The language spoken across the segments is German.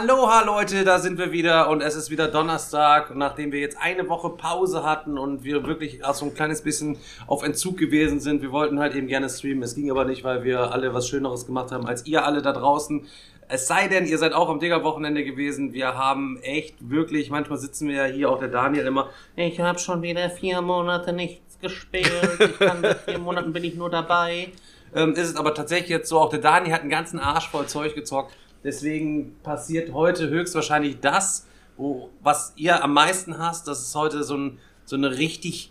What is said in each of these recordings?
Aloha Leute, da sind wir wieder und es ist wieder Donnerstag, nachdem wir jetzt eine Woche Pause hatten und wir wirklich auch so ein kleines bisschen auf Entzug gewesen sind. Wir wollten halt eben gerne streamen, es ging aber nicht, weil wir alle was Schöneres gemacht haben als ihr alle da draußen. Es sei denn, ihr seid auch am Digger-Wochenende gewesen. Wir haben echt wirklich, manchmal sitzen wir ja hier, auch der Daniel immer, ich habe schon wieder vier Monate nichts gespielt, ich kann seit vier Monaten bin ich nur dabei. Ähm, ist es aber tatsächlich jetzt so, auch der Dani hat einen ganzen Arsch voll Zeug gezockt. Deswegen passiert heute höchstwahrscheinlich das, wo, was ihr am meisten hasst, dass es heute so, ein, so eine richtig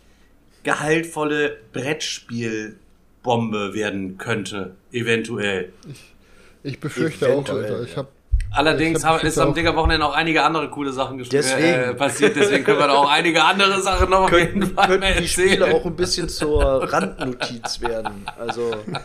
gehaltvolle Brettspielbombe werden könnte, eventuell. Ich befürchte Eventuell, auch, Alter. Ich ja. hab, Allerdings Ich hab haben, ist am Digger-Wochenende auch einige andere coole Sachen gesch- Deswegen. Äh, passiert, deswegen können wir da auch einige andere Sachen noch auf jeden Fall könnten die Spiele auch ein bisschen zur Randnotiz werden. Also äh,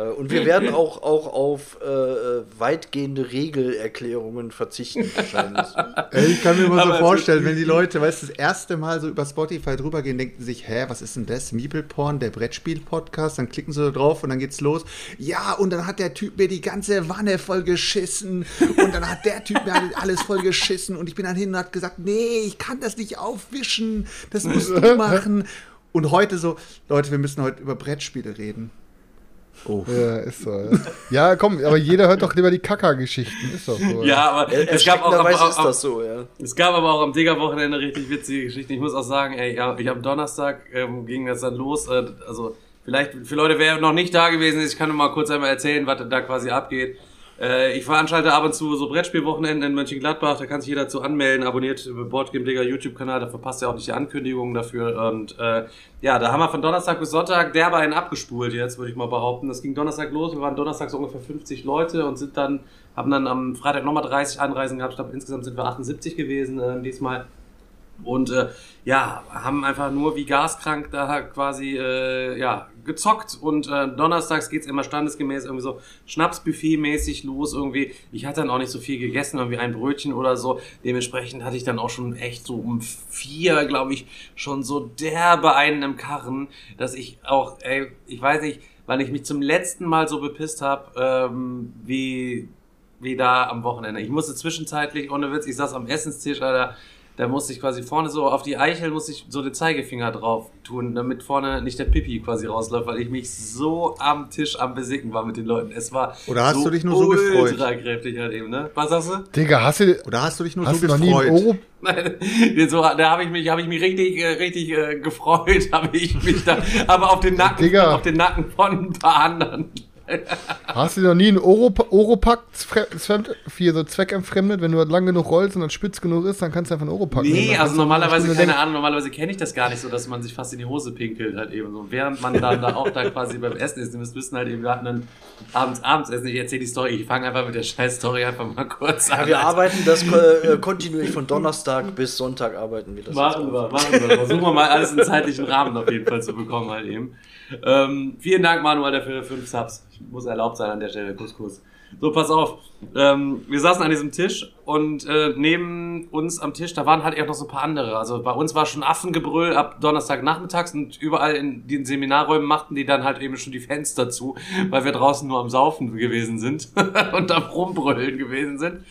und wir werden auch, auch auf äh, äh, weitgehende Regelerklärungen verzichten wahrscheinlich. ich kann mir mal Aber so vorstellen, wenn die Leute, weißt du, das erste Mal so über Spotify drüber gehen, denken sich, hä, was ist denn das? Meeple-Porn, der Brettspiel-Podcast, dann klicken sie da drauf und dann geht's los. Ja, und dann hat der Typ mir die ganze Wanne voll geschissen und dann hat der Typ mir alles voll geschissen und ich bin dann hin und hat gesagt, nee, ich kann das nicht aufwischen, das musst du machen. Und heute so, Leute, wir müssen heute über Brettspiele reden. Oh. Äh, Ja, ist so. Ja, ja komm, aber jeder hört doch lieber die Kacker-Geschichten. Ist doch so. Ja, aber es gab auch, aber, ist das so, ja. Es gab aber auch am Digger-Wochenende richtig witzige Geschichten. Ich muss auch sagen, ey, ja, ich am Donnerstag ähm, ging das dann los. Äh, also vielleicht für Leute, wer noch nicht da gewesen ist, ich kann nur mal kurz einmal erzählen, was da quasi abgeht. Äh, ich veranstalte ab und zu so Brettspielwochenenden in Mönchengladbach, da kann sich jeder zu anmelden, abonniert Boardgame Digger YouTube-Kanal, da verpasst ihr auch nicht die Ankündigungen dafür. Und äh, ja, da haben wir von Donnerstag bis Sonntag derbe einen abgespult jetzt, würde ich mal behaupten. Das ging Donnerstag los, wir waren Donnerstag so ungefähr 50 Leute und sind dann, haben dann am Freitag nochmal 30 Anreisen gehabt. Ich glaube, insgesamt sind wir 78 gewesen äh, diesmal. Und äh, ja, haben einfach nur wie gaskrank da quasi äh, ja, gezockt. Und äh, donnerstags geht's immer standesgemäß irgendwie so Schnapsbuffet-mäßig los irgendwie. Ich hatte dann auch nicht so viel gegessen, irgendwie ein Brötchen oder so. Dementsprechend hatte ich dann auch schon echt so um vier, glaube ich, schon so derbe einen im Karren, dass ich auch, ey, ich weiß nicht, wann ich mich zum letzten Mal so bepisst habe, ähm, wie wie da am Wochenende. Ich musste zwischenzeitlich, ohne Witz, ich saß am Essenstisch, Alter, da musste ich quasi vorne so auf die Eichel musste ich so den Zeigefinger drauf tun, damit vorne nicht der Pipi quasi rausläuft, weil ich mich so am Tisch am Besicken war mit den Leuten. Es war Oder hast du dich nur so gefreut? ultra kräftig halt eben, ne? Was sagst du? Digga, hast du, oder hast du dich nur Also so um gefreut? Nein, so, da habe ich mich, habe ich mich richtig, äh, richtig äh, gefreut, habe ich mich da, aber auf den Nacken, Digga. auf den Nacken von ein paar anderen. Hast du noch nie einen Oropa- Oropack fremd- für so zweckentfremdet? Wenn du halt lang genug rollst und dann spitz genug ist, dann kannst du einfach einen Oropack nehmen. Nee, also normalerweise, eine keine Stunde Ahnung, normalerweise kenne ich das gar nicht so, dass man sich fast in die Hose pinkelt halt eben so. Während man dann da auch da quasi beim Essen ist, ihr müsst wissen halt eben, wir hatten dann abends, abends essen, ich erzähle die Story, ich fange einfach mit der scheiß Story einfach mal kurz an. Ja, wir arbeiten das äh, kontinuierlich von Donnerstag bis Sonntag arbeiten wir das. Machen wir, machen wir. Versuchen wir mal alles im zeitlichen Rahmen auf jeden Fall zu bekommen halt eben. Ähm, vielen Dank, Manuel, dafür fünf Subs. Ich muss erlaubt sein an der Stelle. Kuss, Kuss. So, pass auf. Ähm, wir saßen an diesem Tisch und äh, neben uns am Tisch, da waren halt eher noch so ein paar andere. Also bei uns war schon Affengebrüll ab Donnerstagnachmittags und überall in den Seminarräumen machten die dann halt eben schon die Fenster zu, weil wir draußen nur am Saufen gewesen sind und am Rumbrüllen gewesen sind.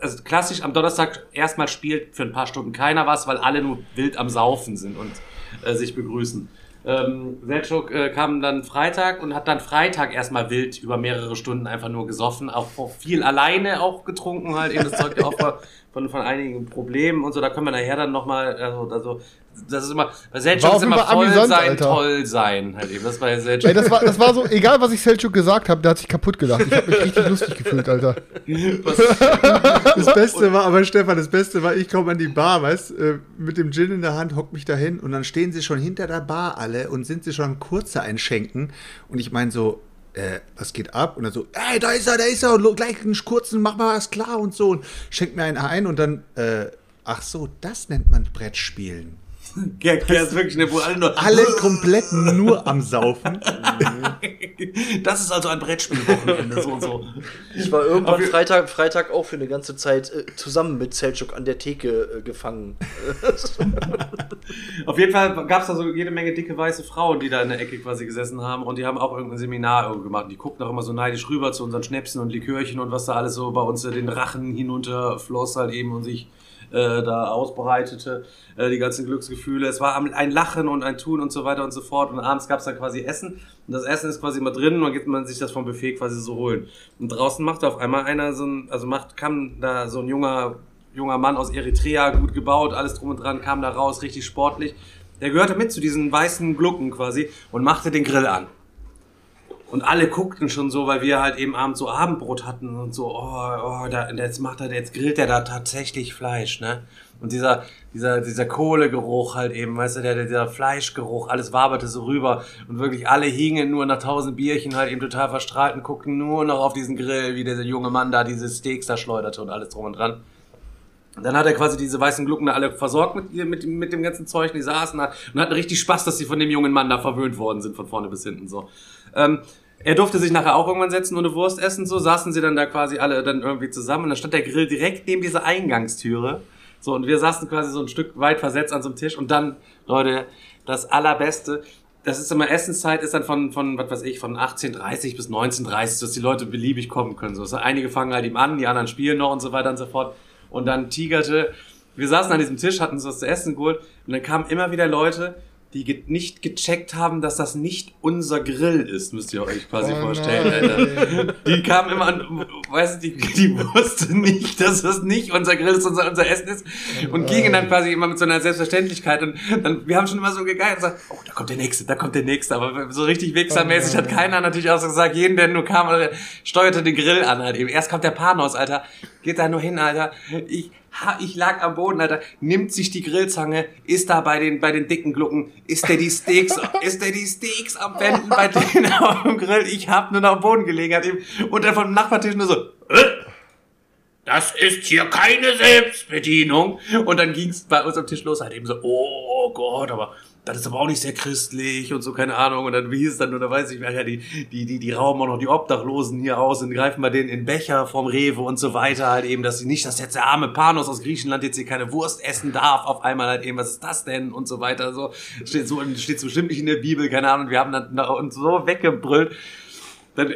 Also klassisch am Donnerstag erstmal spielt für ein paar Stunden keiner was, weil alle nur wild am Saufen sind und äh, sich begrüßen. Ähm, Selçuk äh, kam dann Freitag und hat dann Freitag erstmal wild über mehrere Stunden einfach nur gesoffen, auch viel alleine auch getrunken halt, eben das zeugt ja auch von, von, von einigen Problemen und so, da können wir nachher dann nochmal, also, also, das ist immer, bei auf ist immer voll amüsant, sein, Alter. toll sein halt eben, das war Selçuk. Ey, das war, das war so, egal was ich Selchuk gesagt habe, der hat sich kaputt gelacht. Ich habe mich richtig lustig gefühlt, Alter. Das Beste war, aber Stefan, das Beste war, ich komme an die Bar, weißt, äh, mit dem Gin in der Hand, hock mich dahin und dann stehen sie schon hinter der Bar alle und sind sie schon kurze einschenken und ich meine so, äh, was geht ab? Und dann so, ey, da ist er, da ist er, und gleich einen kurzen, mach mal was klar und so. Und schenkt mir einen ein und dann, äh, ach so, das nennt man Brettspielen. Der ist wirklich eine, wo alle nur. Alle komplett nur am Saufen. Das ist also ein Brettspielwochenende, so und so. Ich war irgendwann je- Freitag, Freitag auch für eine ganze Zeit äh, zusammen mit Selchuk an der Theke äh, gefangen. Auf jeden Fall gab es da so jede Menge dicke weiße Frauen, die da in der Ecke quasi gesessen haben und die haben auch irgendein Seminar irgendwo gemacht. Die guckten auch immer so neidisch rüber zu unseren Schnäpsen und Likörchen und was da alles so bei uns den Rachen hinunterfloss halt eben und sich äh, da ausbreitete, äh, die ganzen Glücksgefühle. Es war ein Lachen und ein Tun und so weiter und so fort. Und abends gab es dann quasi Essen. Und das Essen ist quasi immer drin und dann geht man sich das vom Buffet quasi so holen. Und draußen machte auf einmal einer so ein, also macht, kam da so ein junger, junger Mann aus Eritrea, gut gebaut, alles drum und dran, kam da raus, richtig sportlich. Der gehörte mit zu diesen weißen Glucken quasi und machte den Grill an. Und alle guckten schon so, weil wir halt eben abends so Abendbrot hatten und so, oh, oh, da, jetzt macht er, jetzt grillt er da tatsächlich Fleisch, ne? Und dieser, dieser, dieser Kohlegeruch halt eben, weißt du, der, dieser Fleischgeruch, alles waberte so rüber und wirklich alle hingen nur nach tausend Bierchen halt eben total verstrahlt und guckten nur noch auf diesen Grill, wie dieser junge Mann da diese Steaks da schleuderte und alles drum und dran. Dann hat er quasi diese weißen Glucken alle versorgt mit, mit, mit dem ganzen Zeug, die saßen da und hatten richtig Spaß, dass sie von dem jungen Mann da verwöhnt worden sind, von vorne bis hinten so. Ähm, er durfte sich nachher auch irgendwann setzen und eine Wurst essen, so saßen sie dann da quasi alle dann irgendwie zusammen und dann stand der Grill direkt neben dieser Eingangstüre. So, und wir saßen quasi so ein Stück weit versetzt an so einem Tisch und dann, Leute, das Allerbeste, das ist immer Essenszeit, ist dann von, von, was weiß ich, von 18.30 bis 19.30, dass die Leute beliebig kommen können. So, also einige fangen halt ihm an, die anderen spielen noch und so weiter und so fort. Und dann tigerte, wir saßen an diesem Tisch, hatten uns was zu essen geholt und dann kamen immer wieder Leute, die ge nicht gecheckt haben, dass das nicht unser Grill ist, müsst ihr euch quasi Oh vorstellen. Alter. Die kamen immer an, weißt du, die, die wussten nicht, dass das nicht unser Grill ist, unser, unser Essen ist und gingen dann quasi immer mit so einer Selbstverständlichkeit und dann, wir haben schon immer so gegeilt und gesagt, oh, da kommt der Nächste, da kommt der Nächste, aber so richtig wichsermäßig hat keiner natürlich auch so gesagt, jeden, der nur kam, steuerte den Grill an halt eben. Erst kommt der Panos, Alter, geht da nur hin, Alter. Ich, ha, ich lag am Boden, Alter, nimmt sich die Grillzange, ist da bei den, bei den dicken Glucken, ist der die Steaks, ist der die Steaks am Wenden bei denen auf dem Grill. Ich hab nur noch am Boden gelegen, halt eben. Und dann vom Nachbartisch nur so, äh, das ist hier keine Selbstbedienung. Und dann ging's bei uns am Tisch los, halt eben so, oh Gott, aber das ist aber auch nicht sehr christlich und so, keine Ahnung. Und dann wie hieß es dann, da weiß ich, ja, die, die, die, die rauben auch noch die Obdachlosen hier aus und greifen bei denen in Becher vom Rewe und so weiter, halt eben, dass sie nicht, dass jetzt der arme Panos aus Griechenland jetzt hier keine Wurst essen darf, auf einmal halt eben, was ist das denn und so weiter, so. Steht so, steht so bestimmt nicht in der Bibel, keine Ahnung. Wir haben dann da uns so weggebrüllt. Dann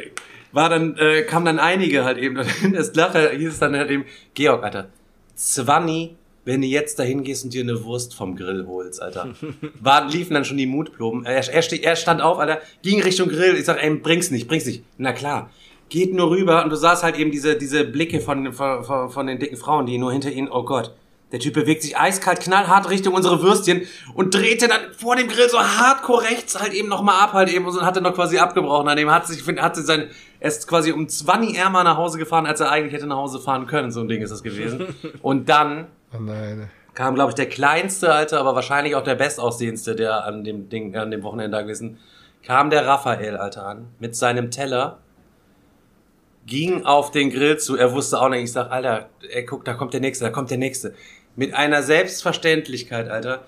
war dann, äh, kam dann einige halt eben, das Lache hieß dann halt eben, Georg, Alter, Zwanni, wenn du jetzt dahin gehst und dir eine Wurst vom Grill holst, Alter. War, liefen dann schon die Mutproben. Er, er, er stand auf, Alter, ging Richtung Grill. Ich sag, ey, bring's nicht, bring's nicht. Na klar. Geht nur rüber und du sahst halt eben diese, diese Blicke von, von, von, den dicken Frauen, die nur hinter ihnen, oh Gott. Der Typ bewegt sich eiskalt, knallhart Richtung unsere Würstchen und drehte dann vor dem Grill so hardcore rechts halt eben nochmal ab halt eben und hat er noch quasi abgebrochen. An dem hat sich, hat sich sein, er ist quasi um 20 ärmer nach Hause gefahren, als er eigentlich hätte nach Hause fahren können. So ein Ding ist das gewesen. Und dann Oh nein. kam, glaube ich, der kleinste, Alter, aber wahrscheinlich auch der bestaussehendste, der an dem Ding, an dem Wochenende da gewesen, kam der Raphael, Alter, an, mit seinem Teller, ging auf den Grill zu, er wusste auch nicht, ich sag, Alter, ey, guck, da kommt der Nächste, da kommt der Nächste. Mit einer Selbstverständlichkeit, Alter.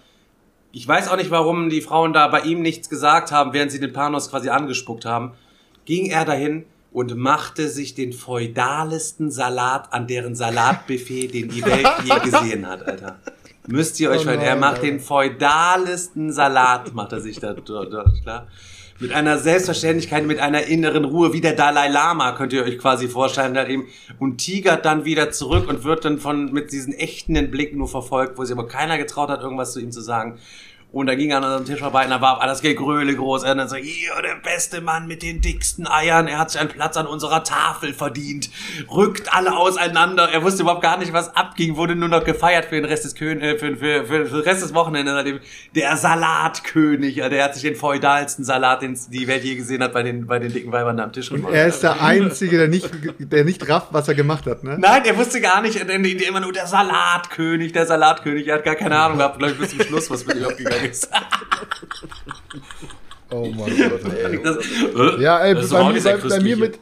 Ich weiß auch nicht, warum die Frauen da bei ihm nichts gesagt haben, während sie den Panos quasi angespuckt haben. Ging er dahin und machte sich den feudalesten Salat an deren Salatbuffet, den die Welt je gesehen hat, Alter. Müsst ihr euch Oh er macht den feudalesten Salat, macht er sich da dort, dort, klar. Mit einer Selbstverständlichkeit, mit einer inneren Ruhe, wie der Dalai Lama, könnt ihr euch quasi vorstellen, halt eben, und tigert dann wieder zurück und wird dann von, mit diesen echten Blicken nur verfolgt, wo sich aber keiner getraut hat, irgendwas zu ihm zu sagen. Und da ging er an unserem Tisch vorbei und da war alles Gegröle groß. Er dann so, hier, der beste Mann mit den dicksten Eiern, er hat sich einen Platz an unserer Tafel verdient. Rückt alle auseinander. Er wusste überhaupt gar nicht, was abging, wurde nur noch gefeiert für den Rest des Kön äh, für, für, für, für den Rest des Wochenendes. Der Salatkönig, also der hat sich den feudalsten Salat, den die Welt je gesehen hat, bei den, bei den dicken Weibern da am Tisch gemacht. Er ist der Einzige, der nicht, der nicht rafft, was er gemacht hat, ne? Nein, er wusste gar nicht, er immer nur der Salatkönig, der Salatkönig. Er hat gar keine Ahnung gehabt, glaube ich, bis zum Schluss, was mit ihm abgegangen ist. Oh mein Gott. Ey, Das, äh, Ja, ey, das ist bei, mir, bei, bei mir mit.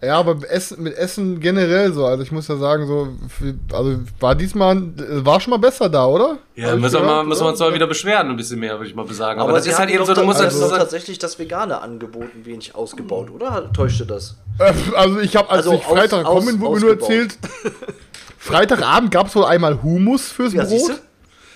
Ja, aber Essen, mit Essen generell so. Also ich muss ja sagen, so, also war diesmal, war schon mal besser da, oder? Ja, müssen wir, mal, gehört, müssen wir uns mal wieder beschweren, ein bisschen mehr, würde ich mal sagen. Aber, Aber das ist halt eben so, du musst da- halt also so sagen, tatsächlich das vegane Angebot ein wenig ausgebaut, oder? Täuschte das? Äh, Also ich habe, als Also ich Freitag aus- gekommen bin, aus- wurde mir nur erzählt, Freitagabend gab es wohl einmal Humus fürs Ja, Brot. siehste?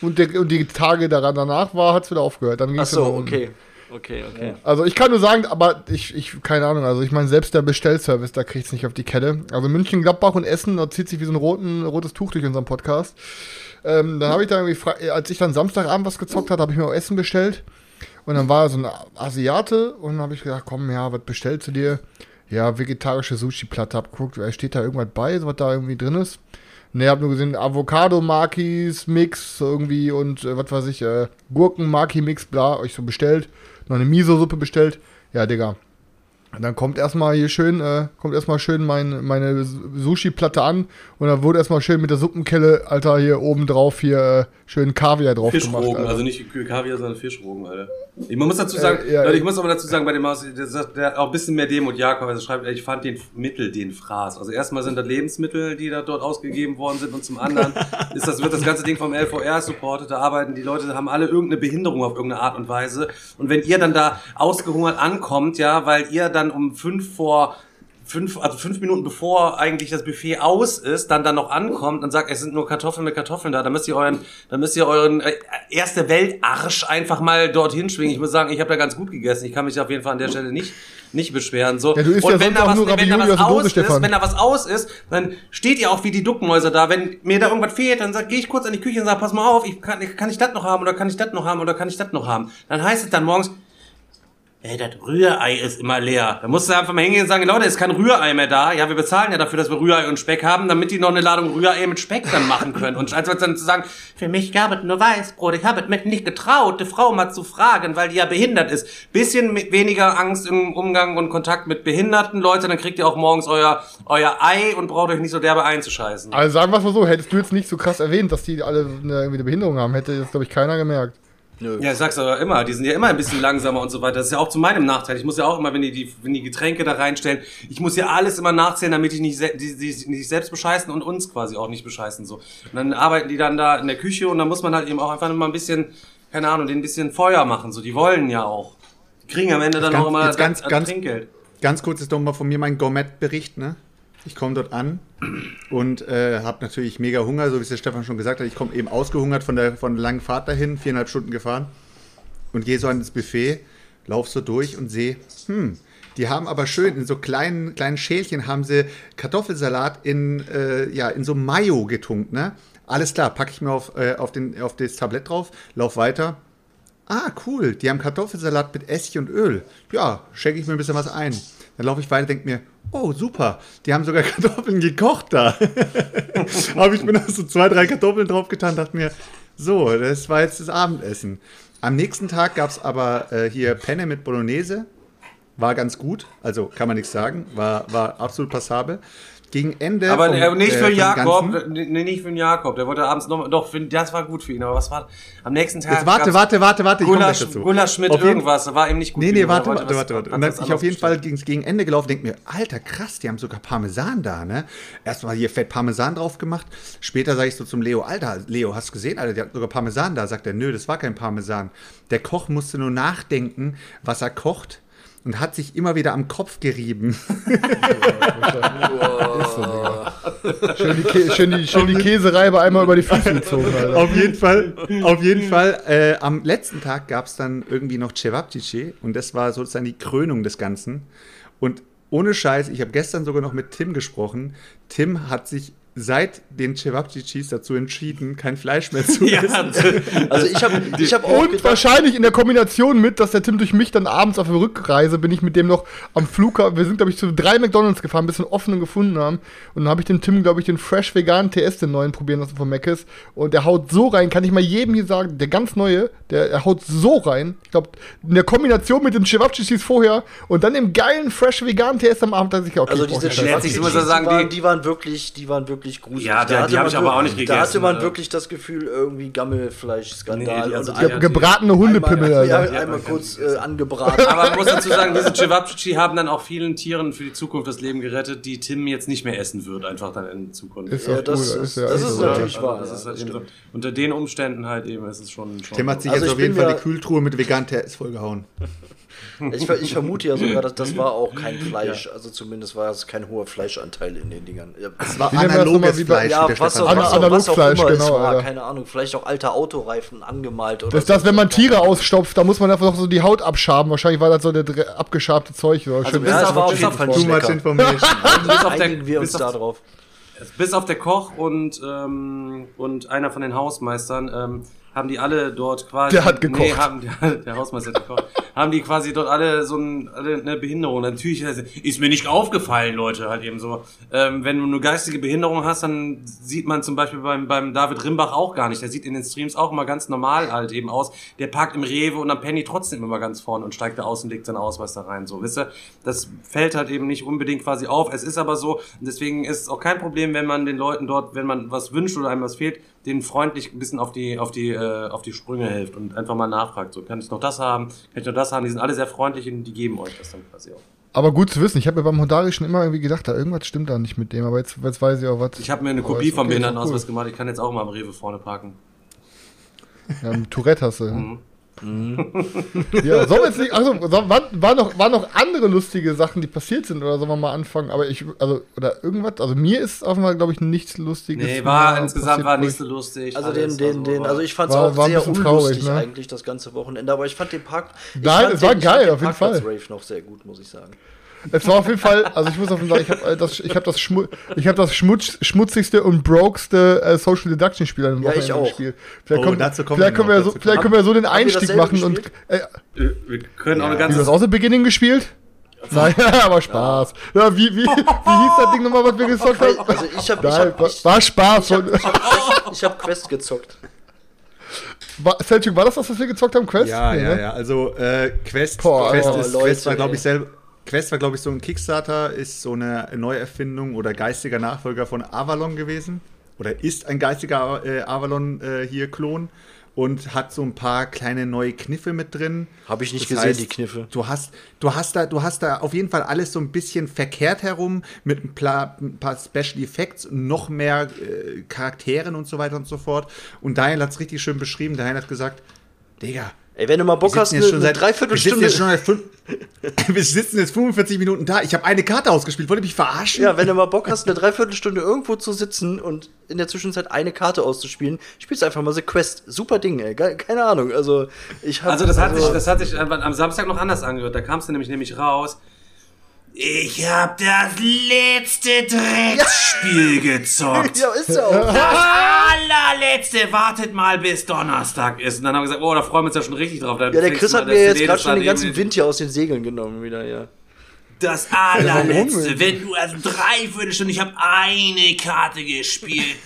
Und, der, und die Tage daran danach war, hat es wieder aufgehört. Dann Ach so, wieder um- okay. Okay, okay. Also ich kann nur sagen, aber ich, ich keine Ahnung, also ich meine, selbst der Bestellservice, da kriegt es nicht auf die Kette. Also München, Gladbach und Essen, da zieht sich wie so ein roten, rotes Tuch durch unseren Podcast. Ähm, dann habe ich da irgendwie, als ich dann Samstagabend was gezockt hatte, habe ich mir auch Essen bestellt. Und dann war so ein Asiate und dann habe ich gedacht, komm, ja, was bestellst du dir? Ja, vegetarische Sushi-Platte. Hab geguckt, äh, steht da irgendwas bei, was da irgendwie drin ist? Ne, hab nur gesehen, Avocado-Makis, Mix irgendwie und äh, was weiß ich, äh, Gurken-Maki-Mix, bla, euch so bestellt. Noch eine Miso-Suppe bestellt. Ja, Digga. Und dann kommt erstmal hier schön, äh, kommt erstmal schön mein, meine Sushi-Platte an und dann wurde erstmal schön mit der Suppenkelle, Alter, hier oben drauf hier äh, schön Kaviar drauf gemacht. Fischrogen, also nicht Kaviar, sondern Fischrogen, Alter. Ich, muss dazu sagen, Äh, ja, Leute, ich muss aber dazu sagen, bei dem Haus, der, auch ein bisschen mehr Demut Jakob, also schreibt, ich fand den Mittel, den Fraß. Also erstmal sind das Lebensmittel, die da dort ausgegeben worden sind und zum anderen ist das, wird das ganze Ding vom LVR supportet, da arbeiten die Leute, haben alle irgendeine Behinderung auf irgendeine Art und Weise. Und wenn ihr dann da ausgehungert ankommt, ja, weil ihr dann um fünf vor fünf, also fünf Minuten bevor eigentlich das Buffet aus ist, dann dann noch ankommt und sagt, es sind nur Kartoffeln mit Kartoffeln da, dann müsst ihr euren, dann müsst ihr euren äh, erste Weltarsch einfach mal dorthin schwingen. Ich muss sagen, ich habe da ganz gut gegessen. Ich kann mich auf jeden Fall an der Stelle nicht nicht beschweren. So. Ja, und wenn da was, wenn da was aus Dose, ist, Stefan. wenn da was aus ist, dann steht ihr auch wie die Duckmäuse da. Wenn mir da irgendwas fehlt, dann sag, gehe ich kurz an die Küche und sag, pass mal auf, ich kann, kann ich das noch haben oder kann ich das noch haben oder kann ich das noch haben? Dann heißt es dann morgens, Ey, das Rührei ist immer leer. Da musst du einfach mal hingehen und sagen, Leute, ist kein Rührei mehr da. Ja, wir bezahlen ja dafür, dass wir Rührei und Speck haben, damit die noch eine Ladung Rührei mit Speck dann machen können. Und als dann zu sagen, für mich gab es nur Weißbrot, ich habe es mich nicht getraut, die Frau mal zu fragen, weil die ja behindert ist. Bisschen weniger Angst im Umgang und Kontakt mit behinderten Leuten, dann kriegt ihr auch morgens euer, euer Ei und braucht euch nicht so derbe einzuscheißen. Also sagen wir es mal so, hättest du jetzt nicht so krass erwähnt, dass die alle eine, irgendwie eine Behinderung haben, hätte das, glaube ich, keiner gemerkt. Ja, ich sag's aber immer, die sind ja immer ein bisschen langsamer und so weiter. Das ist ja auch zu meinem Nachteil. Ich muss ja auch immer, wenn die, die, wenn die Getränke da reinstellen, ich muss ja alles immer nachzählen, damit ich nicht, die, die, nicht selbst bescheißen und uns quasi auch nicht bescheißen. So. Und dann arbeiten die dann da in der Küche und dann muss man halt eben auch einfach mal ein bisschen, keine Ahnung, denen ein bisschen Feuer machen. So, die wollen ja auch. Die kriegen am Ende dann ganz- auch immer ganz- das- das ganz- Trinkgeld. Ganz kurz ist doch mal von mir mein Gourmet-Bericht, ne? Ich komme dort an und äh, habe natürlich mega Hunger, so wie es der Stefan schon gesagt hat. Ich komme eben ausgehungert von der, von der langen Fahrt dahin, viereinhalb Stunden gefahren und gehe so an das Buffet, lauf so durch und sehe, hm, die haben aber schön in so kleinen, kleinen Schälchen haben sie Kartoffelsalat in, äh, ja, in so Mayo getunkt, ne? Alles klar, packe ich mir auf, äh, auf, den, auf das Tablett drauf, lauf weiter. Ah, cool, die haben Kartoffelsalat mit Essig und Öl. Ja, schenke ich mir ein bisschen was ein. Dann laufe ich weiter, denke mir, oh super, die haben sogar Kartoffeln gekocht da. Habe ich mir noch so zwei, drei Kartoffeln draufgetan, dachte mir, so, das war jetzt das Abendessen. Am nächsten Tag gab es aber äh, hier Penne mit Bolognese. War ganz gut, also kann man nichts sagen, war, war absolut passabel. Gegen Ende. Aber vom, äh, nicht äh, für vom Jakob, nicht für den Jakob. Der wollte abends noch, doch, das war gut für ihn, aber was war, am nächsten Tag Jetzt warte, warte, warte, warte, Gulasch. Gulasch mit irgendwas, war ihm nicht gut. Nee, nee, warte, warte, warte, warte. Und dann bin ich auf jeden Fall gegen, gegen Ende gelaufen, denke mir, alter, krass, die haben sogar Parmesan da, ne? Erstmal hier fett Parmesan drauf gemacht. Später sage ich so zum Leo, Alter, Leo, hast du gesehen, Alter, der hat sogar Parmesan da. Sagt er, nö, das war kein Parmesan. Der Koch musste nur nachdenken, was er kocht und hat sich immer wieder am Kopf gerieben. Schön die, Kä schön die, schön die Käsereibe einmal über die Füße gezogen, Alter. auf jeden Fall, auf jeden Fall. Äh, am letzten Tag gab es dann irgendwie noch Cevapcici und das war sozusagen die Krönung des Ganzen. Und ohne Scheiß, ich habe gestern sogar noch mit Tim gesprochen. Tim hat sich seit den Cevapcicis dazu entschieden, kein Fleisch mehr zu Ja, essen. Also ich habe ich hab auch Und gedacht, wahrscheinlich in der Kombination mit, dass der Tim durch mich dann abends auf der Rückreise bin ich mit dem noch am Flughafen. Wir sind, glaube ich, zu drei McDonalds gefahren, bis wir einen offenen gefunden haben. Und dann habe ich dem Tim, glaube ich, den Fresh Vegan TS, den neuen, probieren lassen von Mc's. Und der haut so rein, kann ich mal jedem hier sagen, der ganz neue, der, der haut so rein. Ich glaube, in der Kombination mit den Cevapcicis vorher und dann dem geilen Fresh Vegan TS am Abend, da sich auch also okay, diese nicht. Letztlich Cevapcicis, muss er sagen, die- die waren wirklich, die waren wirklich wirklich gruselig. Ja, Da die- hatte die hab man ich aber auch nicht Da gegessen, hatte man oder? wirklich das Gefühl, irgendwie Gammelfleisch-Skandal. Nee, also und einmal- Gebratene Hundepimmel, einmal, ja, Alter. einmal kurz äh, angebraten. Aber man muss dazu sagen, diese Cevapcici haben dann auch vielen Tieren für die Zukunft das Leben gerettet, die Tim jetzt nicht mehr essen wird, einfach dann in Zukunft. Ist Ja, doch das cool, ist- ja das ist so. natürlich Also wahr, Das ja, ist halt. Unter den Umständen halt eben ist es schon. schon Tim hat sich Also jetzt auf jeden Fall die Kühltruhe mit vegan TS vollgehauen. Ich, ver- ich vermute ja sogar, dass das war auch kein Fleisch. Also zumindest war es kein hoher Fleischanteil in den Dingern. Ja, Es war analoges Fleisch. ja was, auch, was, auch, was auch Analogfleisch, immer es genau, war. Alter. Keine Ahnung, vielleicht auch alte Autoreifen angemalt oder Das ist so. das, wenn man Tiere ausstopft, da muss man einfach noch so die Haut abschaben. Wahrscheinlich war das so der abgeschabte Zeug. So. Schön- ja, es war auf bis jeden auf- Fall Too nicht much lecker. information. bis auf der, wir uns bis da auf, drauf. bis auf der Koch und, ähm, und einer von den Hausmeistern ähm, haben die alle dort quasi. Der hat gekocht. Nee, haben die, der Hausmeister hat gekocht. haben die quasi dort alle so ein, alle eine Behinderung. Natürlich ist mir nicht aufgefallen, Leute, halt eben so. Ähm, wenn du eine geistige Behinderung hast, dann sieht man zum Beispiel beim, beim David Rimbach auch gar nicht. Der sieht in den Streams auch immer ganz normal halt eben aus. Der parkt im Rewe und am Penny trotzdem immer ganz vorne und steigt da aus und legt seinen Ausweis da rein. So, wisst ihr? Das fällt halt eben nicht unbedingt quasi auf. Es ist aber so, und deswegen ist es auch kein Problem, wenn man den Leuten dort, wenn man was wünscht oder einem was fehlt, denen freundlich ein bisschen auf die, auf die, äh, auf die Sprünge hilft und einfach mal nachfragt. So, kann ich noch das haben? Kann ich noch das haben? Die sind alle sehr freundlich und die geben euch das dann quasi auch. Aber gut zu wissen. Ich habe mir beim Hondarischen immer irgendwie gedacht, da irgendwas stimmt da nicht mit dem. Aber jetzt, jetzt weiß ich auch was. Ich habe mir eine Kopie vom okay, Behindertenausweis cool. gemacht. Ich kann jetzt auch mal am Rewe vorne parken. Ja, Tourette hast du. Mhm. Ja, sollen wir jetzt nicht. Also, so, waren, waren, noch, waren noch andere lustige Sachen, die passiert sind, oder sollen wir mal anfangen? Aber ich, also, oder irgendwas, also mir ist auf einmal, glaube ich, nichts Lustiges. Nee, war insgesamt war nicht ich- so lustig. Also den, den, den, war- also ich fand es War- auch war sehr unlustig ne? eigentlich das ganze Wochenende, aber ich fand den Park. Nein, es war den, ich geil, auf jeden Fall. Rave noch sehr gut, muss ich sagen. Es war auf jeden Fall, also ich muss auf jeden Fall sagen, ich habe das, ich hab das, Schmu ich hab das schmutz, schmutzigste und brokeste äh, Social Deduction Spiel an dem Ja, ich Wochenende auch. gespielt. Vielleicht, Oh, vielleicht, wir können wir so, vielleicht können wir so den Einstieg machen und. gespielt? Äh, Wir können auch eine ganze. du das auch The Beginning gespielt? Nein, aber Spaß. Ja, wie, wie, wie hieß das Ding nochmal, was wir gezockt haben? Also ich ich Nein, hab, war, ich, war Spaß. ich hab, ich hab, Quest, ich hab Quest gezockt. War, Selchuk, war das das, was wir gezockt haben? Quest? Ja, Nee, ja, ne? ja. Also äh, Quest, Boah, Quest, Alter, ist, Leute, Quest war, glaube ich, selber. Quest war, glaube ich, so ein Kickstarter, ist so eine Neuerfindung oder geistiger Nachfolger von Avalon gewesen. Oder ist ein geistiger äh, Avalon äh, hier Klon und hat so ein paar kleine neue Kniffe mit drin. Hab ich nicht Das gesehen, heißt, die Kniffe. Du hast, du hast da, du hast da auf jeden Fall alles so ein bisschen verkehrt herum mit ein paar, ein paar Special Effects, noch mehr äh, Charakteren und so weiter und so fort. Und Daniel hat es richtig schön beschrieben. Daniel hat gesagt, Digga, Ey, wenn du mal Bock wir hast, sitzen eine, jetzt schon seit wir sitzen Dreiviertelstunde. jetzt schon seit fünf, wir sitzen jetzt 45 Minuten da. Ich habe eine Karte ausgespielt. Wollt ihr mich verarschen? Ja, wenn du mal Bock hast, eine Dreiviertelstunde irgendwo zu sitzen und in der Zwischenzeit eine Karte auszuspielen, spielst einfach mal The Quest. Super Ding, ey. Keine Ahnung. Also, ich hab, Also das hat sich, das hat sich am am Samstag noch anders angehört. Da kamst du nämlich nämlich raus. Ich hab das letzte Drecksspiel gezockt. Ja, ist auch. Das allerletzte, wartet mal bis Donnerstag ist. Und dann haben wir gesagt, oh, da freuen wir uns ja schon richtig drauf. Dann Ja, der Chris hat mir jetzt gerade schon den ganzen Wind hier aus den Segeln genommen wieder, ja. Das allerletzte, wenn du also dreiviertel Stunde, ich habe eine Karte gespielt.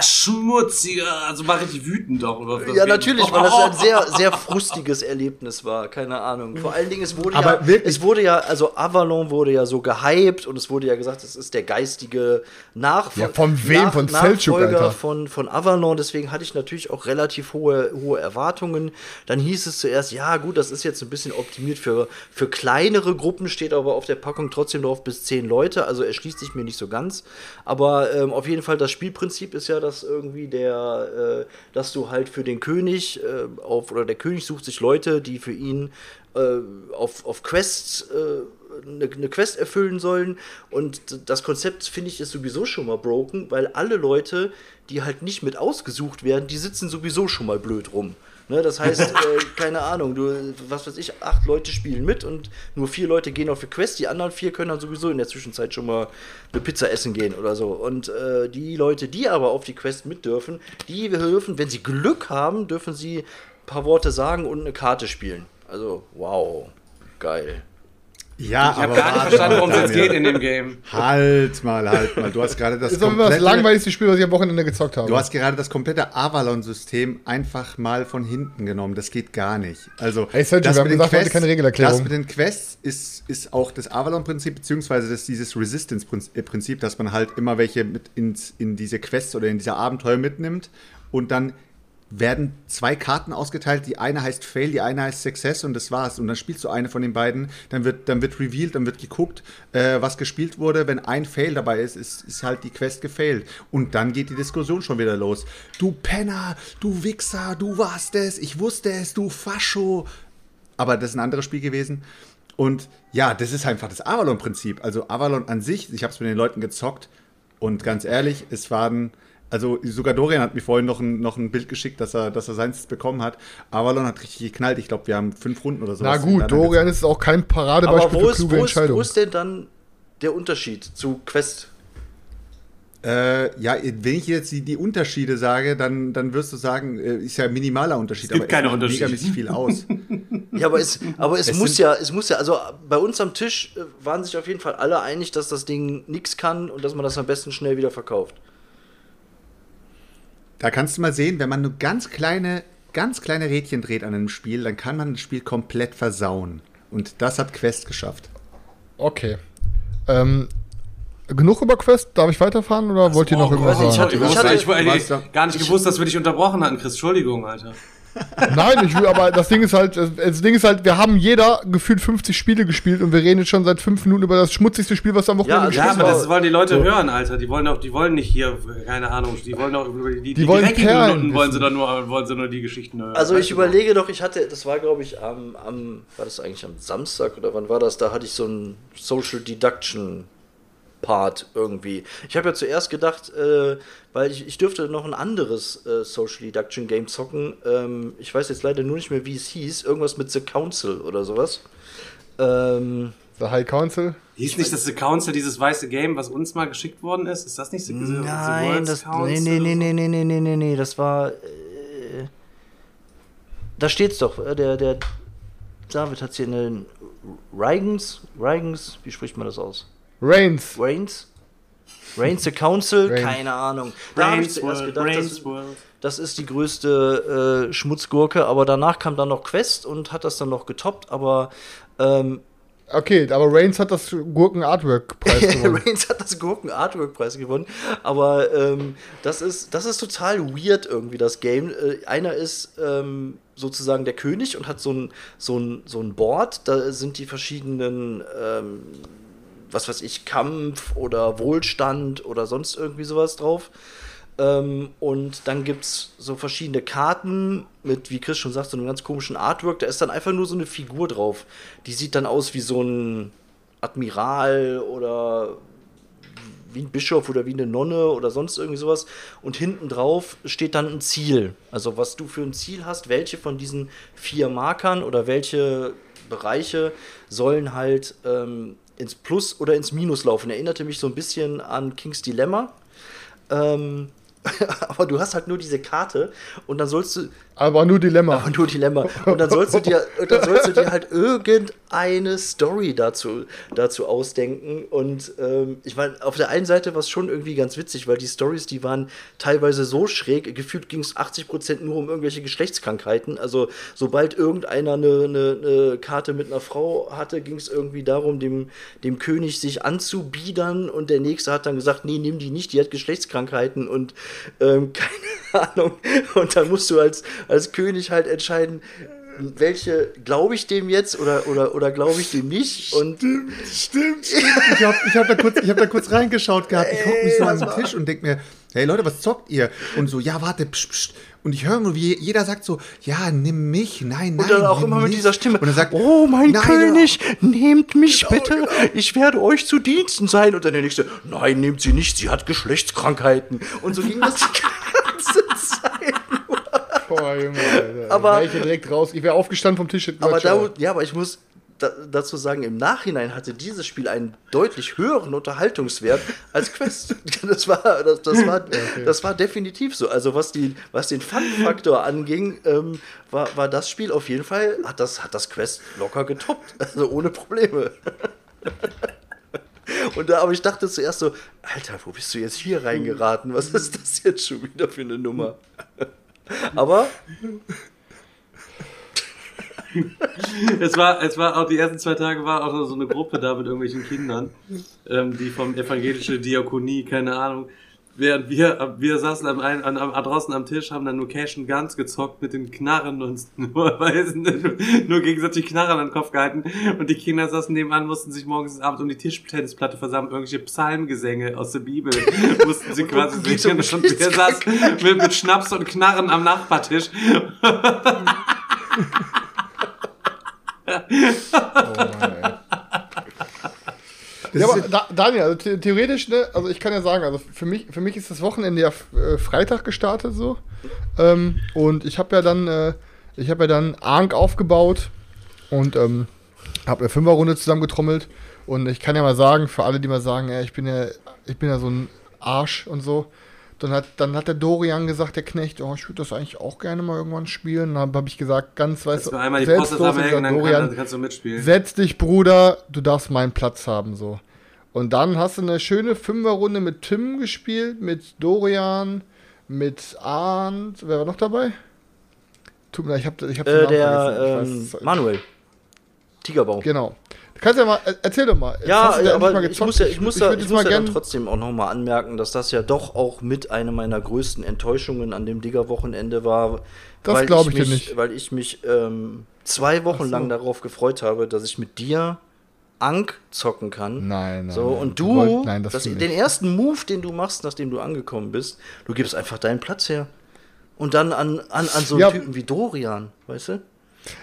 Schmutziger, also war richtig wütend darüber. Ja, natürlich, weil das ein sehr, sehr frustiges Erlebnis war, keine Ahnung. Vor allen Dingen, es wurde Aber ja, wirklich- es wurde ja, also Avalon wurde ja so gehypt und es wurde ja gesagt, es ist der geistige Nachfolger. Ja, von wem? Von Selçuk, Alter. von, von Avalon, deswegen hatte ich natürlich auch relativ hohe, hohe Erwartungen. Dann hieß es zuerst, ja gut, das ist jetzt ein bisschen optimiert für, für kleinere Gruppen, steht aber auf der Packung trotzdem drauf bis zehn Leute, also erschließt sich mir nicht so ganz. Aber ähm, auf jeden Fall das Spielprinzip ist ja, dass irgendwie der, äh, dass du halt für den König äh, auf, oder der König sucht sich Leute, die für ihn äh, auf, auf Quests äh, eine, eine Quest erfüllen sollen. Und das Konzept, finde ich, ist sowieso schon mal broken, weil alle Leute, die halt nicht mit ausgesucht werden, die sitzen sowieso schon mal blöd rum. Ne, das heißt, äh, keine Ahnung, du, was weiß ich, acht Leute spielen mit und nur vier Leute gehen auf die Quest, die anderen vier können dann sowieso in der Zwischenzeit schon mal eine Pizza essen gehen oder so. Und äh, die Leute, die aber auf die Quest mit dürfen, die dürfen, wenn sie Glück haben, dürfen sie ein paar Worte sagen und eine Karte spielen. Also, wow, geil. Ja, Ich habe gar nicht verstanden, worum es jetzt geht in dem Game. Halt mal, halt mal. Du hast gerade das Das ist Fall das komplette, langweiligste Spiel, was ich am Wochenende gezockt habe. du hast gerade das komplette Avalon-System einfach mal von hinten genommen. Das geht gar nicht. Also, Hey, Sergio, das wir haben mit den gesagt, heute Quests- keine Regelerklärung. Das mit den Quests ist, ist auch das Avalon-Prinzip, beziehungsweise das dieses Resistance-Prinzip, dass man halt immer welche mit ins, in diese Quests oder in diese Abenteuer mitnimmt und dann werden zwei Karten ausgeteilt. Die eine heißt Fail, die eine heißt Success und das war's. Und dann spielst du eine von den beiden, dann wird, dann wird revealed, dann wird geguckt, äh, was gespielt wurde. Wenn ein Fail dabei ist, ist, ist halt die Quest gefailt. Und dann geht die Diskussion schon wieder los. Du Penner, du Wichser, du warst es, ich wusste es, du Fascho. Aber das ist ein anderes Spiel gewesen. Und ja, das ist einfach das Avalon-Prinzip. Also Avalon an sich, ich habe es mit den Leuten gezockt und ganz ehrlich, es waren, also sogar Dorian hat mir vorhin noch ein, noch ein Bild geschickt, dass er, dass er seins bekommen hat. Avalon hat richtig geknallt. Ich glaube, wir haben fünf Runden oder so. Na gut, Dorian ist auch kein Paradebeispiel Aber wo für ist, kluge wo, ist, wo ist denn dann der Unterschied zu Quest? Äh, ja, wenn ich jetzt die, die Unterschiede sage, dann, dann wirst du sagen, äh, ist ja ein minimaler Unterschied. gibt keine macht Unterschiede. megamäßig viel aus. Ja, aber es, aber es, Es muss ja, es muss ja, also bei uns am Tisch äh, waren sich auf jeden Fall alle einig, dass das Ding nichts kann und dass man das am besten schnell wieder verkauft. Da kannst du mal sehen, wenn man nur ganz kleine, ganz kleine Rädchen dreht an einem Spiel, dann kann man das Spiel komplett versauen. Und das hat Quest geschafft. Okay. Ähm, genug über Quest? Darf ich weiterfahren oder wollt ihr noch Oh, irgendwas nicht, sagen? ich Ich, hatte- wusste, hatte- ich, ich, du- gar nicht gewusst, dass wir dich unterbrochen hatten, Chris. Entschuldigung, Alter. Nein, ich will, aber das Ding ist halt, das Ding ist halt, wir haben jeder gefühlt 50 Spiele gespielt und wir reden jetzt schon seit fünf Minuten über das schmutzigste Spiel, was am Wochenende Ja, gespielt Ja, Das aber war- das wollen die Leute so. hören, Alter. Die wollen auch, die wollen nicht hier, keine Ahnung, die wollen auch über die, die, wollen dreckigen Perlen Minuten wollen sie dann nur, wollen sie nur die Geschichten hören. Also ich überlege doch, ich hatte, das war glaube ich am, am, war das eigentlich am Samstag oder wann war das? Da hatte ich so einen Social Deduction Part irgendwie. Ich habe ja zuerst gedacht, äh, weil ich, ich dürfte noch ein anderes äh, Social Deduction Game zocken. Ähm, ich weiß jetzt leider nur nicht mehr, wie es hieß. Irgendwas mit The Council oder sowas. Ähm, The High Council? Hieß nicht das The Council, dieses weiße Game, was uns mal geschickt worden ist? Ist das nicht The, Nein, das, Council? Nee, nee, nee, nee, nee, nee, nee, nee, das war. Äh, da steht's doch. Äh, der, der David hat hier einen Reigens, Rigens? wie spricht man das aus? Reigns. Reigns? Reigns the Council? Reigns. Keine Ahnung. Da habe ich Brains zuerst gedacht, das, das ist die größte äh, Schmutzgurke, aber danach kam dann noch Quest und hat das dann noch getoppt, aber ähm, Okay, aber Reigns hat das Gurken-Artwork-Preis gewonnen. Reigns hat das Gurken-Artwork-Preis gewonnen. Aber ähm, das, ist, das ist total weird irgendwie, das Game. Äh, einer ist ähm, sozusagen der König und hat so ein, so, ein, so ein Board. Da sind die verschiedenen, ähm, was weiß ich, Kampf oder Wohlstand oder sonst irgendwie sowas drauf. Ähm, und dann gibt es so verschiedene Karten mit, wie Chris schon sagt, so einem ganz komischen Artwork. Da ist dann einfach nur so eine Figur drauf. Die sieht dann aus wie so ein Admiral oder wie ein Bischof oder wie eine Nonne oder sonst irgendwie sowas. Und hinten drauf steht dann ein Ziel. Also was du für ein Ziel hast, welche von diesen vier Markern oder welche Bereiche sollen halt ähm, ins Plus oder ins Minus laufen. Erinnerte mich so ein bisschen an King's Dilemma. Ähm, aber du hast halt nur diese Karte und dann sollst du, Aber nur Dilemma. aber nur Dilemma. Und dann sollst du dir, dann sollst du dir halt irgendeine Story dazu, dazu ausdenken. Und ähm, ich meine, auf der einen Seite war es schon irgendwie ganz witzig, weil die Stories, die waren teilweise so schräg. Gefühlt ging es 80% nur um irgendwelche Geschlechtskrankheiten. Also sobald irgendeiner eine, eine, eine Karte mit einer Frau hatte, ging es irgendwie darum, dem, dem König sich anzubiedern. Und der nächste hat dann gesagt, nee, nimm die nicht, die hat Geschlechtskrankheiten und ähm, keine Ahnung. Und dann musst du als, als König halt entscheiden, welche glaube ich dem jetzt oder, oder, oder glaube ich dem nicht. Und Stimmt, stimmt. Ich habe ich hab da, kurz- ich hab da kurz reingeschaut gehabt. Ich guck mich so an den Tisch und denk mir, hey Leute, was zockt ihr? Und so, ja, warte, psch, psch. Und ich höre nur, wie jeder sagt so, ja, nimm mich, nein, nein. Und dann auch immer mit mich. dieser Stimme. Und er sagt, oh mein nein, König, nehmt mich Genau, bitte. genau. Ich werde euch zu Diensten sein. Und dann der nächste, nein, nehmt sie nicht, sie hat Geschlechtskrankheiten. Und so ging das die ganze Zeit. Boah, Junge, Alter. Aber- Wär ich direkt raus. Ich wäre aufgestanden vom Tisch. Aber da, ja, aber ich muss da, dazu sagen, im Nachhinein hatte dieses Spiel einen deutlich höheren Unterhaltungswert als Quest. Das war, das, das war, das war definitiv so. Also was, die, was den Fun-Faktor anging, ähm, war, war das Spiel auf jeden Fall, hat das, hat das Quest locker getoppt. Also ohne Probleme. Und da, aber ich dachte zuerst so, Alter, wo bist du jetzt hier reingeraten? Was ist das jetzt schon wieder für eine Nummer? Aber es war, es war auch die ersten zwei Tage war auch so eine Gruppe da mit irgendwelchen Kindern, ähm, die vom evangelische Diakonie, keine Ahnung. Während wir, wir saßen am, ein, an, am, draußen am Tisch, haben dann nur Cash und Guns gezockt mit den Knarren und nur, nicht, nur gegenseitig Knarren an den Kopf gehalten. Und die Kinder saßen nebenan, mussten sich morgens und abends um die Tischtennisplatte versammeln, irgendwelche Psalmgesänge aus der Bibel mussten sie quasi singen. Und wir saßen mit, mit Schnaps und Knarren am Nachbartisch. Oh Mann, ey. Ja, aber da, Daniel, also the theoretisch, ne, also ich kann ja sagen, also für mich, für mich ist das Wochenende ja äh, Freitag gestartet so. Ähm, und ich habe ja dann, äh, ich habe ja dann Arnk aufgebaut und ähm, habe eine Fünferrunde zusammengetrommelt. Und ich kann ja mal sagen, für alle, die mal sagen, ja, ich bin ja, ich bin ja so ein Arsch und so, dann hat, dann hat der Dorian gesagt, der Knecht, oh, ich würde das eigentlich auch gerne mal irgendwann spielen. Dann habe ich gesagt, ganz weißt du, einmal die Post selbstlos, dann, Dorian, kannst du mitspielen. setz dich, Bruder, du darfst meinen Platz haben, so. Und dann hast du eine schöne Fünferrunde mit Tim gespielt, mit Dorian, mit Arndt. Wer war noch dabei? Tut mir leid, ich habe ich hab den äh, Namen der vergessen. ähm, Manuel. Tigerbau. Genau. Kannst ja mal, äh, erzähl doch mal. Ja, endlich aber mal ich muss ja, ich muss ja, würd ich jetzt muss mal ja dann trotzdem auch nochmal anmerken, dass das ja doch auch mit einer meiner größten Enttäuschungen an dem Digger-Wochenende war. Das weil glaub ich dir mich, nicht. Weil ich mich ähm, zwei Wochen so. lang darauf gefreut habe, dass ich mit dir Ank zocken kann. Nein, nein. So, und du, wollten- nein, das das, den ersten Move, den du machst, nachdem du angekommen bist, du gibst einfach deinen Platz her. Und dann an, an, an so einen Ja. Typen wie Dorian, weißt du?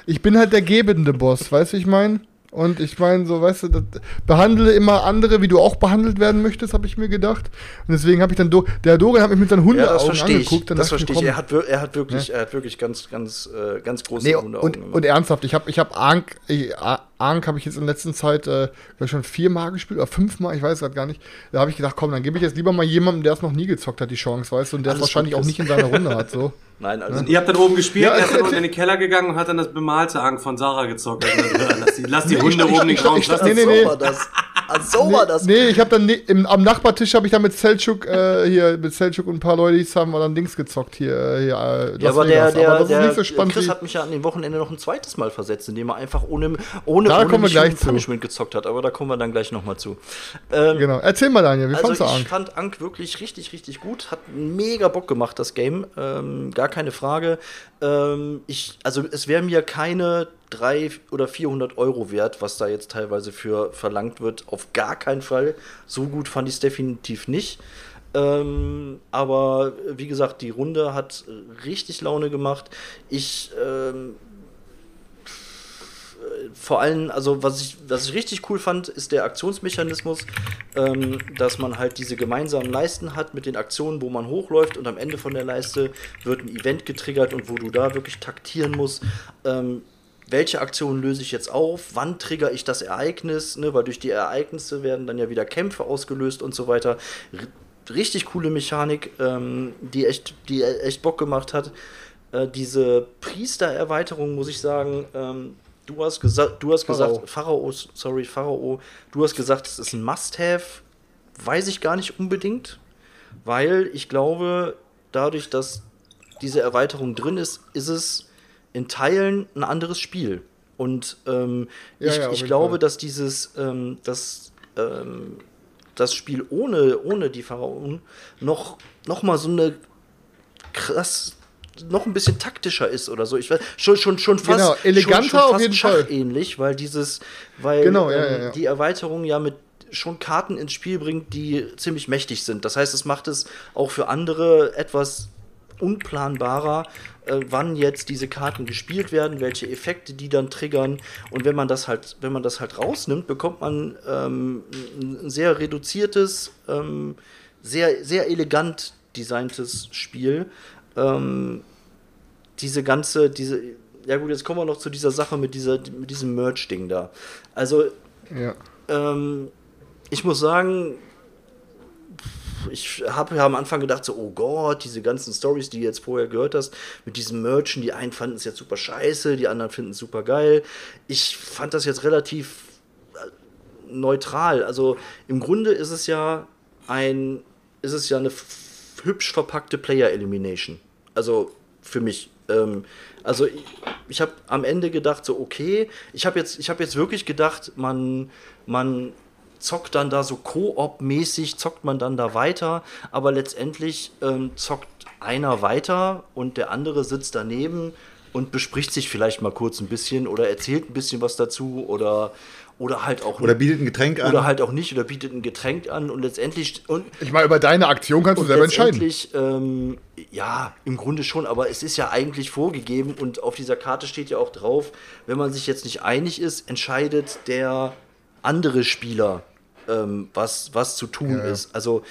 Ich bin halt der gebende Boss, weißt du, wie ich meine? Und ich meine, so, weißt du, das, behandle immer andere, wie du auch behandelt werden möchtest, habe ich mir gedacht. Und deswegen habe ich dann, Do der Dorian hat mich mit seinen Ja, Hundeaugen ich. angeguckt. dann Das verstehe ich. mir, Er hat, er hat wirklich, er hat wirklich ganz, ganz, äh, ganz große Nee, Hundeaugen und, gemacht. und ernsthaft, ich habe ich hab Ank, ich, A- Ank habe ich jetzt in der letzten Zeit äh, schon viermal gespielt oder fünfmal, ich weiß gerade gar nicht. Da habe ich gedacht, komm, dann gebe ich jetzt lieber mal jemandem, der es noch nie gezockt hat, die Chance, weißt du, und der es wahrscheinlich auch nicht in seiner Runde hat. So. Nein, also Ihr habt dann oben gespielt, Ja, er ist dann unten in den Keller gegangen und hat dann das bemalte Ang von Sarah gezockt. Also, lass die, lass die Hunde ich- oben ich- nicht raus. ich- Lass nee, die- nee, so nee. war das. Nee, ich habe dann ne, im, am Nachbartisch habe ich dann mit Selchuk äh, hier mit Selchuk und ein paar Leute haben wir dann Dings gezockt hier, äh, hier äh, Ja, aber der, der, aber das der ist nicht so spannend. Chris hat mich ja an dem Wochenende noch ein zweites Mal versetzt, indem er einfach ohne, ohne, Da ohne kommen wir gleich zu. Punishment gezockt hat. Aber da kommen wir dann gleich nochmal zu. Ähm, genau. Erzähl mal Daniel, wie also fandst du ich Ank? fand Ank wirklich richtig, richtig gut. Hat mega Bock gemacht, das Game. Ähm, gar keine Frage. Ähm, ich, also es wäre mir keine 300 oder 400 Euro wert, was da jetzt teilweise für verlangt wird. Auf gar keinen Fall. So gut fand ich es definitiv nicht. Ähm, aber wie gesagt, die Runde hat richtig Laune gemacht. Ich ähm, vor allem, also was ich, was ich richtig cool fand, ist der Aktionsmechanismus, ähm, dass man halt diese gemeinsamen Leisten hat mit den Aktionen, wo man hochläuft und am Ende von der Leiste wird ein Event getriggert und wo du da wirklich taktieren musst. Ähm, welche Aktionen löse ich jetzt auf? Wann trigger ich das Ereignis? Ne? Weil durch die Ereignisse werden dann ja wieder Kämpfe ausgelöst und so weiter. R richtig coole Mechanik, ähm, die, echt, die echt Bock gemacht hat. Äh, diese Priester-Erweiterung, muss ich sagen, ähm, du hast, gesa du hast Pharao. gesagt, Pharao, sorry, Pharao, du hast gesagt, es ist ein Must-Have. Weiß ich gar nicht unbedingt, weil ich glaube, dadurch, dass diese Erweiterung drin ist, ist es in Teilen ein anderes Spiel. Und ähm, Ja, ich, ja, auf ich glaube, Fall. dass dieses, ähm, das, ähm, das Spiel ohne, ohne die Pharaonen noch, noch mal so eine krass noch ein bisschen taktischer ist oder so. Ich weiß, schon, schon, schon fast, Genau, eleganter schon, schon auf fast jeden Fall. schachähnlich, weil dieses, weil Genau, ja, ähm, ja. die Erweiterung ja mit schon Karten ins Spiel bringt, die ziemlich mächtig sind. Das heißt, es macht es auch für andere etwas unplanbarer, äh, wann jetzt diese Karten gespielt werden, welche Effekte die dann triggern. Und wenn man das halt, wenn man das halt rausnimmt, bekommt man ähm, ein sehr reduziertes, ähm, sehr, sehr elegant designtes Spiel. Ähm, diese ganze, diese, ja gut, jetzt kommen wir noch zu dieser Sache mit, dieser, mit diesem Merch-Ding da. Also, Ja. ähm, ich muss sagen, ich habe ja am Anfang gedacht, so, oh Gott, diese ganzen Stories, die du jetzt vorher gehört hast, mit diesem Merchen, die einen fanden es jetzt super scheiße, die anderen finden es super geil. Ich fand das jetzt relativ äh, neutral. Also im Grunde ist es ja ein, ist es ja eine hübsch verpackte Player Elimination. Also für mich. Ähm, also ich, ich habe am Ende gedacht, so okay, ich habe jetzt, habe jetzt wirklich gedacht, man, man zockt dann da so Koop-mäßig, zockt man dann da weiter, aber letztendlich ähm, zockt einer weiter und der andere sitzt daneben und bespricht sich vielleicht mal kurz ein bisschen oder erzählt ein bisschen was dazu oder oder halt auch Oder bietet ein Getränk an. oder halt auch nicht oder bietet ein Getränk an und letztendlich und Ich meine, über deine Aktion kannst du selber entscheiden. ähm, ja, im Grunde schon, aber es ist ja eigentlich vorgegeben und auf dieser Karte steht ja auch drauf, wenn man sich jetzt nicht einig ist, entscheidet der andere Spieler, ähm, was, was zu tun Ja, ist. Also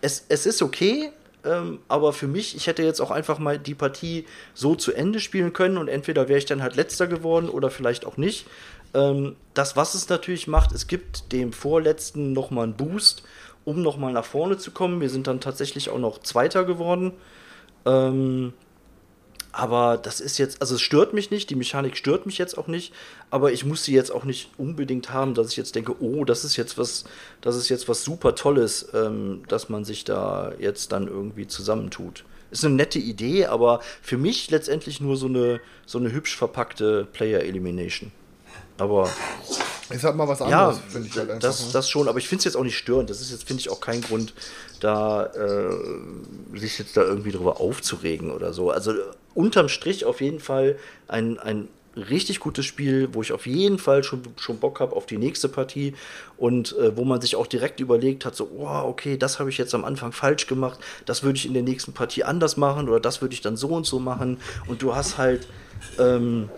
es, es ist okay, ähm, aber für mich, ich hätte jetzt auch einfach mal die Partie so zu Ende spielen können und entweder wäre ich dann halt letzter geworden oder vielleicht auch nicht. Ähm, das, was es natürlich macht, es gibt dem Vorletzten nochmal einen Boost, um nochmal nach vorne zu kommen. Wir sind dann tatsächlich auch noch Zweiter geworden. Ähm, aber das ist jetzt, also es stört mich nicht, die Mechanik stört mich jetzt auch nicht, aber ich muss sie jetzt auch nicht unbedingt haben, dass ich jetzt denke, oh, das ist jetzt was, das ist jetzt was super Tolles, ähm, dass man sich da jetzt dann irgendwie zusammentut. Ist eine nette Idee, aber für mich letztendlich nur so eine, so eine hübsch verpackte Player Elimination. Aber Ist halt mal was ja, anderes, finde ich halt einfach. das, das schon, aber ich finde es jetzt auch nicht störend. Das ist jetzt, finde ich, auch kein Grund, da äh, sich jetzt da irgendwie drüber aufzuregen oder so. Also unterm Strich auf jeden Fall ein, ein richtig gutes Spiel, wo ich auf jeden Fall schon, schon Bock habe auf die nächste Partie und äh, wo man sich auch direkt überlegt hat, so, oh, okay, das habe ich jetzt am Anfang falsch gemacht, das würde ich in der nächsten Partie anders machen oder das würde ich dann so und so machen und du hast halt ähm,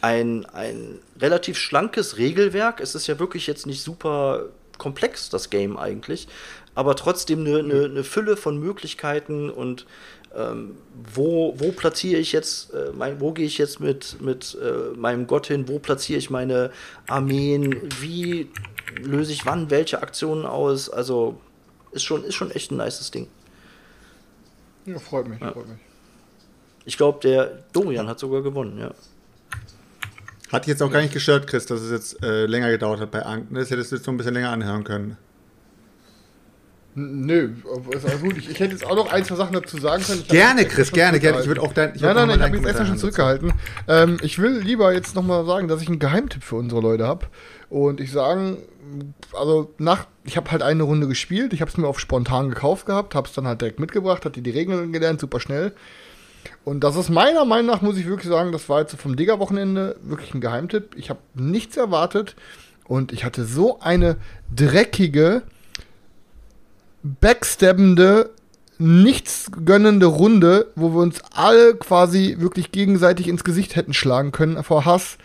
ein, ein relativ schlankes Regelwerk. Es ist ja wirklich jetzt nicht super komplex, das Game eigentlich, aber trotzdem eine, eine, eine Fülle von Möglichkeiten und ähm, wo, wo platziere ich jetzt, äh, mein, wo gehe ich jetzt mit, mit äh, meinem Gott hin, wo platziere ich meine Armeen, wie löse ich wann welche Aktionen aus, also ist schon, ist schon echt ein nices Ding. Ja, freut mich, freut mich. Ich glaube, der Dorian hat sogar gewonnen, ja. Hat jetzt auch gar nicht gestört, Chris, dass es jetzt äh, länger gedauert hat bei Anken. Das hättest du jetzt noch ein bisschen länger anhören können. Nö, ist alles gut. Ich, ich hätte jetzt auch noch ein, zwei Sachen dazu sagen können. Ich Gerne, Chris, gerne, gerne. Ich würde auch dein. Ich Nein, nein, nein, ich habe mich jetzt extra schon zurückgehalten. Ähm, ich will lieber jetzt nochmal sagen, dass ich einen Geheimtipp für unsere Leute habe. Und ich sagen, also nach, ich habe halt eine Runde gespielt, ich habe es mir auf spontan gekauft gehabt, habe es dann halt direkt mitgebracht, hatte die Regeln gelernt, super schnell. Und das ist meiner Meinung nach, muss ich wirklich sagen, das war jetzt vom Digger-Wochenende wirklich ein Geheimtipp. Ich habe nichts erwartet und ich hatte so eine dreckige, backstabbende, nichts gönnende Runde, wo wir uns alle quasi wirklich gegenseitig ins Gesicht hätten schlagen können vor Hass.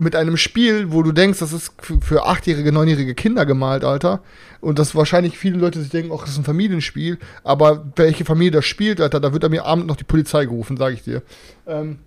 Mit einem Spiel, wo du denkst, das ist für, achtjährige, neunjährige Kinder gemalt, Alter. Und dass wahrscheinlich viele Leute sich denken, ach, das ist ein Familienspiel. Aber welche Familie das spielt, Alter, da wird am Abend noch die Polizei gerufen, sage ich dir. Ähm,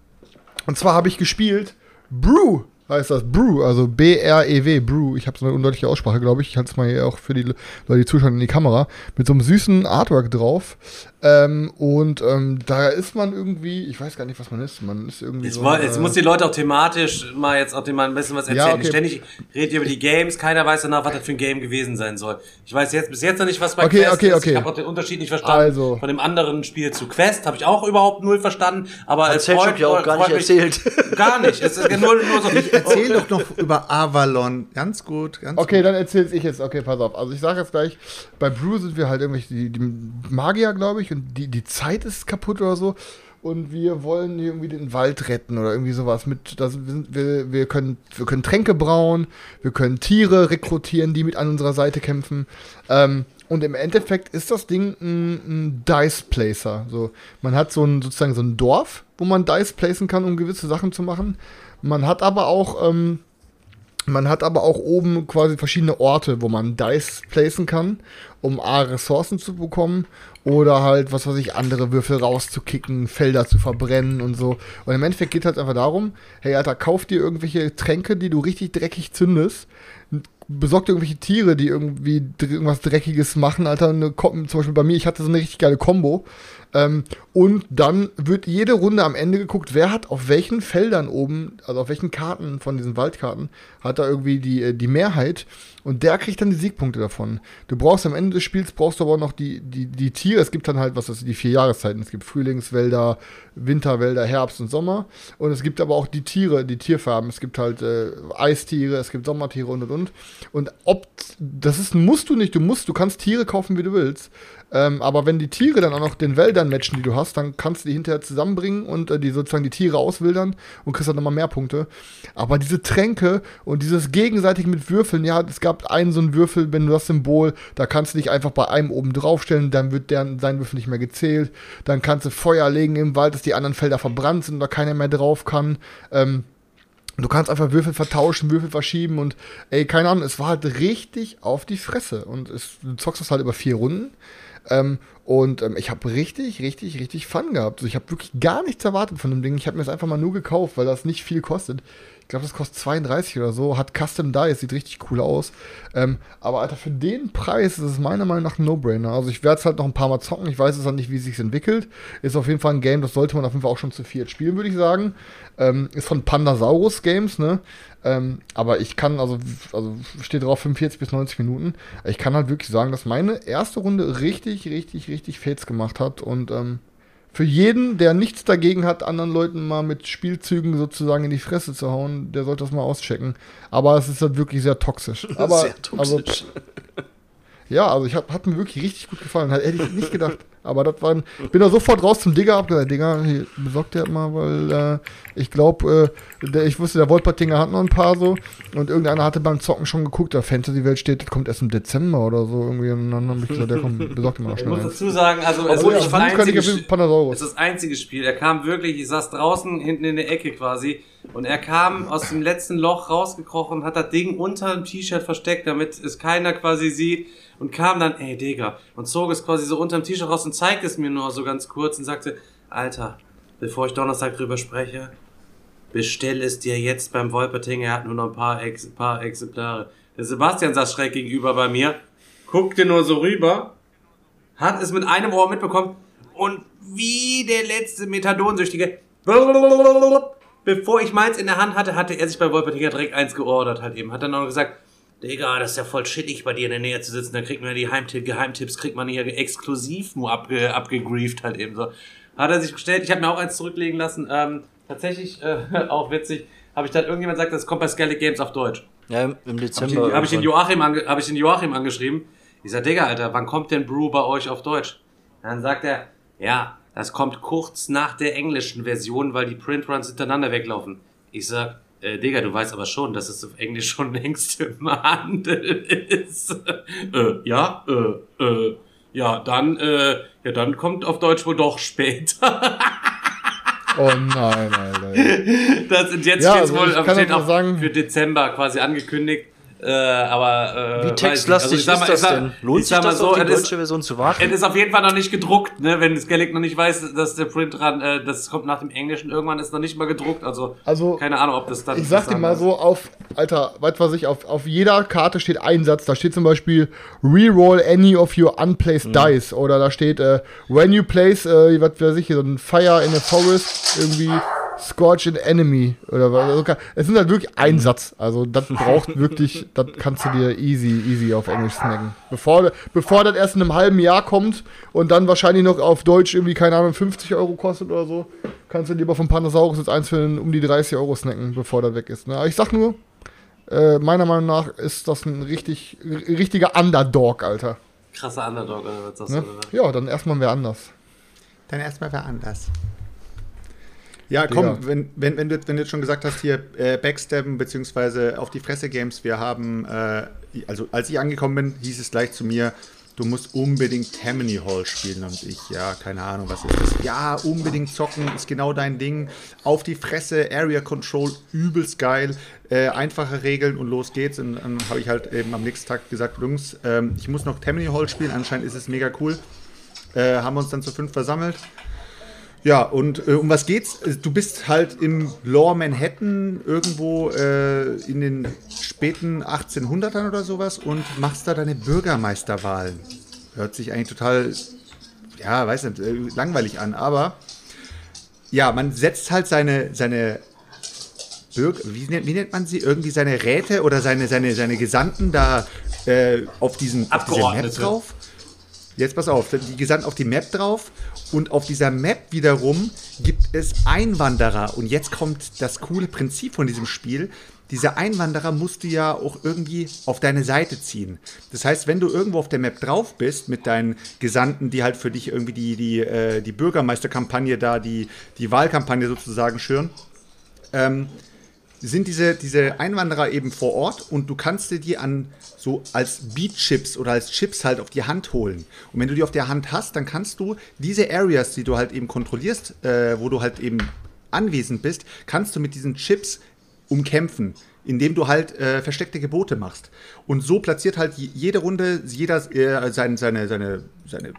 und zwar habe ich gespielt Brew, heißt das. Brew, also B-R-E-W, Brew. Ich habe so eine undeutliche Aussprache, glaube ich. Ich halte es mal hier auch für die Leute, die zuschauen, in die Kamera. Mit so einem süßen Artwork drauf. Ähm, und ähm, da ist man irgendwie, ich weiß gar nicht, was man ist. Man ist irgendwie Jetzt, so. woll- jetzt äh, muss die Leute auch thematisch mal jetzt auch mal ein bisschen was erzählen. Ja, okay. Ständig redet ihr über die Games, keiner weiß danach, was das für ein Game gewesen sein soll. Ich weiß jetzt bis jetzt noch nicht, was bei Okay, Quest okay, ist. okay. Ich habe auch den Unterschied nicht verstanden. Also. Von dem anderen Spiel zu Quest habe ich auch überhaupt null verstanden. Aber Hat es freut, ja auch gar nicht erzählt. Gar nicht. Es ist nur, nur so. Erzähl doch noch über Avalon. Ganz gut, ganz Okay, gut. dann erzähl's ich jetzt. Okay, pass auf. Also ich sage jetzt gleich, bei Brew sind wir halt irgendwelche die, die Magier, glaube ich, und die, die Zeit ist kaputt oder so. Und wir wollen irgendwie den Wald retten oder irgendwie sowas. Mit, das, wir, wir, können, wir können Tränke brauen, wir können Tiere rekrutieren, die mit an unserer Seite kämpfen. Ähm, und im Endeffekt ist das Ding ein, ein Dice Placer. So, man hat so ein, sozusagen so ein Dorf, wo man Dice placen kann, um gewisse Sachen zu machen. Man hat aber auch ähm, Man hat aber auch oben quasi verschiedene Orte, wo man Dice placen kann, um A, Ressourcen zu bekommen oder halt, was weiß ich, andere Würfel rauszukicken, Felder zu verbrennen und so. Und im Endeffekt geht es halt einfach darum, hey Alter, kauf dir irgendwelche Tränke, die du richtig dreckig zündest, besorg dir irgendwelche Tiere, die irgendwie irgendwas Dreckiges machen, Alter. Eine, Kom- zum Beispiel bei mir, ich hatte so eine richtig geile Combo. Ähm, und dann wird jede Runde am Ende geguckt, wer hat auf welchen Feldern oben, also auf welchen Karten von diesen Waldkarten, hat da irgendwie die, äh, die Mehrheit. Und der kriegt dann die Siegpunkte davon. Du brauchst am Ende des Spiels, brauchst du aber noch die, die, die Tiere. Es gibt dann halt, was ist die vier Jahreszeiten. Es gibt Frühlingswälder, Winterwälder, Herbst und Sommer. Und es gibt aber auch die Tiere, die Tierfarben. Es gibt halt äh, Eistiere, es gibt Sommertiere und und und. Und ob, das ist, musst du nicht, du musst, du kannst Tiere kaufen, wie du willst. Ähm, aber wenn die Tiere dann auch noch den Wäldern matchen, die du hast, dann kannst du die hinterher zusammenbringen und äh, die sozusagen die Tiere auswildern und kriegst dann nochmal mehr Punkte. Aber diese Tränke und dieses gegenseitig mit Würfeln, ja, es gab einen so einen Würfel, wenn du das Symbol, da kannst du dich einfach bei einem oben draufstellen, dann wird der, sein Würfel nicht mehr gezählt. Dann kannst du Feuer legen im Wald, dass die anderen Felder verbrannt sind und da keiner mehr drauf kann. Ähm, Du kannst einfach Würfel vertauschen, Würfel verschieben und ey, keine Ahnung, es war halt richtig auf die Fresse. Und es, du zockst das halt über vier Runden. Ähm, und ähm, ich habe richtig, richtig, richtig Fun gehabt. Also ich habe wirklich gar nichts erwartet von dem Ding. Ich habe mir das einfach mal nur gekauft, weil das nicht viel kostet. Ich glaube, das kostet 32 oder so. Hat Custom Dice, sieht richtig cool aus. Ähm, aber Alter, für den Preis ist es meiner Meinung nach ein No-Brainer. Also ich werde es halt noch ein paar Mal zocken. Ich weiß es halt nicht, wie es sich entwickelt. Ist auf jeden Fall ein Game, das sollte man auf jeden Fall auch schon zu viert spielen, würde ich sagen. Ähm, ist von Pandasaurus Games, ne? Ähm, aber ich kann, also, also steht drauf 45 bis 90 Minuten. Ich kann halt wirklich sagen, dass meine erste Runde richtig, richtig, richtig Fates gemacht hat. Und ähm, für jeden, der nichts dagegen hat, anderen Leuten mal mit Spielzügen sozusagen in die Fresse zu hauen, der sollte das mal auschecken. Aber es ist halt wirklich sehr toxisch. Aber, Sehr toxisch. Also, ja, also ich hab, hat mir wirklich richtig gut gefallen. Hätte ich nicht gedacht. Aber das war ein, ich bin da sofort raus zum Digger, hab gesagt, Digga, hier, besorgt der mal, weil äh, ich glaube, äh, der, ich wusste, der Wolpertinger hat noch ein paar so und irgendeiner hatte beim Zocken schon geguckt, der Fantasy-Welt steht, das kommt erst im Dezember oder so irgendwie und dann hab ich gesagt, der kommt, besorgt ihn mal noch Ich schnell muss eins. dazu sagen, also es Obwohl ist ich das einzige ich Spiel-. Es ist das einzige Spiel. Er kam wirklich, ich saß draußen hinten in der Ecke quasi und er kam aus dem letzten Loch rausgekrochen, hat das Ding unter dem T-Shirt versteckt, damit es keiner quasi sieht und kam dann, ey Digga, und zog es quasi so unter dem T-Shirt raus und zeigte es mir nur so ganz kurz und sagte, Alter, bevor ich Donnerstag drüber spreche, bestell es dir jetzt beim Wolperting, er hat nur noch ein paar, Ex paar Exemplare. Der Sebastian saß schräg gegenüber bei mir, guckte nur so rüber, hat es mit einem Ohr mitbekommen und wie der letzte Methadonsüchtige, bevor ich meins in der Hand hatte, hatte er sich bei Wolpertinger direkt eins geordert halt eben. Hat dann auch gesagt, Digga, das ist ja voll shittig, bei dir in der Nähe zu sitzen, da kriegt man ja die Heimtipp, Geheimtipps, kriegt man hier exklusiv nur abge, abgegrieft halt eben so. Hat er sich bestellt, ich habe mir auch eins zurücklegen lassen, ähm, tatsächlich, äh, auch witzig, habe ich dann irgendjemand gesagt, das kommt bei Skellig Games auf Deutsch. Ja, im Habe ich, Dezember. den- hab ich, den. Joachim ange, hab ich den Joachim angeschrieben. Ich sag, Digga, Alter, wann kommt denn Brew bei euch auf Deutsch? Dann sagt er, ja, das kommt kurz nach der englischen Version, weil die Printruns hintereinander weglaufen. Ich sag, äh, Digga, du weißt aber schon, dass es auf Englisch schon längst im Handel ist. äh, ja, äh, äh, ja, dann, äh, ja, dann kommt auf Deutsch wohl doch später. Oh nein, Alter. Das sind jetzt Ja, also wohl, kann steht auch sagen- für Dezember quasi angekündigt. Äh, aber äh, Wie textlastig weiß. Also mal- ist das denn? Lohnt ich sich das so, auf die deutsche Version zu warten? es ist auf jeden Fall noch nicht gedruckt, ne? Wenn Skellig noch nicht weiß, dass der Print dran, äh, das kommt nach dem Englischen irgendwann ist noch nicht mal gedruckt. Also, Also, keine Ahnung, ob das dann. Ich sag dir mal so, auf, Alter, was ich, auf, auf jeder Karte steht ein Satz. Da steht zum Beispiel, reroll any of your unplaced dice. Oder da steht, äh, when you place, äh, was weiß ich, so ein Fire in a forest, irgendwie scorch an enemy. Oder was. Also, es sind halt wirklich ein Satz. Also, das braucht wirklich, das kannst du dir easy, easy auf Englisch snacken. Bevor, bevor das erst in einem halben Jahr kommt und dann wahrscheinlich noch auf Deutsch irgendwie, keine Ahnung, 50 Euro kostet oder so, kannst du lieber vom Pandasaurus jetzt eins für um die 30 Euro snacken, bevor das weg ist. Ne? Aber ich sag nur, äh, meiner Meinung nach ist das ein richtig, richtiger Underdog, Alter. Krasser Underdog, oder was sagst Ne? Oder? Ja, dann erstmal wer anders. Dann erstmal wer anders. Ja, komm, wenn, wenn, wenn, du, wenn du jetzt schon gesagt hast, hier äh, Backstabben beziehungsweise auf die Fresse Games, wir haben, äh, also als ich angekommen bin, hieß es gleich zu mir, du musst unbedingt Tammany Hall spielen. Und ich, ja, keine Ahnung, was ist das? Ja, unbedingt zocken, ist genau dein Ding. Auf die Fresse, Area Control, übelst geil. Äh, einfache Regeln und los geht's. Und dann habe ich halt eben am nächsten Tag gesagt, Jungs, ähm, ich muss noch Tammany Hall spielen. Anscheinend ist es mega cool. Äh, haben wir uns dann zu fünf versammelt. Ja, und äh, um was geht's? Du bist halt im Lower Manhattan irgendwo äh, in den späten 1800ern oder sowas und machst da deine Bürgermeisterwahlen. Hört sich eigentlich total, ja, weiß nicht, äh, langweilig an, aber ja, man setzt halt seine, seine Bürger, wie nennt, wie nennt man sie? Irgendwie seine Räte oder seine, seine, seine Gesandten da äh, auf diesen auf diese Map drauf. Jetzt pass auf, die Gesandten auf die Map drauf und auf dieser Map wiederum gibt es Einwanderer. Und jetzt kommt das coole Prinzip von diesem Spiel. Diese Einwanderer musst du ja auch irgendwie auf deine Seite ziehen. Das heißt, wenn du irgendwo auf der Map drauf bist mit deinen Gesandten, die halt für dich irgendwie die, die, äh, die Bürgermeisterkampagne da, die, die Wahlkampagne sozusagen schüren, ähm, sind diese, diese Einwanderer eben vor Ort und du kannst dir die an so als Beat-Chips oder als Chips halt auf die Hand holen. Und wenn du die auf der Hand hast, dann kannst du diese Areas, die du halt eben kontrollierst, äh, wo du halt eben anwesend bist, kannst du mit diesen Chips umkämpfen, indem du halt äh, versteckte Gebote machst. Und so platziert halt je- jede Runde jeder äh, sein, seine, seine, seine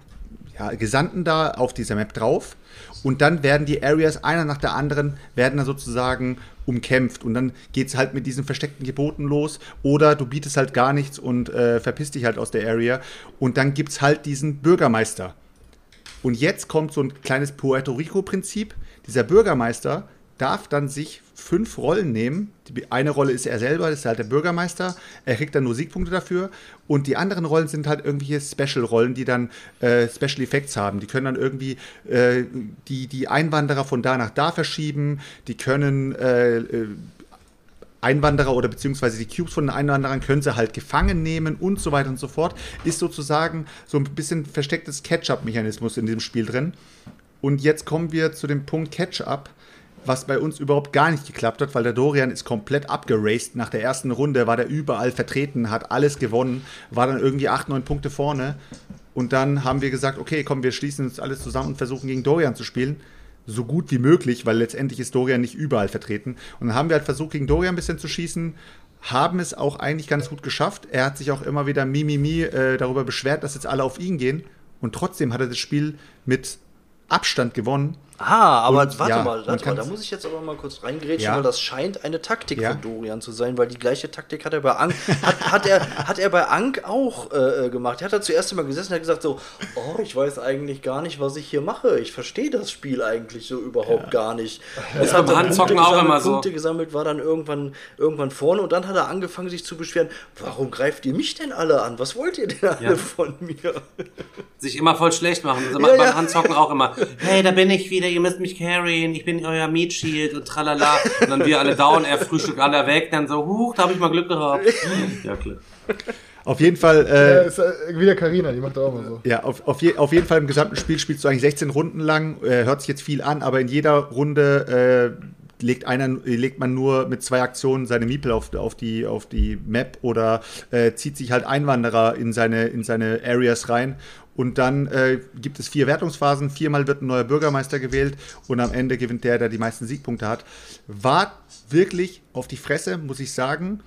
ja, Gesandten da auf dieser Map drauf. Und dann werden die Areas einer nach der anderen, werden dann sozusagen umkämpft. Und dann geht es halt mit diesen versteckten Geboten los. Oder du bietest halt gar nichts und äh, verpisst dich halt aus der Area. Und dann gibt es halt diesen Bürgermeister. Und jetzt kommt so ein kleines Puerto Rico-Prinzip. Dieser Bürgermeister darf dann sich fünf Rollen nehmen. Die eine Rolle ist er selber, das ist halt der Bürgermeister. Er kriegt dann nur Siegpunkte dafür. Und die anderen Rollen sind halt irgendwelche Special-Rollen, die dann äh, Special Effects haben. Die können dann irgendwie äh, die, die Einwanderer von da nach da verschieben. Die können äh, äh, Einwanderer oder beziehungsweise die Cubes von den Einwanderern können sie halt gefangen nehmen und so weiter und so fort. Ist sozusagen so ein bisschen verstecktes Catch-up-Mechanismus in diesem Spiel drin. Und jetzt kommen wir zu dem Punkt Catch-up, was bei uns überhaupt gar nicht geklappt hat, weil der Dorian ist komplett abgeraced. Nach der ersten Runde war der überall vertreten, hat alles gewonnen, war dann irgendwie 8, 9 Punkte vorne. Und dann haben wir gesagt, okay, komm, wir schließen uns alles zusammen und versuchen gegen Dorian zu spielen. So gut wie möglich, weil letztendlich ist Dorian nicht überall vertreten. Und dann haben wir halt versucht, gegen Dorian ein bisschen zu schießen, haben es auch eigentlich ganz gut geschafft. Er hat sich auch immer wieder Mimimi äh, darüber beschwert, dass jetzt alle auf ihn gehen. Und trotzdem hat er das Spiel mit Abstand gewonnen. Ah, aber Und, warte ja, mal, warte mal, da muss ich jetzt aber mal kurz reingrätschen, Ja. weil das scheint eine Taktik Ja. von Dorian zu sein, weil die gleiche Taktik hat er bei Ank, hat, hat, er, hat er bei Ank auch äh, äh, gemacht. Er hat da zuerst einmal gesessen und hat gesagt so, oh, ich weiß eigentlich gar nicht, was ich hier mache. Ich verstehe das Spiel eigentlich so überhaupt gar nicht. Es beim dann Punkte auch gesammelt, immer so. Punkte gesammelt, war dann irgendwann, irgendwann vorne und dann hat er angefangen, sich zu beschweren, warum greift ihr mich denn alle an? Was wollt ihr denn alle Ja. von mir? Sich immer voll schlecht machen. Also Ja, beim ja. Handzocken auch immer. Hey, da bin ich wieder, ihr müsst mich carryen, ich bin euer Meat Shield und tralala. Und dann wir alle down, er frühstückt alle weg, dann so, huch, da habe ich mal Glück gehabt. Ja, klar. Auf jeden Fall, Äh, äh, ist, äh, wieder Karina, die macht auch mal so. ja, auf, auf, je, auf jeden Fall im gesamten Spiel spielst du eigentlich 16 Runden lang. Äh, hört sich jetzt viel an, aber in jeder Runde äh, legt, einer, legt man nur mit zwei Aktionen seine Miepel auf, auf, die, auf die Map oder äh, zieht sich halt Einwanderer in seine, in seine Areas rein. Und dann äh, gibt es vier Wertungsphasen. Viermal wird ein neuer Bürgermeister gewählt und am Ende gewinnt der, der die meisten Siegpunkte hat. War wirklich auf die Fresse, muss ich sagen.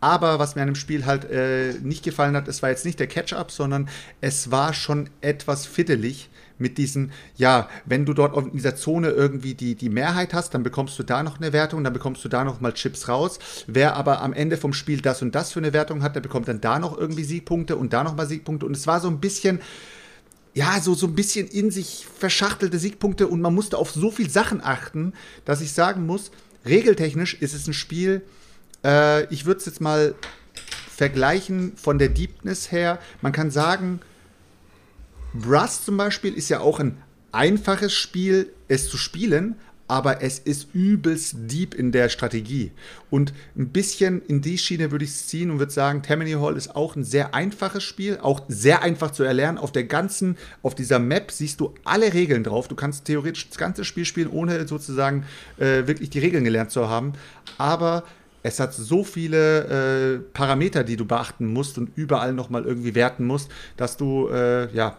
Aber was mir an dem Spiel halt äh, nicht gefallen hat, es war jetzt nicht der Catch-up, sondern es war schon etwas fiddelig mit diesen, ja, wenn du dort in dieser Zone irgendwie die, die Mehrheit hast, dann bekommst du da noch eine Wertung, dann bekommst du da noch mal Chips raus. Wer aber am Ende vom Spiel das und das für eine Wertung hat, der bekommt dann da noch irgendwie Siegpunkte und da noch mal Siegpunkte. Und es war so ein bisschen, ja, so, so ein bisschen in sich verschachtelte Siegpunkte und man musste auf so viel Sachen achten, dass ich sagen muss, regeltechnisch ist es ein Spiel, äh, ich würde es jetzt mal vergleichen von der Deepness her. Man kann sagen, Rust zum Beispiel ist ja auch ein einfaches Spiel, es zu spielen, aber es ist übelst deep in der Strategie. Und ein bisschen in die Schiene würde ich es ziehen und würde sagen, Tammany Hall ist auch ein sehr einfaches Spiel, auch sehr einfach zu erlernen. Auf der ganzen, auf dieser Map siehst du alle Regeln drauf. Du kannst theoretisch das ganze Spiel spielen, ohne sozusagen äh, wirklich die Regeln gelernt zu haben. Aber es hat so viele äh, Parameter, die du beachten musst und überall nochmal irgendwie werten musst, dass du, äh, ja,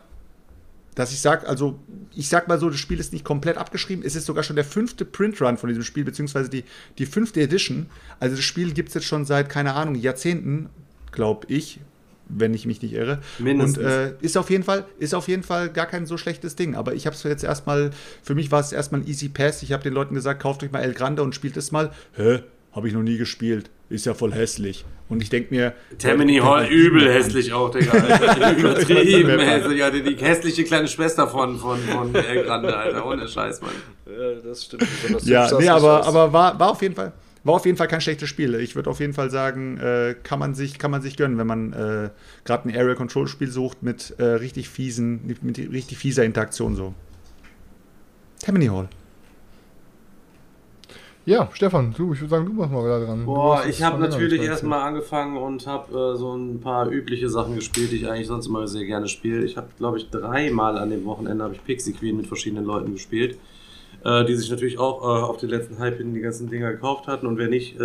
dass ich sag, also ich sag mal so, das Spiel ist nicht komplett abgeschrieben. Es ist sogar schon der fünfte Printrun von diesem Spiel, beziehungsweise die, die fünfte Edition. Also das Spiel gibt es jetzt schon seit, keine Ahnung, Jahrzehnten, glaube ich, wenn ich mich nicht irre. Mindestens. Und äh, ist auf jeden Fall, ist auf jeden Fall gar kein so schlechtes Ding. Aber ich habe es jetzt erstmal, für mich war es erstmal ein Easy Pass. Ich habe den Leuten gesagt, kauft euch mal El Grande und spielt es mal. Hä? Habe ich noch nie gespielt. Ist ja voll hässlich. Und ich denke mir. Tammany Leute, Hall, euch übel hässlich auch, Digga. Alter. Übertrieben hässlich. Ja, die, hässliche kleine Schwester von, von, von El Grande, Alter. Ohne Scheiß, Mann. Ja, das stimmt. Besonders Ja, nee, aber, aus. aber war, war auf jeden Fall. War auf jeden Fall kein schlechtes Spiel. Ich würde auf jeden Fall sagen, äh, kann, man sich, kann man sich gönnen, wenn man äh, gerade ein Area Control Spiel sucht mit äh, richtig fiesen, mit, mit richtig fieser Interaktion so. Tammany Hall. Ja, Stefan, du, ich würde sagen, du machst mal wieder dran. Boah, ich habe natürlich erstmal angefangen und habe äh, so ein paar übliche Sachen gespielt, die ich eigentlich sonst immer sehr gerne spiele. Ich habe, glaube ich, dreimal an dem Wochenende habe ich Pixie Queen mit verschiedenen Leuten gespielt, äh, die sich natürlich auch äh, auf den letzten Hype hin die ganzen Dinger gekauft hatten. Und wer nicht, äh,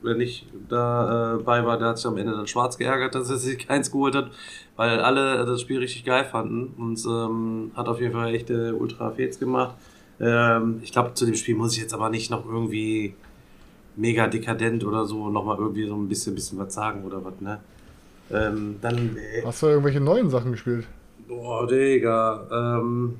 wer nicht da äh, war, der hat sich am Ende dann schwarz geärgert, dass er sich keins geholt hat, weil alle das Spiel richtig geil fanden und ähm, hat auf jeden Fall echt äh, ultra Fets gemacht. Ähm, ich glaube, zu dem Spiel muss ich jetzt aber nicht noch irgendwie mega dekadent oder so nochmal irgendwie so ein bisschen, bisschen was sagen oder was, ne? Ähm, dann, äh, Hast du irgendwelche neuen Sachen gespielt? boah, Digga, ähm,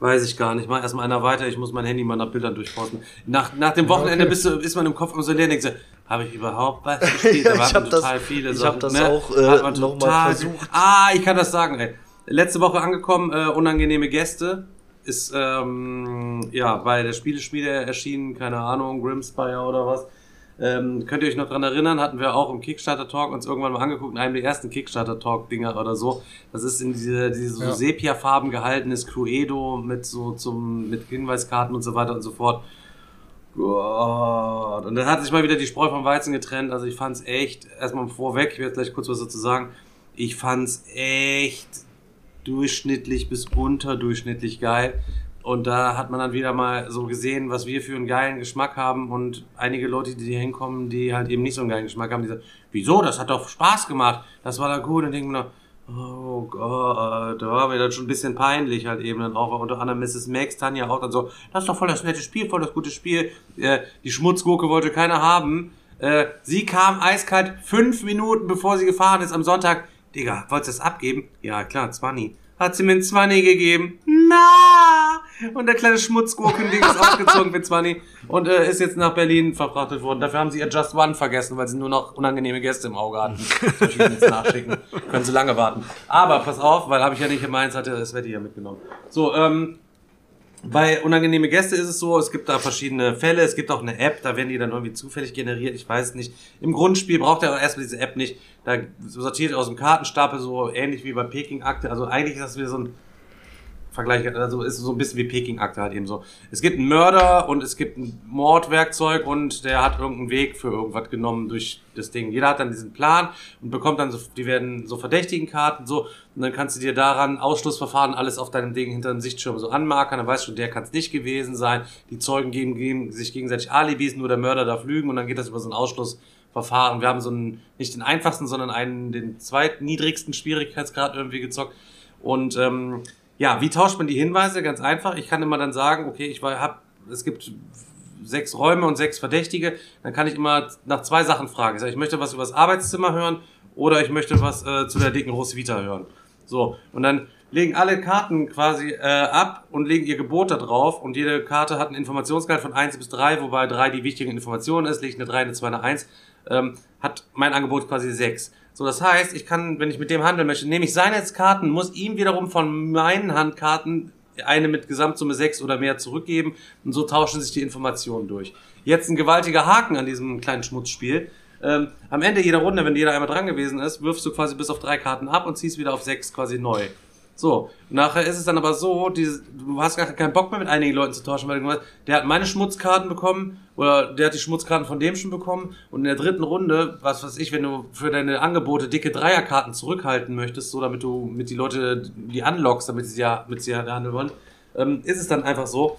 weiß ich gar nicht. Mach erstmal einer weiter, ich muss mein Handy mal nach Bildern durchforsten. Nach, nach dem Wochenende okay. bist du, ist man im Kopf immer so leer und denkt so, habe ich überhaupt was gespielt? Da Ja, ich waren hab das- total viele ich Sachen, hab das ne? auch, äh, Hat man noch mal total- versucht. Ah, ich kann das sagen, ey. Letzte Woche angekommen, äh, unangenehme Gäste. Ist ähm, ja bei der Spieleschmiede erschienen, keine Ahnung, Grimspire oder was. Ähm, könnt ihr euch noch dran erinnern, hatten wir auch im Kickstarter-Talk uns irgendwann mal angeguckt, in einem der ersten Kickstarter-Talk-Dinger oder so. Das ist in diese, diese so Ja. Sepia-Farben gehaltenes Cluedo mit so zum, mit Hinweiskarten und so weiter und so fort. Gott. Und dann hat sich mal wieder die Spreu vom Weizen getrennt. Also ich fand's echt, erstmal vorweg, ich werde gleich kurz was dazu sagen. Ich fand's echt durchschnittlich bis unterdurchschnittlich geil. Und da hat man dann wieder mal so gesehen, was wir für einen geilen Geschmack haben. Und einige Leute, die hier hinkommen, die halt eben nicht so einen geilen Geschmack haben, die sagen, wieso, das hat doch Spaß gemacht, das war da gut. Und denken nur, oh Gott, da war mir dann schon ein bisschen peinlich halt eben dann auch, unter anderem Mrs. Max, Tanja auch dann so, das ist doch voll das nette Spiel, voll das gute Spiel, äh, die Schmutzgurke wollte keiner haben, äh, sie kam eiskalt fünf Minuten bevor sie gefahren ist am Sonntag, Digga, wolltest du das abgeben? Ja, klar, 20. Hat sie mir ein 20 gegeben? Na! Und der kleine Schmutzgurkending ist aufgezogen für 20 und äh, ist jetzt nach Berlin verfrachtet worden. Dafür haben sie ihr Just One vergessen, weil sie nur noch unangenehme Gäste im Auge hatten. Jetzt nachschicken? Können sie lange warten. Aber pass auf, weil habe ich ja nicht meins, hatte das Wetti ja mitgenommen. So, ähm, bei unangenehme Gäste ist es so, es gibt da verschiedene Fälle, es gibt auch eine App, da werden die dann irgendwie zufällig generiert, ich weiß es nicht. Im Grundspiel braucht er erstmal diese App nicht. Da sortiert aus dem Kartenstapel so ähnlich wie bei Peking-Akte. Also eigentlich ist das wieder so ein Vergleich, also ist so ein bisschen wie Peking-Akte halt eben so. Es gibt einen Mörder und es gibt ein Mordwerkzeug und der hat irgendeinen Weg für irgendwas genommen durch das Ding. Jeder hat dann diesen Plan und bekommt dann so, die werden so verdächtigen Karten so und dann kannst du dir daran Ausschlussverfahren alles auf deinem Ding hinter dem Sichtschirm so anmarkern, dann weißt du, der kann es nicht gewesen sein. Die Zeugen geben, geben sich gegenseitig Alibis, nur der Mörder darf lügen und dann geht das über so ein Ausschlussverfahren. Wir haben so einen, nicht den einfachsten, sondern einen, den zweitniedrigsten Schwierigkeitsgrad irgendwie gezockt und ähm, ja, wie tauscht man die Hinweise? Ganz einfach. Ich kann immer dann sagen, okay, ich hab, es gibt sechs Räume und sechs Verdächtige. Dann kann ich immer nach zwei Sachen fragen. Ich sage, ich möchte was über das Arbeitszimmer hören oder ich möchte was äh, zu der dicken Roswitha hören. So, und dann legen alle Karten quasi äh, ab und legen ihr Gebot da drauf und jede Karte hat einen Informationsgehalt von 1 bis 3, wobei 3 die wichtige Information ist, ich eine 3, eine 2, eine 1, ähm, hat mein Angebot quasi 6. So, das heißt, ich kann, wenn ich mit dem handeln möchte, nehme ich seine Karten, muss ihm wiederum von meinen Handkarten eine mit Gesamtsumme 6 oder mehr zurückgeben und so tauschen sich die Informationen durch. Jetzt ein gewaltiger Haken an diesem kleinen Schmutzspiel. Ähm, am Ende jeder Runde, wenn jeder einmal dran gewesen ist, wirfst du quasi bis auf drei Karten ab und ziehst wieder auf sechs quasi neu. So, nachher ist es dann aber so, diese, du hast gar keinen Bock mehr mit einigen Leuten zu tauschen, weil du der hat meine Schmutzkarten bekommen oder der hat die Schmutzkarten von dem schon bekommen und in der dritten Runde, was weiß ich, wenn du für deine Angebote dicke Dreierkarten zurückhalten möchtest, so damit du mit die Leute die unlockst, damit sie ja mit sie handeln wollen, ähm, ist es dann einfach so,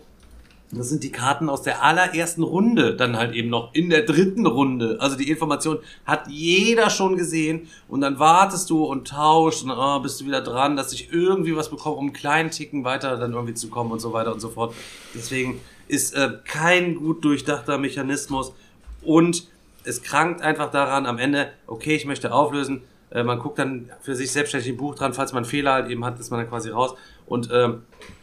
Das sind die Karten aus der allerersten Runde, dann halt eben noch in der dritten Runde. Also die Information hat jeder schon gesehen. Und dann wartest du und tauschst und oh, bist du wieder dran, dass ich irgendwie was bekomme, um einen kleinen Ticken weiter dann irgendwie zu kommen und so weiter und so fort. Deswegen ist äh, kein gut durchdachter Mechanismus. Und es krankt einfach daran am Ende, okay, ich möchte auflösen, äh, man guckt dann für sich selbstständig im Buch dran, falls man einen Fehler halt eben hat, ist man dann quasi raus. Und ähm,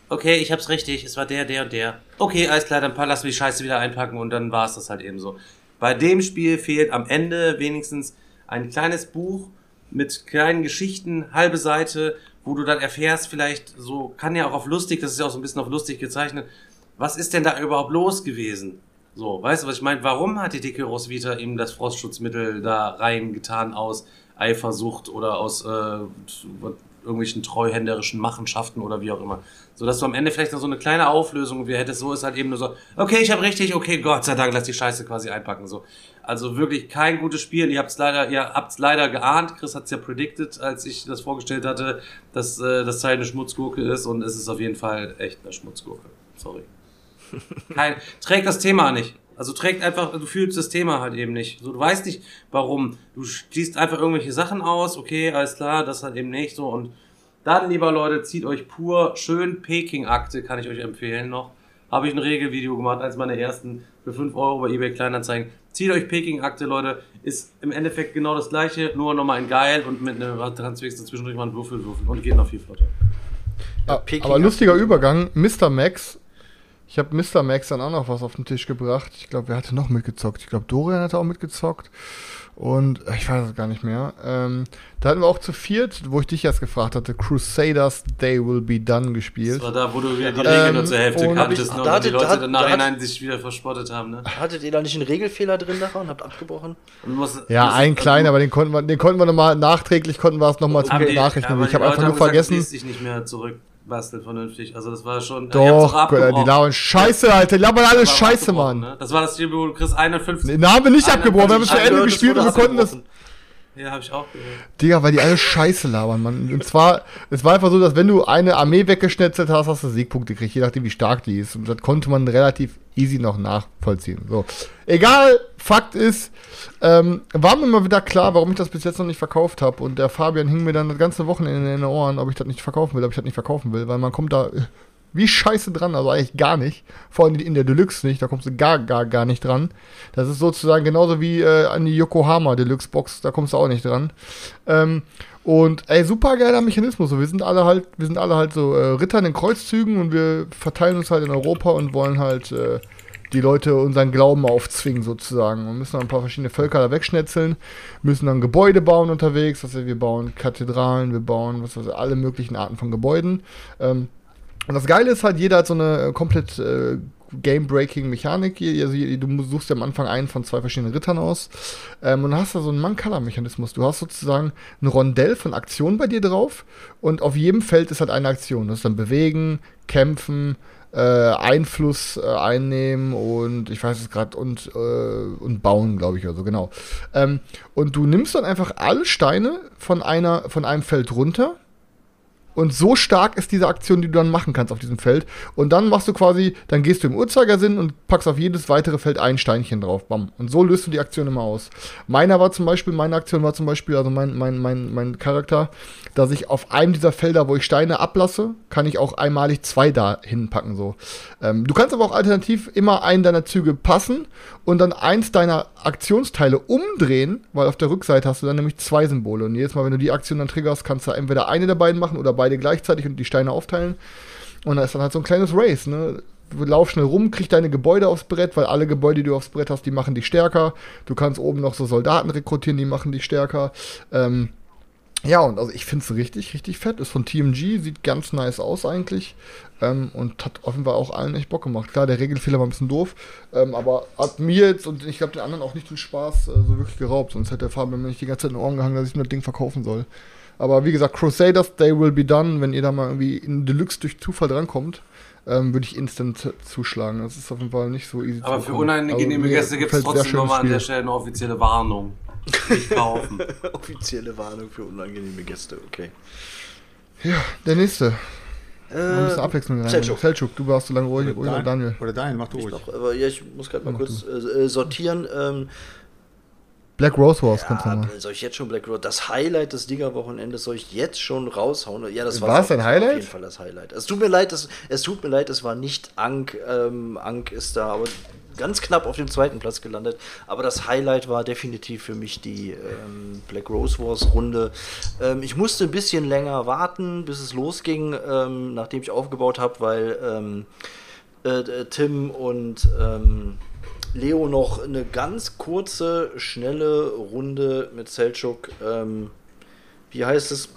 okay, ich hab's richtig, es war der, der und der. Okay, alles klar, dann lassen wir die Scheiße wieder einpacken und dann war's das halt eben so. Bei dem Spiel fehlt am Ende wenigstens ein kleines Buch mit kleinen Geschichten, halbe Seite, wo du dann erfährst, vielleicht so, kann ja auch auf lustig, das ist ja auch so ein bisschen auf lustig gezeichnet, was ist denn da überhaupt los gewesen? So, weißt du, was ich meine? Warum hat die dicke Roswitha ihm das Frostschutzmittel da reingetan aus Eifersucht oder aus äh, irgendwelchen treuhänderischen Machenschaften oder wie auch immer. So dass du am Ende vielleicht noch so eine kleine Auflösung wie hättest, so ist halt eben nur so, okay, ich habe richtig, okay, Gott sei Dank, lass die Scheiße quasi einpacken. So. Also wirklich kein gutes Spiel. Ihr habt's leider, ihr habt's leider geahnt. Chris hat's ja predicted, als ich das vorgestellt hatte, dass äh, das Teil eine Schmutzgurke ist und es ist auf jeden Fall echt eine Schmutzgurke. Sorry. Kein, trägt das Thema nicht. Also trägt einfach, du fühlst das Thema halt eben nicht. So, du weißt nicht, warum. Du schließt einfach irgendwelche Sachen aus, okay, alles klar, das halt eben nicht so. Und dann, lieber Leute, zieht euch pur schön Peking-Akte, kann ich euch empfehlen noch. Habe ich ein Regelvideo gemacht, als meine ersten für 5 Euro bei eBay Kleinanzeigen. Zieht euch Peking-Akte, Leute. Ist im Endeffekt genau das gleiche, nur nochmal in geil und mit einer Transfix zwischendurch mal ein Würfel würfeln. Und geht noch viel flotter. Ja, aber lustiger Übergang, Mr. Max ich habe Mr. Max dann auch noch was auf den Tisch gebracht. Ich glaube, wer hatte noch mitgezockt? Ich glaube, Dorian hatte auch mitgezockt. Und äh, ich weiß es gar nicht mehr. Ähm, da hatten wir auch zu viert, wo ich dich erst gefragt hatte, Crusaders They Will Be Done gespielt. Das war da, wo du wieder die Regeln ähm, nur zur Hälfte kanntest ne, und die Leute da, im Nachhinein da sich wieder verspottet haben. Ne? Hattet ihr da nicht einen Regelfehler drin nachher und habt abgebrochen? Und musst, ja, musst, einen kleinen, aber den konnten wir, den konnten wir nochmal nachträglich, konnten wir es nochmal okay, nachrechnen. Ich habe einfach nur vergessen. Ich nicht mehr zurück basteln vernünftig. Also das war schon. Doch, die, die labern Scheiße, Alter. Die labern alles Scheiße, Mann. Ne? Das war das Spiel, wo kriegst 51. Nee, da haben wir nicht abgebrochen, wir haben es zu Ende gespielt und wir konnten das. Ja, hab ich auch gehört. Digga, weil die alle Scheiße labern, Mann. Und zwar, es war einfach so, dass wenn du eine Armee weggeschnetzelt hast, hast du Siegpunkte gekriegt, je nachdem wie stark die ist. Und das konnte man relativ easy noch nachvollziehen. So. Egal, Fakt ist, ähm, war mir mal wieder klar, warum ich das bis jetzt noch nicht verkauft habe. Und der Fabian hing mir dann das ganze Wochenende in den Ohren, ob ich das nicht verkaufen will, ob ich das nicht verkaufen will, weil man kommt da wie scheiße dran, also eigentlich gar nicht. Vor allem in der Deluxe nicht, da kommst du gar, gar, gar nicht dran. Das ist sozusagen genauso wie äh, an die Yokohama Deluxe Box, da kommst du auch nicht dran. Ähm, und ey, super geiler Mechanismus. So, wir sind alle halt, wir sind alle halt so äh, Ritter in den Kreuzzügen und wir verteilen uns halt in Europa und wollen halt äh, die Leute unseren Glauben aufzwingen sozusagen. Wir müssen ein paar verschiedene Völker da wegschnetzeln, müssen dann Gebäude bauen unterwegs. Also wir bauen Kathedralen, wir bauen was weiß ich, alle möglichen Arten von Gebäuden. Ähm, und das Geile ist halt, jeder hat so eine komplett äh, Game-Breaking-Mechanik. Also, du suchst ja am Anfang einen von zwei verschiedenen Rittern aus. Ähm, und hast du so einen Man-Color-Mechanismus. Du hast sozusagen ein Rondell von Aktionen bei dir drauf. Und auf jedem Feld ist halt eine Aktion. Das ist dann Bewegen, Kämpfen, äh, Einfluss äh, einnehmen und ich weiß es gerade und, äh, und bauen, glaube ich, also genau. Ähm, und du nimmst dann einfach alle Steine von einer von einem Feld runter und so stark ist diese Aktion, die du dann machen kannst auf diesem Feld. Und dann machst du quasi, dann gehst du im Uhrzeigersinn und packst auf jedes weitere Feld ein Steinchen drauf. Bam. Und so löst du die Aktion immer aus. Meiner war zum Beispiel, meine Aktion war zum Beispiel, also mein, mein, mein, mein Charakter, dass ich auf einem dieser Felder, wo ich Steine ablasse, kann ich auch einmalig zwei da hinpacken. So. Ähm, du kannst aber auch alternativ immer einen deiner Züge passen und dann eins deiner Aktionsteile umdrehen, weil auf der Rückseite hast du dann nämlich zwei Symbole. Und jedes Mal, wenn du die Aktion dann triggerst, kannst du entweder eine der beiden machen oder beide beide gleichzeitig und die Steine aufteilen. Und da ist dann halt so ein kleines Race, ne? Lauf schnell rum, krieg deine Gebäude aufs Brett, weil alle Gebäude, die du aufs Brett hast, die machen dich stärker. Du kannst oben noch so Soldaten rekrutieren, die machen dich stärker. Ähm, ja, und also ich finde es richtig, richtig fett. Ist von TMG, sieht ganz nice aus eigentlich. Ähm, und hat offenbar auch allen echt Bock gemacht. Klar, der Regelfehler war ein bisschen doof, ähm, aber hat mir jetzt und ich glaube den anderen auch nicht den Spaß äh, so wirklich geraubt. Sonst hätte der Fabian mir nicht die ganze Zeit in den Ohren gehangen, dass ich mir das Ding verkaufen soll. Aber wie gesagt, Crusaders, They Will Be Done, wenn ihr da mal irgendwie in Deluxe durch Zufall drankommt, ähm, würde ich instant zuschlagen. Das ist auf jeden Fall nicht so easy Aber für unangenehme also, Gäste gibt es trotzdem nochmal an der Stelle eine offizielle Warnung. Nicht kaufen. offizielle Warnung für unangenehme Gäste, okay. Ja, der nächste. ein bisschen Abwechslung rein. Selçuk. Selçuk, du warst so lange ruhig, Dan- Daniel. Oder Daniel, mach du ruhig. noch, aber ja, ich muss gerade mal kurz äh, äh, sortieren. Ähm, Black Rose Wars ja, mal. soll ich jetzt schon Black Road? Das Highlight des Digger-Wochenendes soll ich jetzt schon raushauen? Ja, das War war es dein Auf Highlight? jeden Fall das Highlight. Es tut mir leid, es, es tut mir leid, es war nicht Ank. Ähm, Ank ist da, aber ganz knapp auf dem zweiten Platz gelandet. Aber das Highlight war definitiv für mich die ähm, Black Rose Wars Runde. Ähm, ich musste ein bisschen länger warten, bis es losging, ähm, nachdem ich aufgebaut habe, weil ähm, äh, äh, Tim und ähm, Leo noch eine ganz kurze, schnelle Runde mit Selchuk. Ähm, wie heißt es?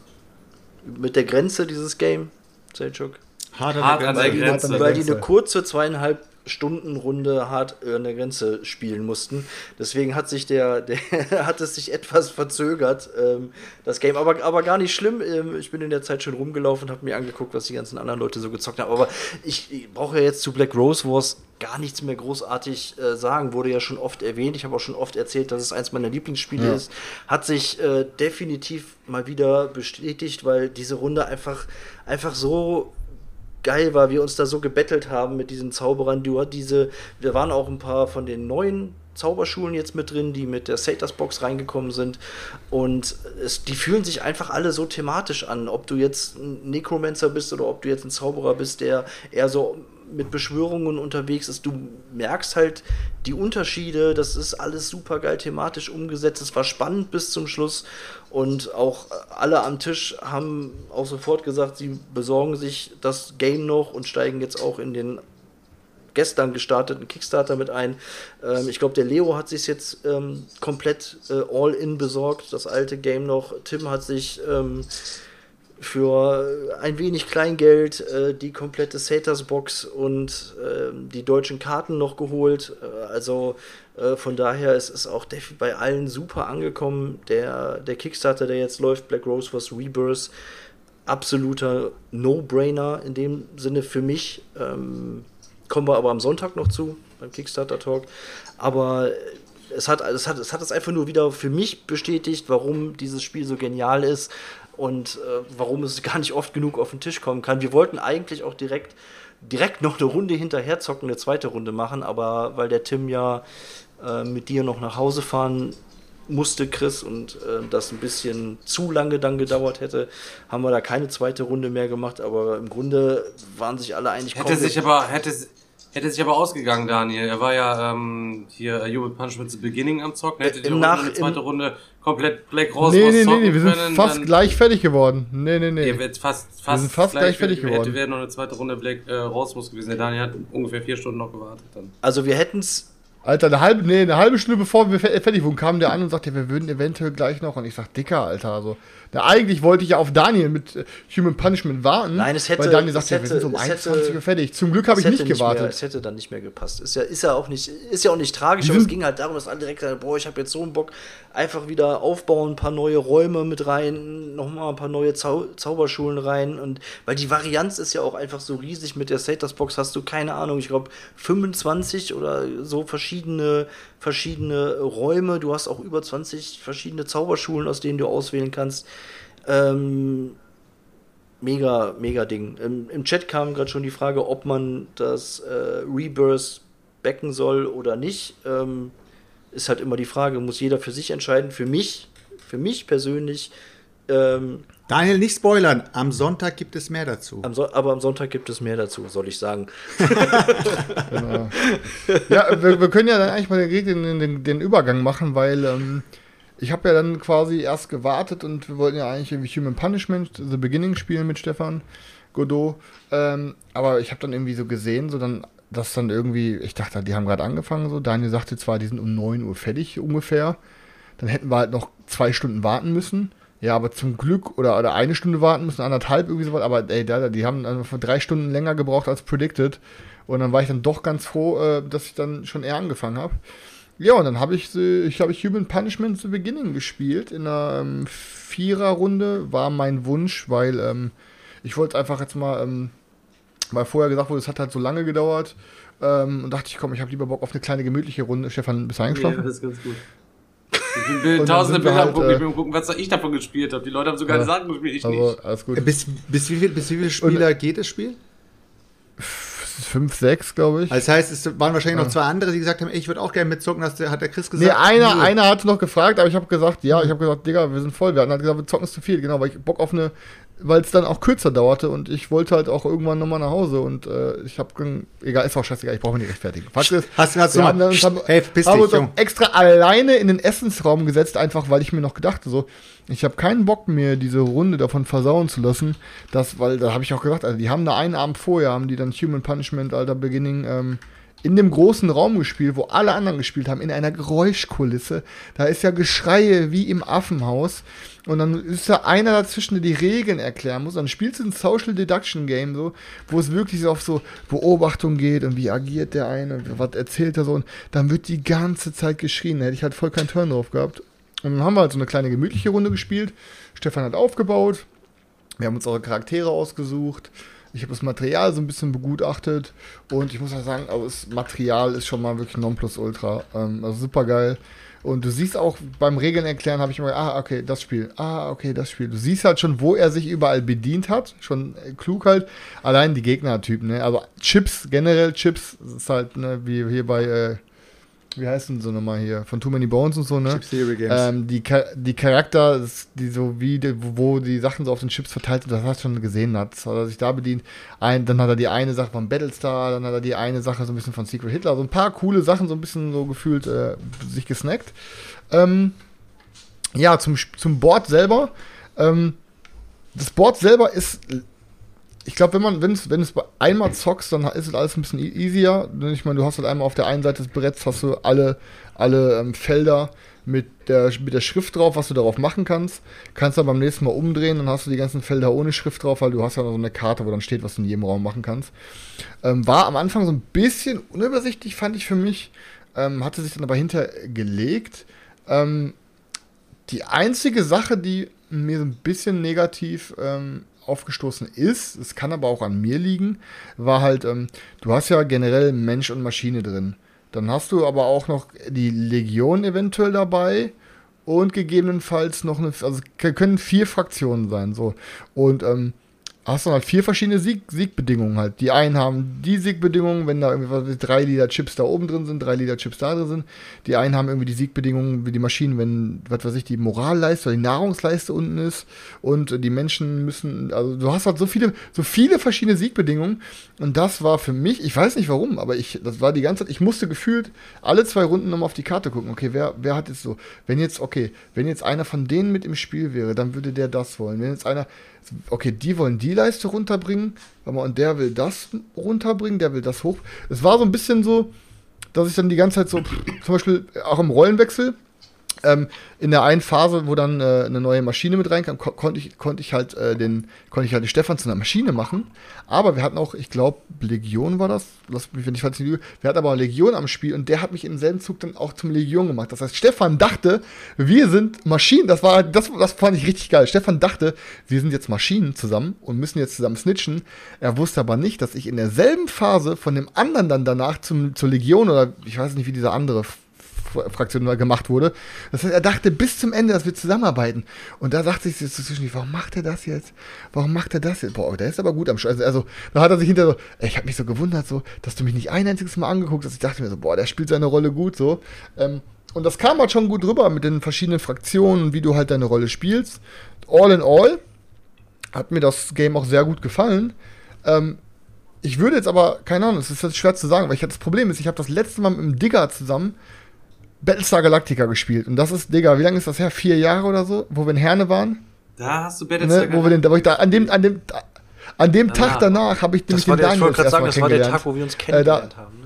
Mit der Grenze dieses Game, Selchuk? Hart an der Grenze. Weil die eine kurze zweieinhalb Stunden Runde hart an der Grenze spielen mussten. Deswegen hat sich der, der hat es sich etwas verzögert, ähm, das Game. Aber, aber gar nicht schlimm. Ähm, ich bin in der Zeit schon rumgelaufen und habe mir angeguckt, was die ganzen anderen Leute so gezockt haben. Aber ich, ich brauche ja jetzt zu Black Rose Wars gar nichts mehr großartig äh, sagen. Wurde ja schon oft erwähnt. Ich habe auch schon oft erzählt, dass es eins meiner Lieblingsspiele Ja. ist. Hat sich äh, definitiv mal wieder bestätigt, weil diese Runde einfach, einfach so geil war, wir uns da so gebettelt haben mit diesen Zauberern. Du hat diese, wir waren auch ein paar von den neuen Zauberschulen jetzt mit drin, die mit der Satyrs Box reingekommen sind. Und es, die fühlen sich einfach alle so thematisch an. Ob du jetzt ein Necromancer bist oder ob du jetzt ein Zauberer bist, der eher so mit Beschwörungen unterwegs ist. Du merkst halt die Unterschiede. Das ist alles super geil thematisch umgesetzt. Es war spannend bis zum Schluss. Und auch alle am Tisch haben auch sofort gesagt, sie besorgen sich das Game noch und steigen jetzt auch in den gestern gestarteten Kickstarter mit ein. Ähm, ich glaube, der Leo hat sich jetzt ähm, komplett äh, All-In besorgt, das alte Game noch. Tim hat sich ähm, für ein wenig Kleingeld äh, die komplette Satyrs Box und ähm, die deutschen Karten noch geholt. Äh, also äh, von daher ist es auch bei allen super angekommen. Der, der Kickstarter, der jetzt läuft, Black Rose was Rebirth, absoluter No-Brainer in dem Sinne für mich. Ähm, kommen wir aber am Sonntag noch zu, beim Kickstarter Talk. Aber es hat, es, hat, es hat es einfach nur wieder für mich bestätigt, warum dieses Spiel so genial ist und äh, warum es gar nicht oft genug auf den Tisch kommen kann. Wir wollten eigentlich auch direkt, direkt noch eine Runde hinterher zocken, eine zweite Runde machen, aber weil der Tim ja äh, mit dir noch nach Hause fahren musste, Chris, und äh, das ein bisschen zu lange dann gedauert hätte, haben wir da keine zweite Runde mehr gemacht, aber im Grunde waren sich alle eigentlich Hätte sich aber, hätte, hätte sich aber ausgegangen, Daniel. Er war ja ähm, hier äh, Human Punishment the Beginning am Zocken. Hätte Im die Runde, eine zweite im- Runde komplett Black Rose Nee, nee, nee, nee, wir sind können, fast gleich fertig geworden. Nee, nee, nee. Ihr werdet fast, fast, sind fast gleich fertig geworden. Hätte wäre noch eine zweite Runde Black äh, Rose muss gewesen. Der Daniel hat ungefähr vier Stunden noch gewartet. Dann. Also wir hätten es Alter, eine halbe, nee, eine halbe Stunde bevor wir fe- fertig wurden, kam der an und sagte, wir würden eventuell gleich noch. Und ich sag, Dicker, Alter, also. Na, eigentlich wollte ich ja auf Daniel mit äh, Human Punishment warten. Nein, es hätte- Weil Daniel sagt, ja, wir sind hätte- um es 21 hätte- Uhr fertig. Zum Glück habe ich nicht hätte gewartet. Mehr, es hätte dann nicht mehr gepasst. Ist ja, ist ja auch nicht, ist ja auch nicht tragisch, aber es ging halt darum, dass alle direkt sagen, boah, ich habe jetzt so einen Bock, einfach wieder aufbauen, ein paar neue Räume mit rein, nochmal ein paar neue Zau Zauberschulen rein und weil die Varianz ist ja auch einfach so riesig mit der Satyrs Box hast du keine Ahnung, ich glaube 25 oder so verschiedene verschiedene Räume, du hast auch über 20 verschiedene Zauberschulen, aus denen du auswählen kannst. Ähm, mega, mega Ding. Im, im Chat kam gerade schon die Frage, ob man das äh, Rebirth backen soll oder nicht. Ähm, ist halt immer die Frage, muss jeder für sich entscheiden. Für mich, für mich persönlich, ähm, Daniel, nicht spoilern. Am Sonntag gibt es mehr dazu. am so aber am Sonntag gibt es mehr dazu, soll ich sagen. Genau. ja, wir, wir können ja dann eigentlich mal direkt den, den, den Übergang machen, weil ähm, ich habe ja dann quasi erst gewartet und wir wollten ja eigentlich irgendwie Human Punishment, The Beginning spielen mit Stefan Godot. Ähm, aber ich habe dann irgendwie so gesehen, so dann, dass dann irgendwie, ich dachte, die haben gerade angefangen, so. Daniel sagte zwar, die sind um 9 Uhr fertig ungefähr. Dann hätten wir halt noch zwei Stunden warten müssen. Ja, aber zum Glück, oder, oder eine Stunde warten müssen, anderthalb irgendwie sowas, aber ey, da, die haben einfach drei Stunden länger gebraucht als predicted. Und dann war ich dann doch ganz froh, äh, dass ich dann schon eher angefangen habe. Ja, und dann habe ich, äh, ich habe ich Human Punishment The Beginning gespielt in einer ähm, Viererrunde. War mein Wunsch, weil ähm, ich wollte einfach jetzt mal, ähm, weil vorher gesagt wurde, es hat halt so lange gedauert. Ähm, und dachte ich, komm, ich habe lieber Bock auf eine kleine gemütliche Runde. Stefan, bist du eingeschlafen? das ist ganz gut. Ich bin Und tausende Bilder halt, gucken, äh, ich bin am gucken, was ich davon gespielt habe. Die Leute haben sogar Ja. Sachen gespielt, ich Also, nicht. alles gut. Bis, bis, wie viel, bis wie viele Spieler geht das Spiel? 5, 6, glaube ich. Also das heißt, es waren wahrscheinlich noch zwei andere, die gesagt haben, ey, ich würde auch gerne mitzocken, das hat der Chris gesagt. Nee, einer, Nö. einer hatte noch gefragt, aber ich habe gesagt, ja, ich habe gesagt, Digga, wir sind voll. Wir hatten halt gesagt, wir zocken es zu viel, genau, weil ich Bock auf eine, weil es dann auch kürzer dauerte und ich wollte halt auch irgendwann nochmal nach Hause und äh, ich habe, egal, ist auch scheißegal, ich brauche mich nicht rechtfertigen. Fakt ist, Hast du- hast du wir mal- haben dann uns, haben, Hey, haben dich, uns extra alleine in den Essensraum gesetzt, einfach weil ich mir noch gedacht so, ich habe keinen Bock mehr, diese Runde davon versauen zu lassen, das, weil, da habe ich auch gesagt, also die haben da einen Abend vorher, haben die dann Human Punishment, Alter, Beginning, ähm, in dem großen Raum gespielt, wo alle anderen gespielt haben, in einer Geräuschkulisse. Da ist ja Geschreie wie im Affenhaus. Und dann ist da einer dazwischen, der die Regeln erklären muss. Dann spielst du ein Social Deduction Game, so, wo es wirklich so auf so Beobachtung geht und wie agiert der eine und was erzählt er so. Und dann wird die ganze Zeit geschrien. Da hätte ich halt voll keinen Turn drauf gehabt. Und dann haben wir halt so eine kleine gemütliche Runde gespielt. Stefan hat aufgebaut. Wir haben uns eure Charaktere ausgesucht. Ich habe das Material so ein bisschen begutachtet und ich muss auch sagen, also das Material ist schon mal wirklich Nonplusultra. Ähm, also super geil. Und du siehst auch beim Regeln erklären, habe ich immer, ah, okay, das Spiel, ah, okay, das Spiel. Du siehst halt schon, wo er sich überall bedient hat. Schon äh, klug halt. Allein die Gegnertypen, ne? Also Chips, generell Chips, ist halt, ne, wie hier bei, äh, wie heißt denn so nochmal hier, von Too Many Bones und so, ne? Chips Theory Games. Ähm, die, die Charakter, die so wie, die, wo die Sachen so auf den Chips verteilt sind, das hast du schon gesehen, hat, hat er sich da bedient. Ein, dann hat er die eine Sache von Battlestar, dann hat er die eine Sache so ein bisschen von Secret Hitler, so ein paar coole Sachen so ein bisschen so gefühlt äh, sich gesnackt. Ähm, ja, zum, zum Board selber. Ähm, das Board selber ist ich glaube, wenn man, wenn es, wenn es einmal zockst, dann ist es alles ein bisschen e- easier. Ich meine, du hast halt einmal auf der einen Seite des Bretts hast du alle, alle ähm, Felder mit der, mit der Schrift drauf, was du darauf machen kannst. Kannst dann beim nächsten Mal umdrehen, dann hast du die ganzen Felder ohne Schrift drauf, weil du hast ja noch so eine Karte, wo dann steht, was du in jedem Raum machen kannst. Ähm, war am Anfang so ein bisschen unübersichtlich, fand ich für mich. Ähm, hatte sich dann aber hintergelegt. Ähm, die einzige Sache, die mir so ein bisschen negativ ähm, aufgestoßen ist, es kann aber auch an mir liegen, war halt, ähm, du hast ja generell Mensch und Maschine drin. Dann hast du aber auch noch die Legion eventuell dabei und gegebenenfalls noch eine, also können vier Fraktionen sein, so. Und ähm, hast dann halt vier verschiedene Sieg Siegbedingungen halt. Die einen haben die Siegbedingungen, wenn da irgendwie drei Liter Chips da oben drin sind, drei Liter Chips da drin sind. Die einen haben irgendwie die Siegbedingungen wie die Maschinen, wenn, was weiß ich, die Moralleiste oder die Nahrungsleiste unten ist und die Menschen müssen, also du hast halt so viele, so viele verschiedene Siegbedingungen und das war für mich, ich weiß nicht warum, aber ich, das war die ganze Zeit, ich musste gefühlt alle zwei Runden nochmal auf die Karte gucken. Okay, wer, wer hat jetzt so, wenn jetzt, okay, wenn jetzt einer von denen mit im Spiel wäre, dann würde der das wollen. Wenn jetzt einer, okay, die wollen die Leiste runterbringen, und der will das runterbringen, der will das hoch. Es war so ein bisschen so, dass ich dann die ganze Zeit so, zum Beispiel auch im Rollenwechsel, ähm, in der einen Phase, wo dann äh, eine neue Maschine mit reinkam, ko konnte ich, konnte ich halt äh, den, ich halt den Stefan zu einer Maschine machen. Aber wir hatten auch, ich glaube, Legion war das. Lass mich, wenn ich falsch nicht lüge. Wir hatten aber Legion am Spiel und der hat mich im selben Zug dann auch zum Legion gemacht. Das heißt, Stefan dachte, wir sind Maschinen. Das war, das, das fand ich richtig geil. Stefan dachte, wir sind jetzt Maschinen zusammen und müssen jetzt zusammen snitchen. Er wusste aber nicht, dass ich in derselben Phase von dem anderen dann danach zum, zur Legion oder ich weiß nicht, wie dieser andere Fraktion gemacht wurde. Das heißt, er dachte bis zum Ende, dass wir zusammenarbeiten. Und da sagte ich sich so zwischen, warum macht er das jetzt? Warum macht er das jetzt? Boah, der ist aber gut am Sch also, also, da hat er sich hinter so, ey, ich habe mich so gewundert, so, dass du mich nicht ein einziges Mal angeguckt hast. Ich dachte mir so, boah, der spielt seine Rolle gut, so. Ähm, und das kam halt schon gut rüber mit den verschiedenen Fraktionen, wie du halt deine Rolle spielst. All in all hat mir das Game auch sehr gut gefallen. Ähm, ich würde jetzt aber, keine Ahnung, es ist jetzt schwer zu sagen, weil ich das Problem ist, ich habe das letzte Mal mit dem Digger zusammen Battlestar Galactica gespielt. Und das ist, Digga, wie lange ist das her? Vier Jahre oder so, wo wir in Herne waren? Da hast du Battlestar Ne? Wo wir den, wo ich da, an dem, an dem, an dem Tag danach habe ich nämlich den der, ich Daniel wollte gerade sagen, das war der. Tag, wo wir uns Äh, kennengelernt da, haben.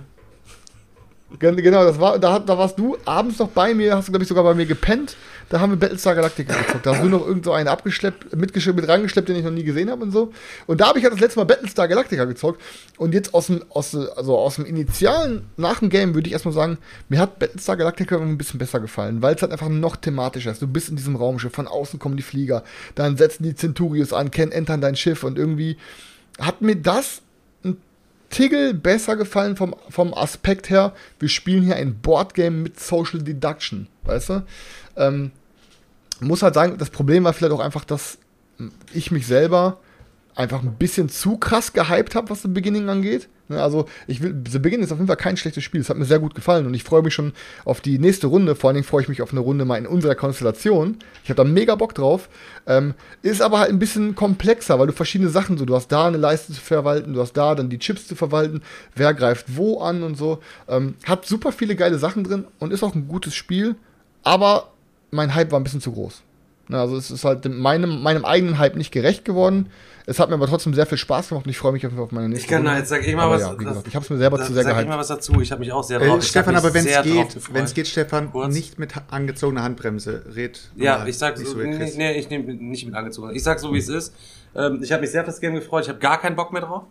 Gen- Genau, das war, da, da warst du abends noch bei mir, hast du, glaube ich, sogar bei mir gepennt. Da haben wir Battlestar Galactica gezockt. Da hast du noch irgend so einen abgeschleppt, mitgeschleppt, mit rangeschleppt, den ich noch nie gesehen habe und so. Und da habe ich halt das letzte Mal Battlestar Galactica gezockt. Und jetzt aus dem, aus, also aus dem Initialen, nach dem Game, würde ich erstmal sagen, mir hat Battlestar Galactica ein bisschen besser gefallen, weil es halt einfach noch thematischer ist. Du bist in diesem Raumschiff, von außen kommen die Flieger, dann setzen die Centurios an, Ken entern dein Schiff und irgendwie hat mir das Tiggle besser gefallen vom, vom Aspekt her, wir spielen hier ein Boardgame mit Social Deduction, weißt du? Ähm, muss halt sagen, das Problem war vielleicht auch einfach, dass ich mich selber einfach ein bisschen zu krass gehypt habe, was The Beginning angeht. Ne, Also, ich will, The Beginning ist auf jeden Fall kein schlechtes Spiel. Es hat mir sehr gut gefallen und ich freue mich schon auf die nächste Runde. Vor allen Dingen freue ich mich auf eine Runde mal in unserer Konstellation. Ich habe da mega Bock drauf. Ähm, ist aber halt ein bisschen komplexer, weil du verschiedene Sachen so, du hast da eine Leiste zu verwalten, du hast da dann die Chips zu verwalten, wer greift wo an und so. Ähm, hat super viele geile Sachen drin und ist auch ein gutes Spiel, aber mein Hype war ein bisschen zu groß. Na, Also es ist halt meinem, meinem eigenen Hype nicht gerecht geworden. Es hat mir aber trotzdem sehr viel Spaß gemacht und ich freue mich auf jeden Fall auf meine nächste Ich kann da jetzt sag ich mal Aber was. ja, wie das- gesagt, ich habe es mir selber da zu sehr sag ich mal was dazu. Ich habe mich auch sehr Äh, drauf. ich Stefan, aber wenn es geht, wenn es geht, Stefan, Kurz. nicht mit angezogener Handbremse. Red. Ja, ich sag nicht so, nee, nee, ich nehme nicht mit angezogen. Ich sag so, wie es ist. Ähm, ich habe mich sehr auf das Game gefreut. Ich habe gar keinen Bock mehr drauf.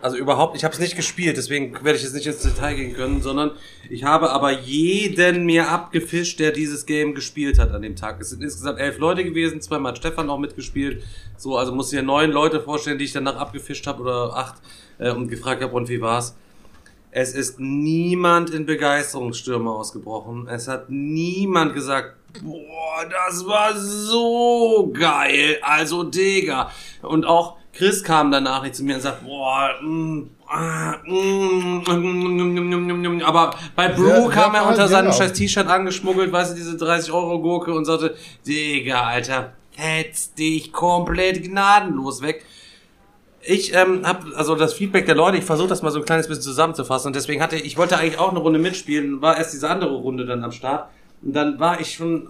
Also überhaupt, ich habe es nicht gespielt, deswegen werde ich jetzt nicht ins Detail gehen können, sondern ich habe aber jeden mir abgefischt, der dieses Game gespielt hat an dem Tag. Es sind insgesamt elf Leute gewesen, zweimal hat Stefan auch mitgespielt. So, also musst du dir neun Leute vorstellen, die ich danach abgefischt habe oder acht äh, und gefragt habe, und wie war's? Es ist niemand in Begeisterungsstürme ausgebrochen. Es hat niemand gesagt, boah, das war so geil. Also, Digga. Und auch Chris kam danach nicht zu mir und sagt, boah, mm, ah, mm, mm, mm, mm, mm. aber bei Brew sehr kam er unter seinem genau. scheiß T-Shirt angeschmuggelt, weißt du, diese 30 Euro Gurke und sagte, Digga, Alter, hetz dich komplett gnadenlos weg. Ich ähm, habe also das Feedback der Leute, ich versuche das mal so ein kleines bisschen zusammenzufassen und deswegen hatte ich wollte eigentlich auch eine Runde mitspielen, war erst diese andere Runde dann am Start und dann war ich schon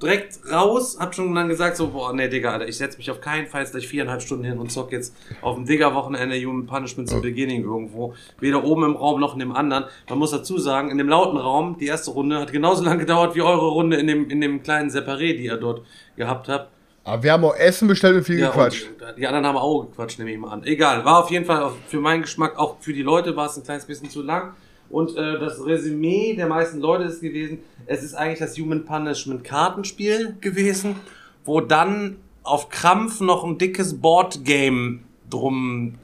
direkt raus, hab schon dann gesagt so, boah, nee, Digga, Alter, ich setz mich auf keinen Fall jetzt gleich viereinhalb Stunden hin und zock jetzt auf dem Digger-Wochenende Human Punishment zum Beginning irgendwo. Weder oben im Raum noch in dem anderen. Man muss dazu sagen, in dem lauten Raum, die erste Runde, hat genauso lange gedauert wie eure Runde in dem, in dem kleinen Separé, die ihr dort gehabt habt. Aber wir haben auch Essen bestellt und viel Ja, gequatscht. und die anderen haben auch gequatscht, nehme ich mal an. Egal, war auf jeden Fall für meinen Geschmack, auch für die Leute war es ein kleines bisschen zu lang. Und äh, das Resümee der meisten Leute ist gewesen, es ist eigentlich das Human Punishment Kartenspiel gewesen, wo dann auf Krampf noch ein dickes Boardgame drum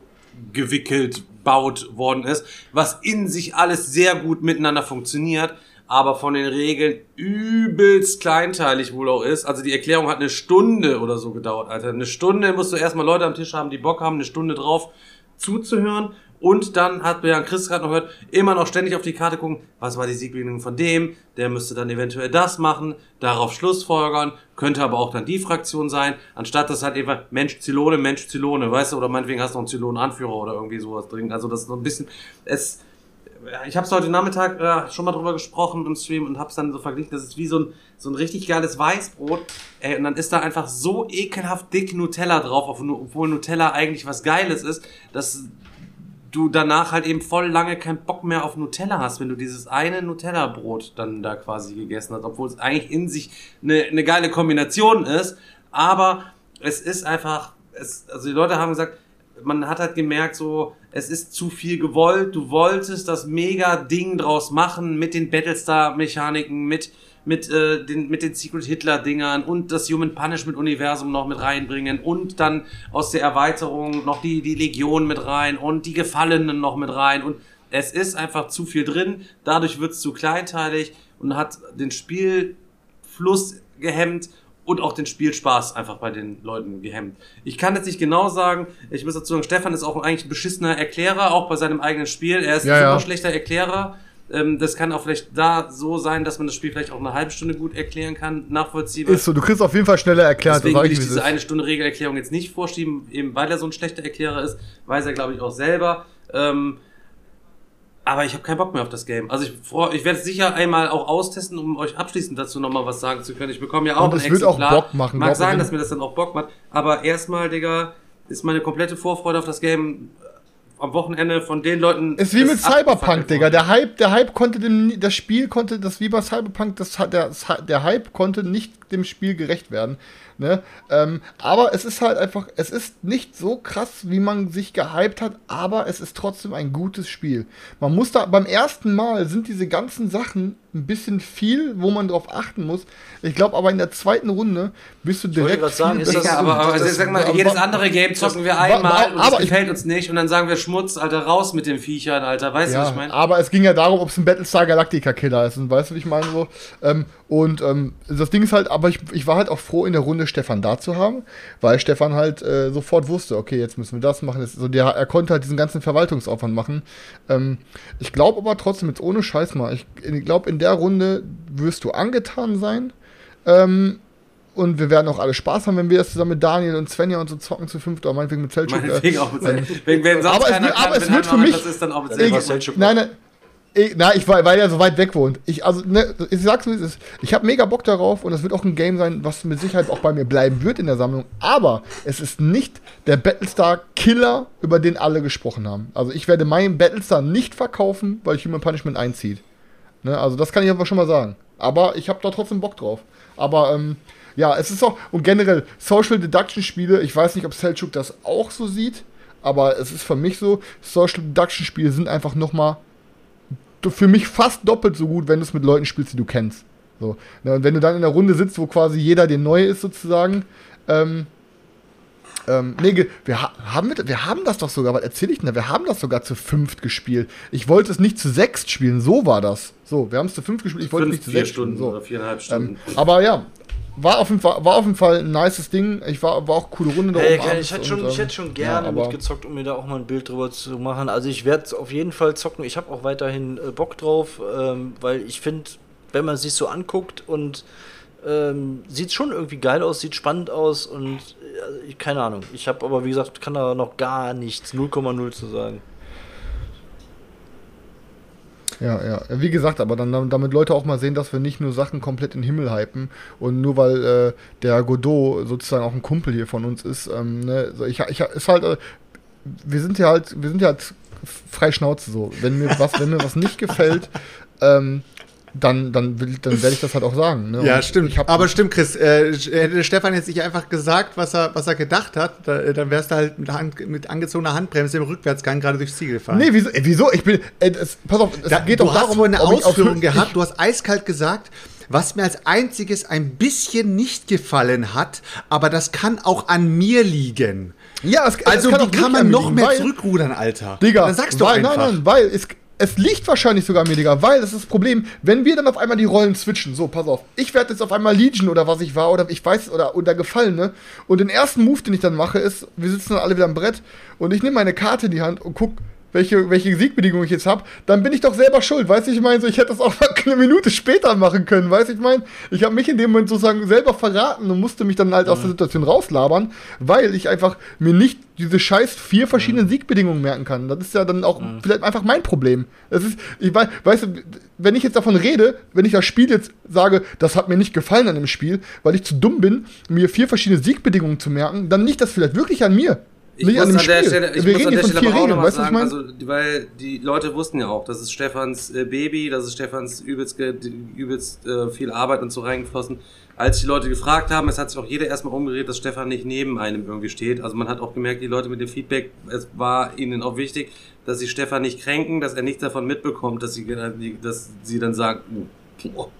gewickelt, baut worden ist, was in sich alles sehr gut miteinander funktioniert, aber von den Regeln übelst kleinteilig wohl auch ist. Also die Erklärung hat eine Stunde oder so gedauert, Alter. Eine Stunde musst du erstmal Leute am Tisch haben, die Bock haben, eine Stunde drauf zuzuhören. Und dann hat ja Chris gerade noch gehört, immer noch ständig auf die Karte gucken, was war die Siegbedingung von dem, der müsste dann eventuell das machen, darauf Schlussfolgern, könnte aber auch dann die Fraktion sein, anstatt das halt eben Mensch Zylone, Mensch Zylone, weißt du, oder meinetwegen hast du noch einen Zylonen-Anführer oder irgendwie sowas drin. Also das ist so ein bisschen, es, ich habe es heute Nachmittag äh, schon mal drüber gesprochen im Stream und habe es dann so verglichen, das ist wie so ein, so ein richtig geiles Weißbrot. Ey, und dann ist da einfach so ekelhaft dick Nutella drauf, obwohl Nutella eigentlich was Geiles ist, dass du danach halt eben voll lange keinen Bock mehr auf Nutella hast, wenn du dieses eine Nutella-Brot dann da quasi gegessen hast, obwohl es eigentlich in sich eine, eine geile Kombination ist, aber es ist einfach, es, also die Leute haben gesagt, man hat halt gemerkt, so, es ist zu viel gewollt. Du wolltest das mega Ding draus machen mit den Battlestar-Mechaniken, mit, mit, äh, den, mit den Secret Hitler-Dingern und das Human Punishment-Universum noch mit reinbringen und dann aus der Erweiterung noch die, die Legion mit rein und die Gefallenen noch mit rein. Und es ist einfach zu viel drin. Dadurch wird es zu kleinteilig und hat den Spielfluss gehemmt und auch den Spielspaß einfach bei den Leuten gehemmt. Ich kann jetzt nicht genau sagen, ich muss dazu sagen, Stefan ist auch eigentlich ein beschissener Erklärer, auch bei seinem eigenen Spiel. Er ist Ja, ein super ja. schlechter Erklärer. Ähm, das kann auch vielleicht da so sein, dass man das Spiel vielleicht auch eine halbe Stunde gut erklären kann, nachvollziehbar. Ist so, du kriegst auf jeden Fall schneller erklärt. Deswegen will ich diese eine Stunde Regelerklärung jetzt nicht vorschieben, eben weil er so ein schlechter Erklärer ist, weiß er glaube ich auch selber. Ähm, aber ich habe keinen Bock mehr auf das Game. Also ich, freu- ich werde es sicher einmal auch austesten, um euch abschließend dazu nochmal was sagen zu können. Ich bekomme ja auch Und ein es wird auch Exemplar. Bock machen, Mag sein, dass mir das dann auch Bock macht. Aber erstmal, Digga, ist meine komplette Vorfreude auf das Game am Wochenende von den Leuten. Ist wie mit Cyberpunk, Digga. Der Hype, der Hype konnte dem, das Spiel konnte, das wie bei Cyberpunk, das, der, der Hype konnte nicht dem Spiel gerecht werden. Ne? Ähm, aber es ist halt einfach, es ist nicht so krass, wie man sich gehypt hat, aber es ist trotzdem ein gutes Spiel. Man muss da, beim ersten Mal sind diese ganzen Sachen ein bisschen viel, wo man drauf achten muss. Ich glaube aber in der zweiten Runde bist du wollte direkt. grad sagen, viel ist das-. Ja, aber, aber Das- sag mal, aber- jedes andere Game zocken wir einmal aber- und es aber ich- gefällt uns nicht und dann sagen wir Schmutz, Alter, raus mit den Viechern, Alter. Weißt du, was Ja, ich meine? aber es ging ja darum, ob es ein Battlestar Galactica Killer ist. Und weißt du, wie ich meine so? Ähm, und ähm, das Ding ist halt, aber ich, ich war halt auch froh, in der Runde Stefan da zu haben, weil Stefan halt äh, sofort wusste, okay, jetzt müssen wir das machen. Das, so der, er konnte halt diesen ganzen Verwaltungsaufwand machen. Ähm, ich glaube aber trotzdem, jetzt ohne Scheiß mal, ich, ich glaube, in der Runde wirst du angetan sein. Ähm, und wir werden auch alle Spaß haben, wenn wir das zusammen mit Daniel und Svenja und so zocken zu fünft oder meinetwegen mit Selchuk. äh, Meinetwegen auch mit Wenn, wenn sonst aber es keiner kann, aber es wird für mich- Das ist dann auch mit Ich, selber. Selchuk nein, nein. Ich, na, ich weil er so weit weg wohnt. Ich, also, ne, ich sag's wie es ist. Ich habe mega Bock darauf und es wird auch ein Game sein, was mit Sicherheit auch bei mir bleiben wird in der Sammlung. Aber es ist nicht der Battlestar-Killer, über den alle gesprochen haben. Also ich werde meinen Battlestar nicht verkaufen, weil Human Punishment einzieht. Ne, also das kann ich aber schon mal sagen. Aber ich habe da trotzdem Bock drauf. Aber ähm, ja, es ist auch, und generell, Social Deduction Spiele, ich weiß nicht, ob Selchuk das auch so sieht, aber es ist für mich so, Social Deduction Spiele sind einfach nochmal für mich fast doppelt so gut, wenn du es mit Leuten spielst, die du kennst. So. Ne, und wenn du dann in der Runde sitzt, wo quasi jeder der Neue ist, sozusagen, ähm, ähm, nee, wir, ha haben, wir, wir haben das doch sogar, was erzähle ich denn da? Wir haben das sogar zu fünft gespielt. Ich wollte es nicht zu sechst spielen, so war das. So, wir haben es zu fünft gespielt, ich wollte es Fünf, nicht zu vier sechst Stunden spielen. oder So. viereinhalb Ähm, Stunden. aber ja, war auf, jeden Fall, war auf jeden Fall ein nices Ding. Ich war, war auch coole Runde da Hey, oben ich, hätte schon, und, ich ähm, hätte schon gerne ja, mitgezockt, um mir da auch mal ein Bild drüber zu machen. Also ich werde auf jeden Fall zocken. Ich habe auch weiterhin äh, Bock drauf, ähm, weil ich finde, wenn man sich so anguckt und ähm, sieht schon irgendwie geil aus, sieht spannend aus und äh, keine Ahnung. Ich habe aber wie gesagt, kann da noch gar nichts, 0,0 zu sagen. Ja, ja. Wie gesagt, aber dann damit Leute auch mal sehen, dass wir nicht nur Sachen komplett in den Himmel hypen und nur weil äh, der Godot sozusagen auch ein Kumpel hier von uns ist, ähm, ne, ich, ich ist halt, äh, wir sind ja halt, wir sind ja halt frei Schnauze so. Wenn mir was, wenn mir was nicht gefällt, ähm, dann, dann, will, dann werde ich das halt auch sagen. Ne? Ja, stimmt. Aber stimmt, Chris. Äh, hätte Stefan jetzt nicht einfach gesagt, was er, was er gedacht hat, da, dann wärst du halt mit, Hand, mit angezogener Handbremse im Rückwärtsgang gerade durchs Ziel gefahren. Nee, wieso? Äh, wieso? Ich bin. Äh, es, pass auf, es Da, geht doch darum, eine Ausführung ich- gehabt, du hast eiskalt gesagt, was mir als einziges ein bisschen nicht gefallen hat, aber das kann auch an mir liegen. Ja, es, Also es wie auch kann man noch liegen, mehr weil- zurückrudern, Alter? Digga, dann sagst du weil, einfach. Nein, nein, weil es, es liegt wahrscheinlich sogar an mir, Digga, weil das ist das Problem, wenn wir dann auf einmal die Rollen switchen, so, pass auf, ich werde jetzt auf einmal Legion oder was ich war oder ich weiß, oder, oder Gefallene und den ersten Move, den ich dann mache, ist, wir sitzen dann alle wieder am Brett und ich nehme meine Karte in die Hand und guck, welche, welche Siegbedingungen ich jetzt habe, dann bin ich doch selber schuld, weißt du, ich meine, so, ich hätte das auch eine Minute später machen können, weißt du, ich meine, ich habe mich in dem Moment sozusagen selber verraten und musste mich dann halt aus der Situation rauslabern, weil ich einfach mir nicht diese scheiß vier verschiedenen Siegbedingungen merken kann. Das ist ja dann auch vielleicht einfach mein Problem. Das ist, ich weiß, weißt du, wenn ich jetzt davon rede, wenn ich das Spiel jetzt sage, das hat mir nicht gefallen an dem Spiel, weil ich zu dumm bin, mir vier verschiedene Siegbedingungen zu merken, dann liegt das vielleicht wirklich an mir. Ich nicht muss an an der. Stelle, ich Wir muss an der Stelle aber auch Regeln, noch was weißt du, was ich sagen, also, weil die Leute wussten ja auch, das ist Stefans äh, Baby, das ist Stefans übelst, übelst äh, viel Arbeit und so reingeflossen. Als die Leute gefragt haben, es hat sich auch jeder erstmal umgedreht, dass Stefan nicht neben einem irgendwie steht. Also man hat auch gemerkt, die Leute mit dem Feedback, es war ihnen auch wichtig, dass sie Stefan nicht kränken, dass er nichts davon mitbekommt, dass sie, dass sie dann sagen, boah,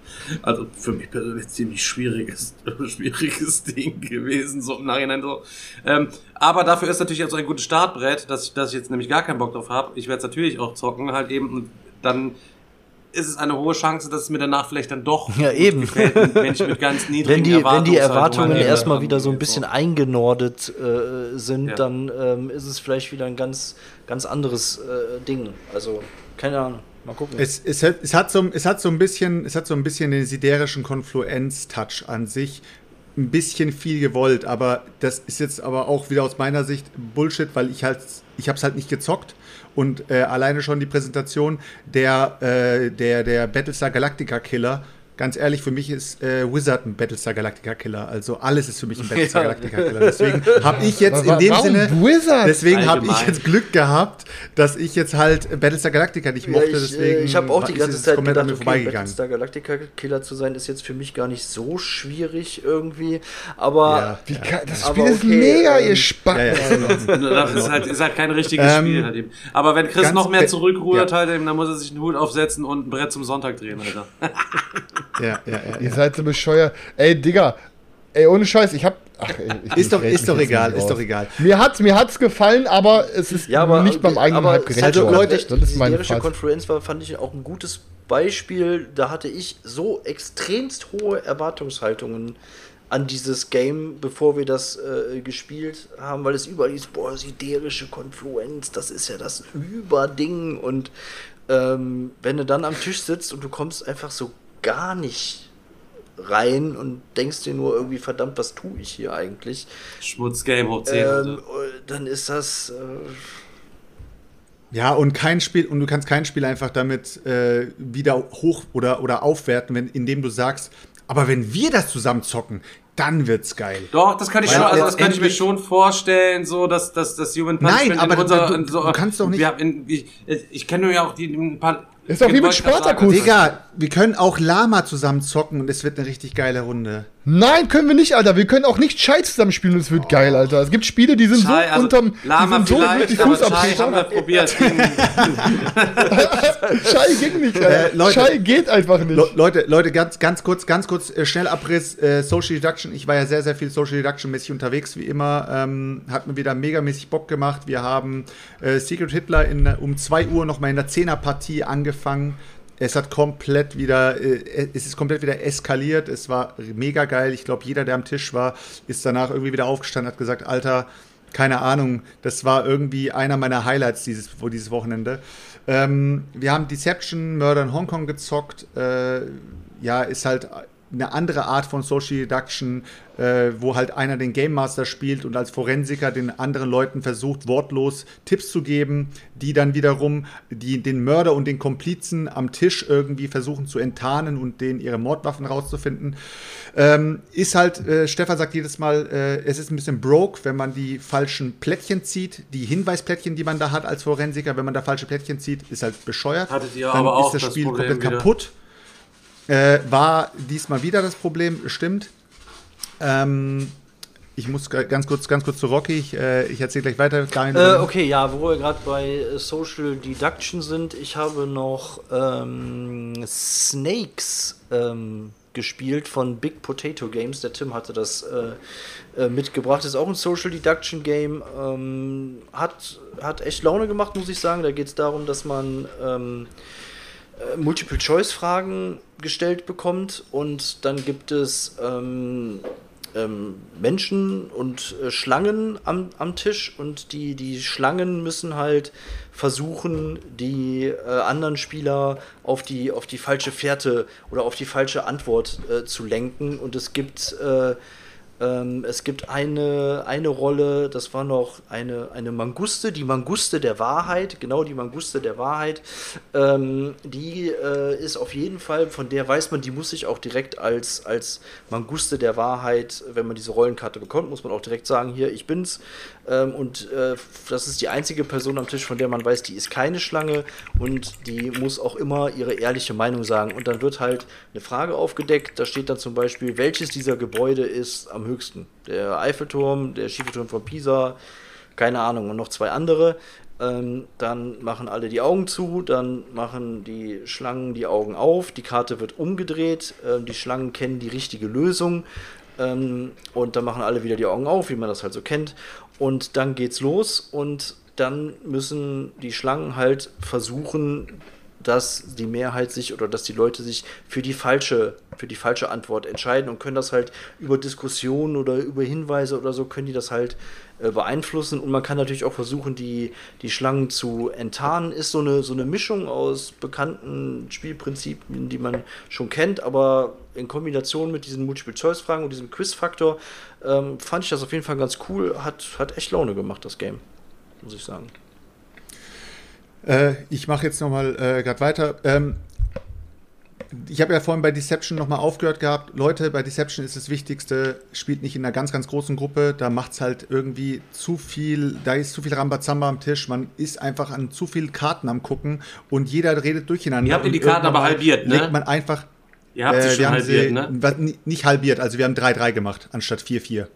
also für mich persönlich ziemlich schwieriges, schwieriges Ding gewesen, so im Nachhinein so. Ähm, aber dafür ist natürlich jetzt so ein gutes Startbrett, dass ich, dass ich jetzt nämlich gar keinen Bock drauf habe. Ich werde es natürlich auch zocken, halt eben, dann ist es eine hohe Chance, dass es mir danach vielleicht dann doch Ja, eben. gefällt, wenn ich mit ganz niedrigen Wenn die, wenn die Erwartungen rangehe. erstmal wieder so ein So. bisschen eingenordet äh, sind, Ja. dann ähm, ist es vielleicht wieder ein ganz, ganz anderes äh, Ding. Also, keine Ahnung. Mal gucken. Es, es, hat, es, hat so, es hat so ein bisschen, es hat so ein bisschen den siderischen Konfluenz-Touch an sich. Ein bisschen viel gewollt, aber das ist jetzt aber auch wieder aus meiner Sicht Bullshit, weil ich halt, ich habe es halt nicht gezockt und äh, alleine schon die Präsentation der, äh, der, der Battlestar Galactica Killer ganz ehrlich, für mich ist äh, Wizard ein Battlestar Galactica Killer. Also alles ist für mich ein Battlestar Galactica Killer. Deswegen habe ich jetzt in dem Warum Sinne, Wizard? deswegen habe ich jetzt Glück gehabt, dass ich jetzt halt Battlestar Galactica nicht Ja, mochte. ich äh, deswegen ich habe auch die ist ganze Zeit komplett an gedacht, mir okay, vorbeigegangen. Battlestar Galactica Killer zu sein, ist jetzt für mich gar nicht so schwierig irgendwie. Aber Ja. Wie kann, das Aber Spiel ist okay, mega, ähm, ihr Spacken. Ja, ja. Das ist halt, ist halt kein richtiges Ähm, Spiel halt eben. Aber wenn Chris noch mehr zurückrudert ja. halt eben, dann muss er sich einen Hut aufsetzen und ein Brett zum Sonntag drehen, Alter. Ja, ja, ja, Ihr ja. seid so bescheuert. Ey, Digga. Ey, ohne Scheiß, ich hab. Ach, ey, ich, Ist doch, ist doch egal, ist doch egal. Mir hat's, mir hat's gefallen, aber es ist Ja, aber nicht beim eigenen Hype gerecht also. Leute, das die ist meine. Konfluenz war, fand ich auch ein gutes Beispiel. Da hatte ich so extremst hohe Erwartungshaltungen an dieses Game, bevor wir das äh, gespielt haben, weil es überall hieß, boah, siderische Konfluenz, das ist ja das Überding. Und ähm, wenn du dann am Tisch sitzt und du kommst einfach so gar nicht rein und denkst dir nur irgendwie, verdammt, was tue ich hier eigentlich? Schmutzgame hoch 10. Ähm, dann ist das. Äh, Ja, und kein Spiel, und du kannst kein Spiel einfach damit äh, wieder hoch oder, oder aufwerten, wenn, indem du sagst, aber wenn wir das zusammen zocken, dann wird's geil. Doch, das kann ich Weil schon, also das kann ich mir schon vorstellen, so dass, dass das Human Punishment Nein, aber in unser, du- so, du kannst doch nicht- Wir haben in, ich ich kenne ja auch die ein paar. Ist doch wie mit sagen, Spartacus. Digga, wir können auch Lama zusammen zocken und es wird eine richtig geile Runde. Nein, können wir nicht, Alter. Wir können auch nicht Schei zusammenspielen und es wird geil, Alter. Es gibt Spiele, die sind Schei, so also unterm. Lama die sind so wirklich vielleicht, aber Schei haben Fußabtreter. wir probiert. Schei ging nicht, Alter. Äh, Leute. Schei geht einfach nicht. Le Leute, Leute, ganz, ganz kurz, ganz kurz, äh, schnell Abriss, äh, Social Deduction. Ich war ja sehr, sehr viel Social Deduction mäßig unterwegs, wie immer. Ähm, hat mir wieder megamäßig Bock gemacht. Wir haben äh, Secret Hitler in, um 2 Uhr nochmal in der 10er Partie angefangen. Es hat komplett wieder, äh, es ist komplett wieder eskaliert. Es war mega geil. Ich glaube, jeder, der am Tisch war, ist danach irgendwie wieder aufgestanden, hat gesagt, Alter, keine Ahnung, das war irgendwie einer meiner Highlights dieses, dieses Wochenende. Ähm, wir haben Deception, Murder in Hongkong gezockt. Äh, ja, ist halt eine andere Art von Social Deduction, äh, wo halt einer den Game Master spielt und als Forensiker den anderen Leuten versucht, wortlos Tipps zu geben, die dann wiederum die, den Mörder und den Komplizen am Tisch irgendwie versuchen zu enttarnen und denen ihre Mordwaffen rauszufinden. Ähm, ist halt, äh, Stefan sagt jedes Mal, äh, es ist ein bisschen broke, wenn man die falschen Plättchen zieht. Die Hinweisplättchen, die man da hat als Forensiker, wenn man da falsche Plättchen zieht, ist halt bescheuert. Hattet ihr Dann aber auch ist das das Spiel Problem komplett wieder. kaputt. Äh, war diesmal wieder das Problem, stimmt. Ähm, ich muss ganz kurz, ganz kurz zu Rocky. Ich, äh, ich erzähle gleich weiter. Äh, okay, ja, wo wir gerade bei äh, Social Deduction sind, ich habe noch ähm, Snakes ähm, gespielt von Big Potato Games. Der Tim hatte das äh, äh, mitgebracht. Ist auch ein Social Deduction Game. Ähm, hat, hat echt Laune gemacht, muss ich sagen. Da geht es darum, dass man ähm, äh, Multiple-Choice-Fragen gestellt bekommt und dann gibt es ähm, ähm, Menschen und äh, Schlangen am, am Tisch und die, die Schlangen müssen halt versuchen, die äh, anderen Spieler auf die, auf die falsche Fährte oder auf die falsche Antwort äh, zu lenken und es gibt äh, ähm, es gibt eine, eine Rolle, das war noch eine, eine Manguste, die Manguste der Wahrheit, genau die Manguste der Wahrheit. Ähm, die äh, ist auf jeden Fall, von der weiß man, die muss sich auch direkt als, als Manguste der Wahrheit, wenn man diese Rollenkarte bekommt, muss man auch direkt sagen, hier, ich bin's. Ähm, und äh, das ist die einzige Person am Tisch, von der man weiß, die ist keine Schlange und die muss auch immer ihre ehrliche Meinung sagen. Und dann wird halt eine Frage aufgedeckt, da steht dann zum Beispiel, welches dieser Gebäude ist am höchsten? Der Eiffelturm, der schiefe Turm von Pisa, keine Ahnung, und noch zwei andere. Ähm, dann machen alle die Augen zu, dann machen die Schlangen die Augen auf, die Karte wird umgedreht, ähm, die Schlangen kennen die richtige Lösung ähm, und dann machen alle wieder die Augen auf, wie man das halt so kennt. Und dann geht's los und dann müssen die Schlangen halt versuchen, dass die Mehrheit sich oder dass die Leute sich für die falsche, für die falsche Antwort entscheiden und können das halt über Diskussionen oder über Hinweise oder so können die das halt äh, beeinflussen und man kann natürlich auch versuchen, die, die Schlangen zu enttarnen. Ist so eine, so eine Mischung aus bekannten Spielprinzipien, die man schon kennt, aber in Kombination mit diesen Multiple-Choice-Fragen und diesem Quiz-Faktor ähm, fand ich das auf jeden Fall ganz cool. Hat, hat echt Laune gemacht, das Game, muss ich sagen. Äh, ich mache jetzt nochmal äh, gerade weiter. Ähm, ich habe ja vorhin bei Deception nochmal aufgehört gehabt. Leute, bei Deception ist das Wichtigste, spielt nicht in einer ganz, ganz großen Gruppe. Da macht es halt irgendwie zu viel, da ist zu viel Rambazamba am Tisch. Man ist einfach an zu vielen Karten am gucken und jeder redet durcheinander. Ihr habt ihr die Karten aber halbiert, ne? Legt man einfach. Ihr habt sie äh, schon wir haben halbiert, sie, ne? Nicht halbiert, also wir haben 3-3 gemacht, anstatt 4-4.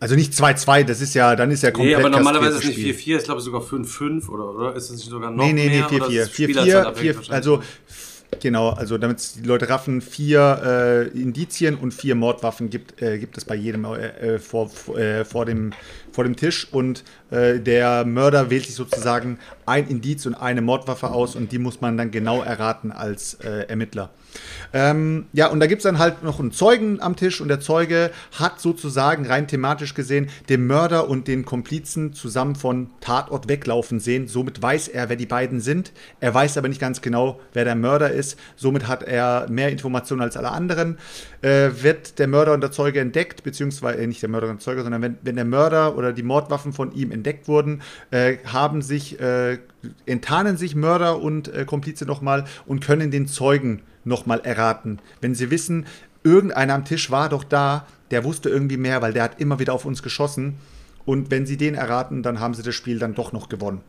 Also nicht 2-2, das ist ja, dann ist ja Nee, komplett aber normalerweise ist kastriertes nicht Spiel. 4-4, ist glaube ich sogar 5-5 oder, oder? Ist es nicht sogar noch Nee, nee, nee, mehr? 4-4. es Spielerzahlabhängig 4-4, wahrscheinlich? also f- genau, also damit die Leute raffen, vier äh, Indizien und vier Mordwaffen gibt, äh, gibt es bei jedem äh, äh, vor, vor- äh, vor, dem, vor dem Tisch und äh, der Mörder wählt sich sozusagen ein Indiz und eine Mordwaffe aus und die muss man dann genau erraten als äh, Ermittler. Ähm, ja, und da gibt es dann halt noch einen Zeugen am Tisch und der Zeuge hat sozusagen rein thematisch gesehen den Mörder und den Komplizen zusammen von Tatort weglaufen sehen. Somit weiß er, wer die beiden sind. Er weiß aber nicht ganz genau, wer der Mörder ist. Somit hat er mehr Informationen als alle anderen. Äh, wird der Mörder und der Zeuge entdeckt, beziehungsweise äh, nicht der Mörder und der Zeuge, sondern wenn, wenn der Mörder oder die Mordwaffen von ihm entdeckt wurden, äh, haben sich, äh, enttarnen sich Mörder und äh, Komplize nochmal und können den Zeugen nochmal erraten. Wenn sie wissen, irgendeiner am Tisch war doch da, der wusste irgendwie mehr, weil der hat immer wieder auf uns geschossen. Und wenn sie den erraten, dann haben sie das Spiel dann doch noch gewonnen.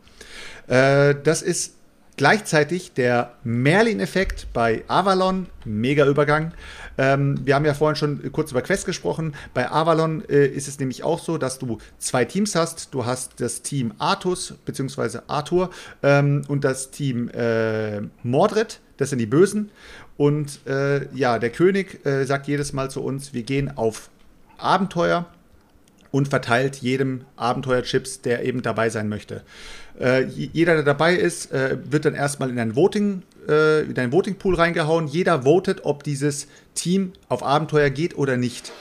Äh, das ist gleichzeitig der Merlin-Effekt bei Avalon. Mega Übergang. Ähm, wir haben ja vorhin schon kurz über Quest gesprochen. Bei Avalon äh, ist es nämlich auch so, dass du zwei Teams hast. Du hast das Team Artus bzw. Arthur ähm, und das Team äh, Mordred. Das sind die Bösen. Und äh, ja, der König äh, sagt jedes Mal zu uns, wir gehen auf Abenteuer und verteilt jedem Abenteuerchips, der eben dabei sein möchte. Äh, jeder, der dabei ist, äh, wird dann erstmal in ein Voting, äh, in einen Voting-Pool reingehauen. Jeder votet, ob dieses Team auf Abenteuer geht oder nicht.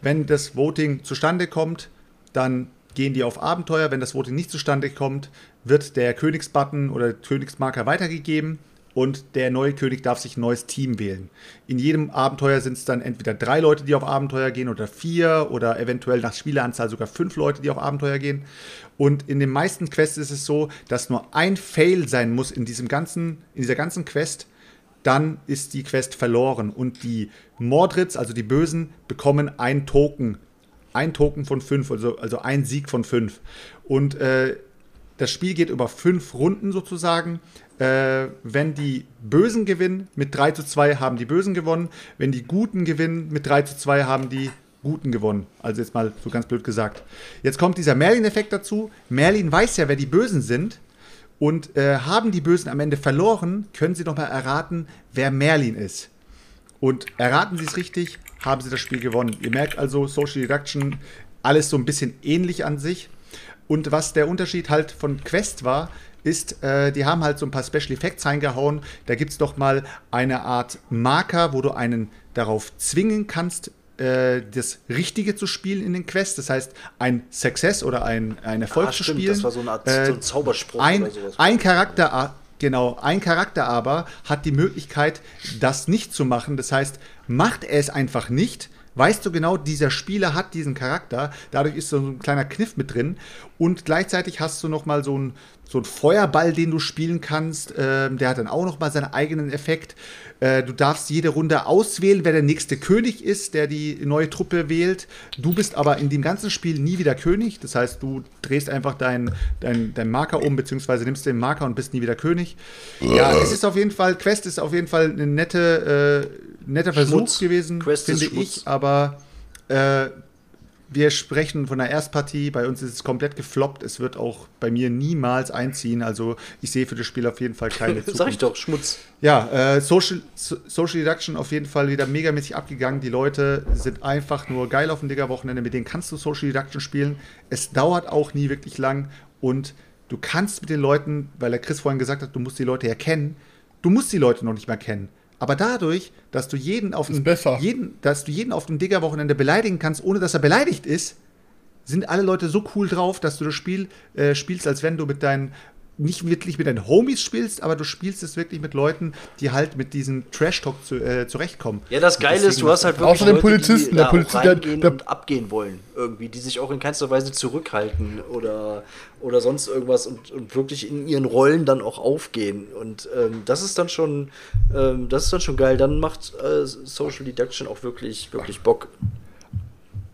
Wenn das Voting zustande kommt, dann gehen die auf Abenteuer. Wenn das Voting nicht zustande kommt, wird der Königsbutton oder Königsmarker weitergegeben und der neue König darf sich ein neues Team wählen. In jedem Abenteuer sind es dann entweder drei Leute, die auf Abenteuer gehen oder vier oder eventuell nach Spieleranzahl sogar fünf Leute, die auf Abenteuer gehen. Und in den meisten Quests ist es so, dass nur ein Fail sein muss in diesem ganzen, in dieser ganzen Quest, dann ist die Quest verloren und die Mordrits, also die Bösen, bekommen ein Token. Ein Token von fünf, also, also ein Sieg von fünf. Und äh, das Spiel geht über fünf Runden sozusagen. Äh, wenn die Bösen gewinnen, mit 3 zu 2 haben die Bösen gewonnen. Wenn die Guten gewinnen, mit 3 zu 2 haben die Guten gewonnen. Also jetzt mal so ganz blöd gesagt. Jetzt kommt dieser Merlin-Effekt dazu. Merlin weiß ja, wer die Bösen sind. Und äh, haben die Bösen am Ende verloren, können sie nochmal erraten, wer Merlin ist. Und erraten sie es richtig, haben sie das Spiel gewonnen. Ihr merkt also, Social Deduction, alles so ein bisschen ähnlich an sich. Und was der Unterschied halt von Quest war, ist, äh, die haben halt so ein paar Special Effects reingehauen. Da gibt es doch mal eine Art Marker, wo du einen darauf zwingen kannst, äh, das Richtige zu spielen in den Quests. Das heißt, ein Success oder ein, ein Erfolg Ah, zu stimmt, spielen. das war so eine Art Äh, so ein Zauberspruch ein, oder sowas. ein Charakter, genau, ein Charakter aber hat die Möglichkeit, das nicht zu machen. Das heißt, macht er es einfach nicht, weißt du genau, dieser Spieler hat diesen Charakter. Dadurch ist so ein kleiner Kniff mit drin. Und gleichzeitig hast du noch mal so einen so einen Feuerball, den du spielen kannst. Ähm, der hat dann auch noch mal seinen eigenen Effekt. Äh, du darfst jede Runde auswählen, wer der nächste König ist, der die neue Truppe wählt. Du bist aber in dem ganzen Spiel nie wieder König. Das heißt, du drehst einfach deinen dein, dein Marker um, beziehungsweise nimmst den Marker und bist nie wieder König. Ja, es ist auf jeden Fall, Quest ist auf jeden Fall eine nette, äh, netter Versuch Schmutz. gewesen, Quest finde ich. Aber äh, wir sprechen von der Erstpartie. Bei uns ist es komplett gefloppt. Es wird auch bei mir niemals einziehen. Also ich sehe für das Spiel auf jeden Fall keine Zukunft. Sag ich doch, Schmutz. Ja, äh, Social, so, Social Deduction auf jeden Fall wieder megamäßig abgegangen. Die Leute sind einfach nur geil auf dem Digger-Wochenende. Mit denen kannst du Social Deduction spielen. Es dauert auch nie wirklich lang. Und du kannst mit den Leuten, weil der Chris vorhin gesagt hat, du musst die Leute ja kennen, du musst die Leute noch nicht mehr kennen. Aber dadurch, dass du jeden auf dem, jeden, dass du jeden auf dem Digger-Wochenende beleidigen kannst, ohne dass er beleidigt ist, sind alle Leute so cool drauf, dass du das Spiel äh, spielst, als wenn du mit deinen nicht wirklich mit deinen Homies spielst, aber du spielst es wirklich mit Leuten, die halt mit diesem Trash-Talk zu, äh, zurechtkommen. Ja, das Geile ist, du hast halt Außer wirklich den Leute, Polizisten, die der da Polizist, auch der- reingehen der- und abgehen wollen irgendwie, die sich auch in keinster Weise zurückhalten oder, oder sonst irgendwas und, und wirklich in ihren Rollen dann auch aufgehen. Und ähm, das ist dann schon, ähm, das ist dann schon geil. Dann macht äh, Social Deduction auch wirklich, wirklich Bock.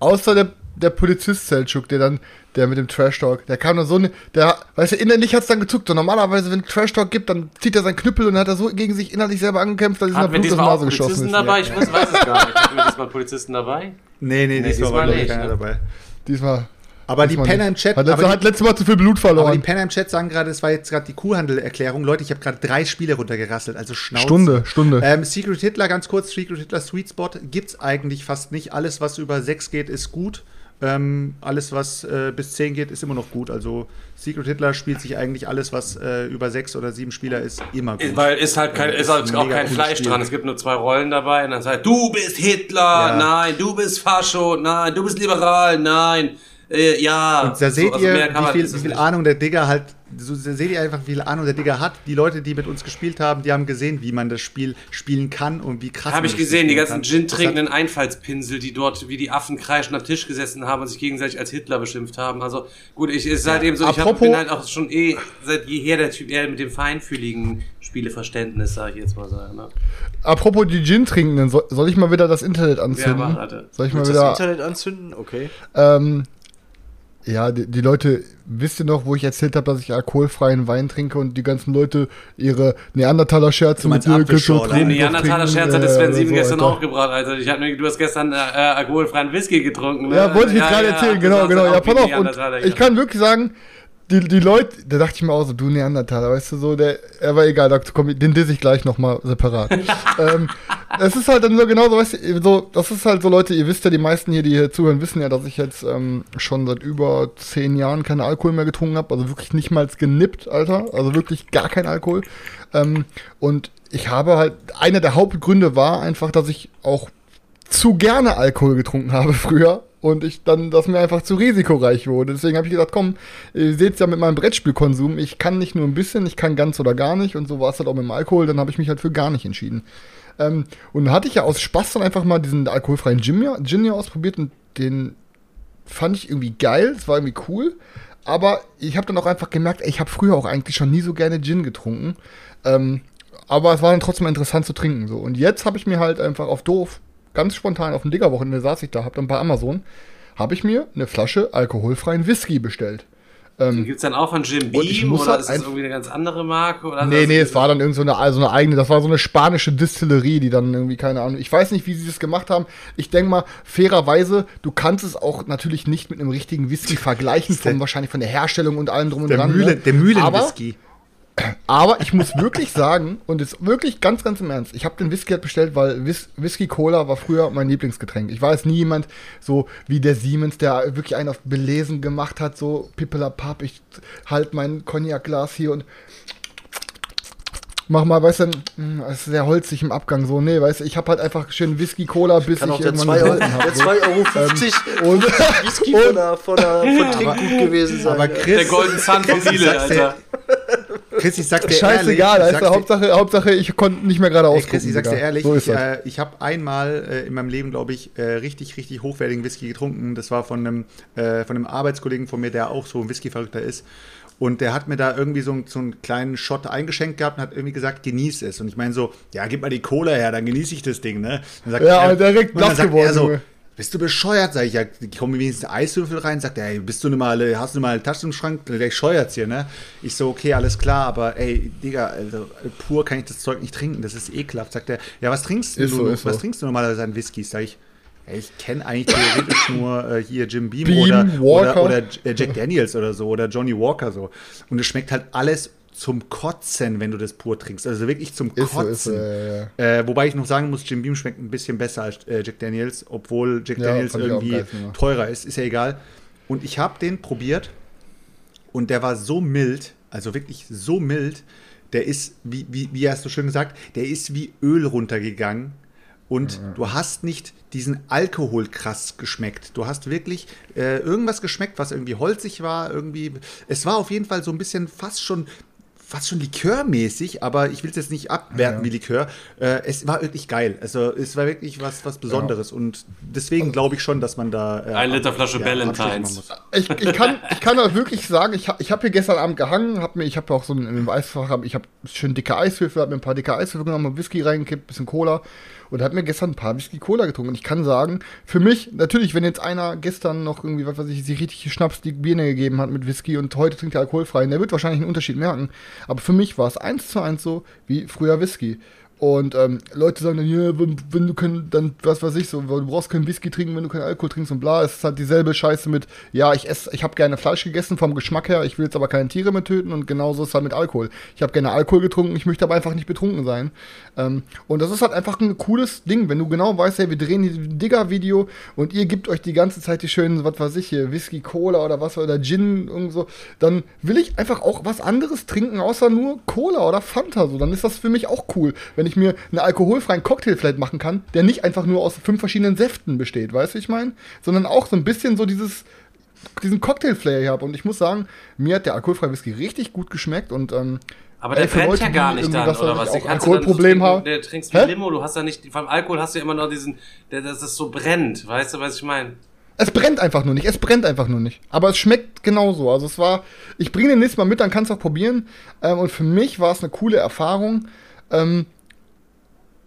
Außer der, der Polizist Selchuk, der dann, der mit dem Trash Talk, der kam dann so, ne, der, weißt du, innerlich hat's dann gezuckt. Und normalerweise, wenn Trash Talk gibt, dann zieht er seinen Knüppel und dann hat er so gegen sich innerlich selber angekämpft, dass Hatten wir Blut aus der Nase geschossen Polizisten ist. dabei? Ich weiß, weiß es gar nicht. Hatten wir diesmal Polizisten dabei? Nee, nee, diesmal diesmal war nicht, keiner ne? dabei. Diesmal. Aber die Penner nicht. im Chat, Hat letztes, aber hat die, letztes Mal zu viel Blut aber die verloren. Penner im Chat sagen gerade, das war jetzt gerade die Kuhhandel-Erklärung. Leute, ich habe gerade drei Spiele runtergerasselt, also Schnauze. Stunde, Stunde. Ähm, Secret Hitler, ganz kurz, Secret Hitler Sweet Spot gibt's eigentlich fast nicht. Alles, was über 6 geht, ist gut. Ähm, alles, was äh, bis 10 geht, ist immer noch gut. Also Secret Hitler spielt sich eigentlich alles, was äh, über 6 oder 7 Spieler ist, immer gut. Weil ist halt kein, Ja, ist halt auch kein Fleisch Spiel. dran. Es gibt nur zwei Rollen dabei und dann sagt, du bist Hitler, Ja. nein, du bist Fascho, nein, du bist liberal, nein, äh, ja. Und da seht So, also ihr, wie viel, wie viel. Ahnung der Digger halt, so seht ihr einfach, wie viel Ahnung der Digger hat. Die Leute, die mit uns gespielt haben, die haben gesehen, wie man das Spiel spielen kann und wie krass Habe ich gesehen, die ganzen. Gin trinkenden Einfallspinsel, die dort wie die Affen kreischend am Tisch gesessen haben und sich gegenseitig als Hitler beschimpft haben. Also gut, ich ist halt eben so, ich hab, bin halt auch schon eh seit jeher der Typ eher mit dem feinfühligen Spieleverständnis, sage ich jetzt mal sagen. Ne? Apropos die Gin-Trinkenden, soll, soll ich mal wieder das Internet anzünden? Ja, mach, soll ich mal Willst du das wieder. Internet anzünden? Okay. Ähm, ja, die, die Leute, wisst ihr noch, wo ich erzählt habe, dass ich alkoholfreien Wein trinke und die ganzen Leute ihre Neandertaler-Scherze meinst dir Apfelschorle. Den trinken, Neandertaler-Scherz hat äh, der Sven so, gestern Alter. auch gebracht, Alter. Ich hab, nur- du hast gestern äh, äh, alkoholfreien Whisky getrunken. Ne? Ja, wollte ich jetzt gerade erzählen, du genau, genau. Ja, pass auf. Und ja. ich kann wirklich sagen, die, die Leute, da dachte ich mir auch so, du Neandertaler, weißt du, so, der, aber egal, da komm, den diss ich gleich nochmal separat. ähm, es ist halt dann so genauso, weißt du, so, das ist halt so, Leute, ihr wisst ja, die meisten hier, die hier zuhören, wissen ja, dass ich jetzt ähm, schon seit über zehn Jahren keinen Alkohol mehr getrunken habe, also wirklich nicht mal genippt, Alter, also wirklich gar kein Alkohol. Ähm, und ich habe halt, einer der Hauptgründe war einfach, dass ich auch zu gerne Alkohol getrunken habe früher und ich dann, dass mir einfach zu risikoreich wurde. Deswegen habe ich gesagt, komm, ihr seht's ja mit meinem Brettspielkonsum, ich kann nicht nur ein bisschen, ich kann ganz oder gar nicht und so war es halt auch mit dem Alkohol, dann habe ich mich halt für gar nicht entschieden. Ähm, und dann hatte ich ja aus Spaß dann einfach mal diesen alkoholfreien Gin Gin hier ausprobiert und den fand ich irgendwie geil, es war irgendwie cool, aber ich habe dann auch einfach gemerkt, ey, ich habe früher auch eigentlich schon nie so gerne Gin getrunken. Ähm, aber es war dann trotzdem interessant zu trinken. So. Und jetzt habe ich mir halt einfach auf doof, ganz spontan auf dem Diggerwochenende saß ich da, hab dann bei Amazon, habe ich mir eine Flasche alkoholfreien Whisky bestellt. Den gibt's dann auch von Jim Beam oder halt ist das irgendwie eine ganz andere Marke? Oder Nee, nee, es war dann irgend so eine, also eine eigene, das war so eine spanische Distillerie, die dann irgendwie, keine Ahnung, ich weiß nicht, wie sie das gemacht haben. Ich denke mal, fairerweise, du kannst es auch natürlich nicht mit einem richtigen Whisky vergleichen, von, wahrscheinlich von der Herstellung und allem drum und Der, dran. Mühle, ne? der Mühlenwhisky. Aber ich muss wirklich sagen, und jetzt wirklich ganz, ganz im Ernst, ich habe den Whisky halt bestellt, weil Whis Whisky Cola war früher mein Lieblingsgetränk. Ich war jetzt nie jemand so wie der Siemens, der wirklich einen auf Belesen gemacht hat, so pippelapapp, ich halt mein Cognac-Glas hier und mach mal, weißt du, es ist sehr holzig im Abgang, so, nee, weißt du, ich habe halt einfach schön Whisky Cola, bis Kann ich auch der irgendwann 2 Euro, gesoffen hab, der so. 2,50 Euro und- Whisky von, der, von, der, von Trinkgut gewesen sein. Aber. Chris, Der Golden Sun von Alter. Chris, ich sag's dir Scheißegal, ehrlich, sag's dir- Hauptsache, Hauptsache, ich konnte nicht mehr gerade ausgucken. Chris, ich sag's dir ehrlich, so ich, äh, ich habe einmal äh, in meinem Leben, glaube ich, äh, richtig, richtig hochwertigen Whisky getrunken. Das war von einem, äh, von einem Arbeitskollegen von mir, der auch so ein Whisky-Verrückter ist. Und der hat mir da irgendwie so, einen- so einen kleinen Shot eingeschenkt gehabt und hat irgendwie gesagt, genieß es. Und ich meine so, ja, gib mal die Cola her, dann genieße ich das Ding, ne? Sagt Ja, aber direkt und dann sagt geworden, er so. Bist du bescheuert? Sag ich, ja, kommen wenigstens Eiswürfel rein? Sagt er, ey, bist du mal, hast du mal eine Tasche im Schrank? Der scheuert's hier, ne? Ich so, okay, alles klar, aber ey, Digga, also, pur kann ich das Zeug nicht trinken, das ist ekelhaft. Sagt er, ja, was trinkst du? So, was so. trinkst du normalerweise an Whiskys? Sag ich, ey, ich kenne eigentlich theoretisch nur äh, hier Jim Beam, Beam, oder, oder, oder äh, Jack Daniels oder so oder Johnny Walker so. Und es schmeckt halt alles zum Kotzen, wenn du das pur trinkst. Also wirklich zum Ist so, Kotzen. ist so, ja, ja. Äh, wobei ich noch sagen muss, Jim Beam schmeckt ein bisschen besser als äh, Jack Daniels, obwohl Jack Ja, Daniels irgendwie teurer ist. Ist ja egal. Und ich habe den probiert und der war so mild, also wirklich so mild. Der ist, wie, wie, wie hast du schön gesagt, der ist wie Öl runtergegangen. Und du hast nicht diesen Alkohol krass geschmeckt. Du hast wirklich äh, irgendwas geschmeckt, was irgendwie holzig war. Irgendwie, es war auf jeden Fall so ein bisschen fast schon fast schon likörmäßig, aber ich will es jetzt nicht abwerten Ja. wie Likör. Äh, es war wirklich geil. Also es war wirklich was, was Besonderes und deswegen glaube ich schon, dass man da äh, Ein Liter Flasche Abstriche Ballantines. machen muss. Ich, ich, kann, ich kann auch wirklich sagen, ich, hab- ich habe hier gestern Abend gehangen, hab mir, ich habe auch so ein, in Eisfach, hab, ich habe schön dicke Eiswürfel, habe mir ein paar dicke Eiswürfel genommen, Whisky reingekippt, bisschen Cola und habe mir gestern ein paar Whisky Cola getrunken. Und ich kann sagen, für mich, natürlich, wenn jetzt einer gestern noch irgendwie, was weiß ich, sich richtig Schnaps die Birne gegeben hat mit Whisky und heute trinkt er alkoholfrei, der wird wahrscheinlich einen Unterschied merken. Aber für mich war es eins zu eins so wie früher Whisky. Und ähm, Leute sagen dann, ja, wenn, wenn du kein, dann, was weiß ich so, du brauchst keinen Whisky trinken, wenn du keinen Alkohol trinkst und bla. Es ist halt dieselbe Scheiße mit, ja, ich esse, ich habe gerne Fleisch gegessen vom Geschmack her, ich will jetzt aber keine Tiere mehr töten und genauso ist es halt mit Alkohol. Ich habe gerne Alkohol getrunken, ich möchte aber einfach nicht betrunken sein. Ähm, und das ist halt einfach ein cooles Ding, wenn du genau weißt, hey, wir drehen hier ein Digger-Video und ihr gebt euch die ganze Zeit die schönen, was weiß ich hier, Whisky, Cola oder was oder Gin und so, dann will ich einfach auch was anderes trinken, außer nur Cola oder Fanta. So, dann ist das für mich auch cool, wenn ich mir einen alkoholfreien Cocktail vielleicht machen kann, der nicht einfach nur aus fünf verschiedenen Säften besteht, weißt du, ich meine? Sondern auch so ein bisschen so dieses, diesen Cocktail-Flair hier habe. Und ich muss sagen, mir hat der alkoholfreie Whisky richtig gut geschmeckt und ähm, Aber ey, der brennt Leute, ja gar nicht dann, oder ich, was? so Alkoholproblem haben. Der trinkst wie? Limo, du hast ja nicht, vom Alkohol hast du ja immer noch diesen, der, dass es so brennt, weißt du, was ich meine? Es brennt einfach nur nicht. Es brennt einfach nur nicht. Aber es schmeckt genauso. Also es war, ich bringe den nächstes Mal mit, dann kannst du auch probieren. Ähm, und für mich war es eine coole Erfahrung. Ähm,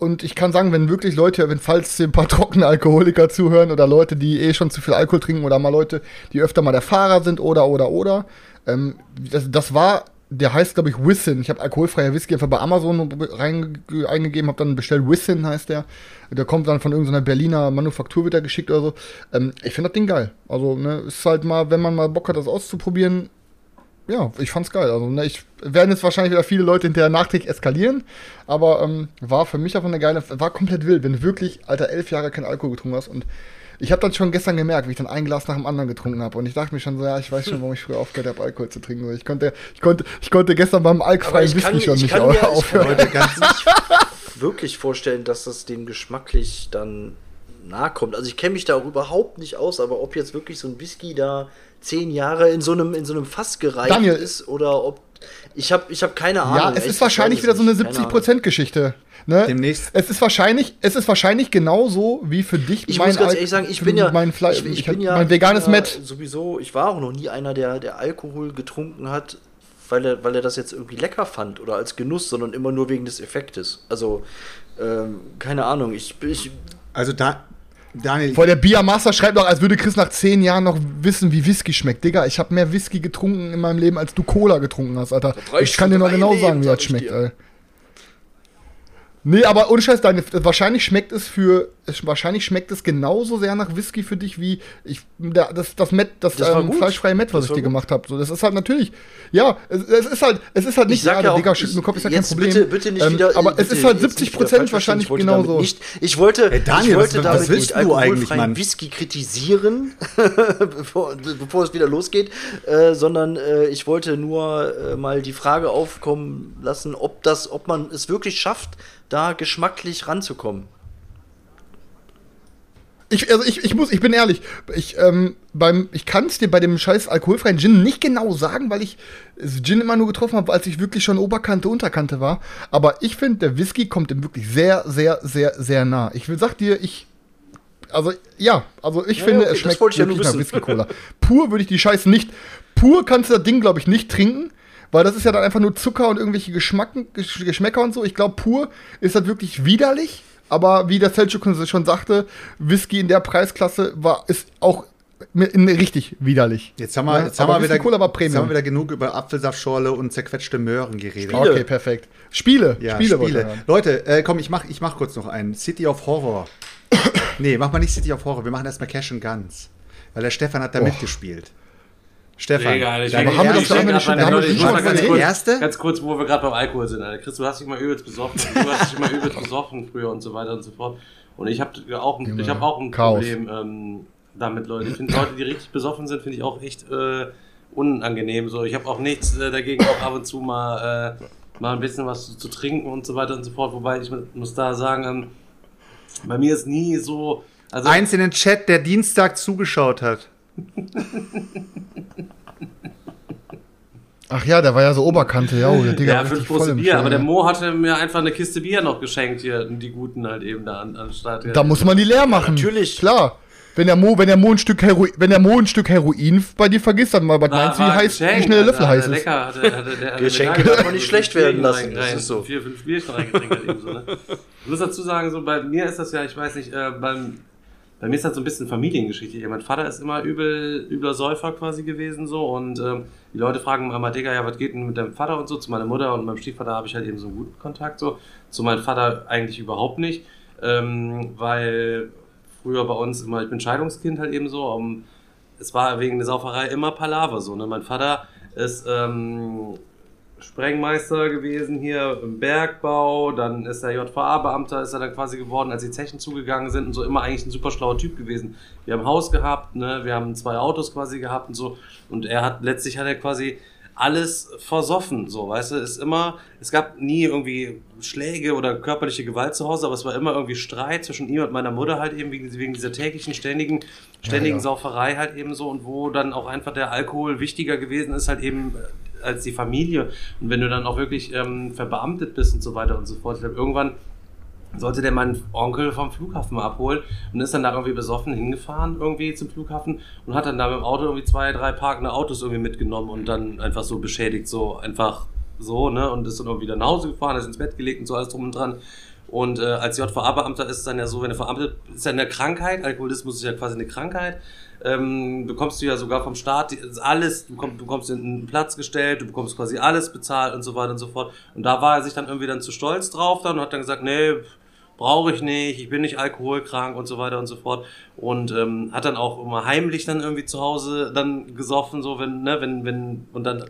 und ich kann sagen, wenn wirklich Leute, wenn falls ein paar trockene Alkoholiker zuhören oder Leute, die eh schon zu viel Alkohol trinken oder mal Leute, die öfter mal der Fahrer sind oder oder oder, ähm, das, das war, der heißt glaube ich Wissin. Ich habe alkoholfreier Whisky einfach bei Amazon rein, eingegeben, habe dann bestellt Wissin heißt der. Der kommt dann von irgendeiner Berliner Manufaktur wieder geschickt oder so. Ähm, ich finde das Ding geil. Also ne, ist halt mal, wenn man mal Bock hat, das auszuprobieren, ja, ich fand's geil. Also, ne, ich werden jetzt wahrscheinlich wieder viele Leute hinterher nachträglich eskalieren, aber ähm, war für mich einfach eine geile, war komplett wild, wenn du wirklich, Alter, elf Jahre keinen Alkohol getrunken hast und ich habe dann schon gestern gemerkt, wie ich dann ein Glas nach dem anderen getrunken habe und ich dachte mir schon so, ja, ich weiß schon, warum ich früher aufgehört habe, Alkohol zu trinken. So, Ich konnte, ich konnte, ich konnte gestern beim kann- Whisky schon ich nicht kann mir- ich aufhören. kann mir ganz wirklich vorstellen, dass das dem geschmacklich dann nahe kommt. Also ich kenne mich da auch überhaupt nicht aus, aber ob jetzt wirklich so ein Whisky da zehn Jahre in so einem, in so einem Fass gereift Daniel. ist oder ob. Ich habe ich hab keine Ahnung. Ja, es ist ich wahrscheinlich wieder so eine nicht. Keine Ahnung. 70%-Geschichte. Ne? Demnächst. Es ist wahrscheinlich, es ist wahrscheinlich genauso wie für dich Ich muss ganz Al- ehrlich sagen, ich bin ja, mein, Fle ich, ich ich bin ja mein veganes ja Met. Sowieso, ich war auch noch nie einer, der, der Alkohol getrunken hat, weil er, weil er das jetzt irgendwie lecker fand oder als Genuss, sondern immer nur wegen des Effektes. Also, ähm, keine Ahnung, ich, ich Also da, Daniel, Vor der Biermaster schreibt noch, als würde Chris nach zehn Jahren noch wissen, wie Whisky schmeckt. Digga, ich habe mehr Whisky getrunken in meinem Leben, als du Cola getrunken hast, Alter. Ich kann dir noch genau Leben, sagen, wie das schmeckt, dir. Nee, aber ohne Scheiß, deine, wahrscheinlich schmeckt es für, wahrscheinlich schmeckt es genauso sehr nach Whisky für dich wie ich, das, das Met, das, Das ähm, fleischfreie Met, was Das ich dir gut. gemacht habe. So, das ist halt natürlich, ja, es, es ist halt, es ist halt nicht, Ich sag ja, ja auch, Digga, schütt mir Kopf, ist ja kein jetzt Problem. Bitte, bitte nicht Ähm, wieder. aber bitte, es ist halt jetzt nicht 70 wieder Prozent wahrscheinlich Ich genauso. Nicht, ich wollte, Hey, Daniel, ich wollte was- damit was willst nicht du eigentlich, Mann? Whisky kritisieren, bevor, bevor es wieder losgeht, äh, sondern äh, ich wollte nur äh, mal die Frage aufkommen lassen, ob das, ob man es wirklich schafft, da geschmacklich ranzukommen. Ich, also ich, ich muss, ich bin ehrlich, ich, ähm, beim, ich kann es dir bei dem scheiß alkoholfreien Gin nicht genau sagen, weil ich Gin immer nur getroffen habe, als ich wirklich schon Oberkante, Unterkante war. Aber ich finde, der Whisky kommt dem wirklich sehr, sehr, sehr, sehr nah. Ich will, sag dir, ich, also ja, also ich Ja, finde, okay, es schmeckt wollte ich ja wirklich nach wissen. Whisky Cola. Pur würde ich die Scheiße nicht, pur kannst du das Ding, glaube ich, nicht trinken. Weil das ist ja dann einfach nur Zucker und irgendwelche Geschmacken, Gesch- Geschmäcker und so. Ich glaube, pur ist das wirklich widerlich. Aber wie der Selchuk schon sagte, Whisky in der Preisklasse war, ist auch richtig widerlich. jetzt haben wir, Ja, jetzt haben wir wieder, Cola war jetzt Premium. haben wir wieder genug über Apfelsaftschorle und zerquetschte Möhren geredet. Spiele. Okay, perfekt. Spiele, Ja, Spiele, Spiele. Leute, äh, komm, ich mach, ich mach kurz noch einen. City of Horror. nee, mach mal nicht City of Horror. Wir machen erstmal Cash and Guns. Weil der Stefan hat da Och. mitgespielt. Stefan, Egal, ich deine Aber haben wir doch nicht schon- mal, haben wir schon ganz die kurz, erste? ganz kurz, wo wir gerade beim Alkohol sind, Alter. Chris, du hast dich mal übelst besoffen. Du hast dich mal übelst besoffen früher und so weiter und so fort. Und ich habe auch, ein- ich hab auch ein Chaos. Problem ähm, damit, Leute. Ich finde Leute, die richtig besoffen sind, finde ich auch echt äh, unangenehm. So, ich habe auch nichts äh, dagegen, auch ab und zu mal, äh, mal ein bisschen was zu, zu trinken und so weiter und so fort. Wobei ich mu- muss da sagen, ähm, bei mir ist nie so. Also, Eins in den Chat, der Dienstag zugeschaut hat. Ach ja, der war ja so Oberkante, ja, oh, der Digga Ja, fünf große Bier, aber der. Mo hatte mir einfach eine Kiste Bier noch geschenkt hier, die guten halt eben da an, anstatt. Da muss man die leer machen. natürlich. Klar. Wenn der Mo, wenn der Mo ein Stück Heroin, wenn der Mo ein Stück Heroin bei dir vergisst, dann mal, was meinst du, wie heiß, wie schnell der Löffel heiß ist? Lecker, hatte, hatte, der, hatte Geschenke darf man nicht schlecht werden lassen, das rein- ist so. Vier, fünf Bierchen reingetrinkt halt eben so, ne? Ich muss dazu sagen, so bei mir ist das ja, ich weiß nicht, äh, beim, bei mir ist das so ein bisschen Familiengeschichte. Mein Vater ist immer übel, übler Säufer quasi gewesen so und ähm, die Leute fragen immer, Digga, ja, was geht denn mit deinem Vater und so? Zu meiner Mutter und meinem Stiefvater habe ich halt eben so einen guten Kontakt so. Zu meinem Vater eigentlich überhaupt nicht, ähm, weil früher bei uns immer, ich bin Scheidungskind halt eben so, um, es war wegen der Sauferei immer Palaver so. Ne? Mein Vater ist ähm, Sprengmeister gewesen hier im Bergbau, dann ist er JVA-Beamter, ist er dann quasi geworden, als die Zechen zugegangen sind und so immer eigentlich ein super schlauer Typ gewesen. Wir haben ein Haus gehabt, ne? wir haben zwei Autos quasi gehabt und so und er hat, letztlich hat er quasi alles versoffen, so, weißt du, ist immer, es gab nie irgendwie Schläge oder körperliche Gewalt zu Hause, aber es war immer irgendwie Streit zwischen ihm und meiner Mutter halt eben wegen, wegen dieser täglichen, ständigen, ständigen ja. Sauferei halt eben so und wo dann auch einfach der Alkohol wichtiger gewesen ist halt eben als die Familie und wenn du dann auch wirklich ähm, verbeamtet bist und so weiter und so fort, ich glaube irgendwann sollte der meinen Onkel vom Flughafen abholen und ist dann da irgendwie besoffen hingefahren irgendwie zum Flughafen und hat dann da mit dem Auto irgendwie zwei, drei parkende Autos irgendwie mitgenommen und dann einfach so beschädigt, so einfach so, ne, und ist dann irgendwie wieder nach Hause gefahren, ist ins Bett gelegt und so alles drum und dran. Und äh, als JVA-Beamter ist es dann ja so, wenn du verbeamtet ist ja eine Krankheit, Alkoholismus ist ja quasi eine Krankheit, ähm, bekommst du ja sogar vom Staat alles, du bekommst, du bekommst einen Platz gestellt, du bekommst quasi alles bezahlt und so weiter und so fort. Und da war er sich dann irgendwie dann zu stolz drauf dann und hat dann gesagt, nee, brauche ich nicht, ich bin nicht alkoholkrank und so weiter und so fort. Und ähm, hat dann auch immer heimlich dann irgendwie zu Hause dann gesoffen, so wenn, ne, wenn, wenn, und dann,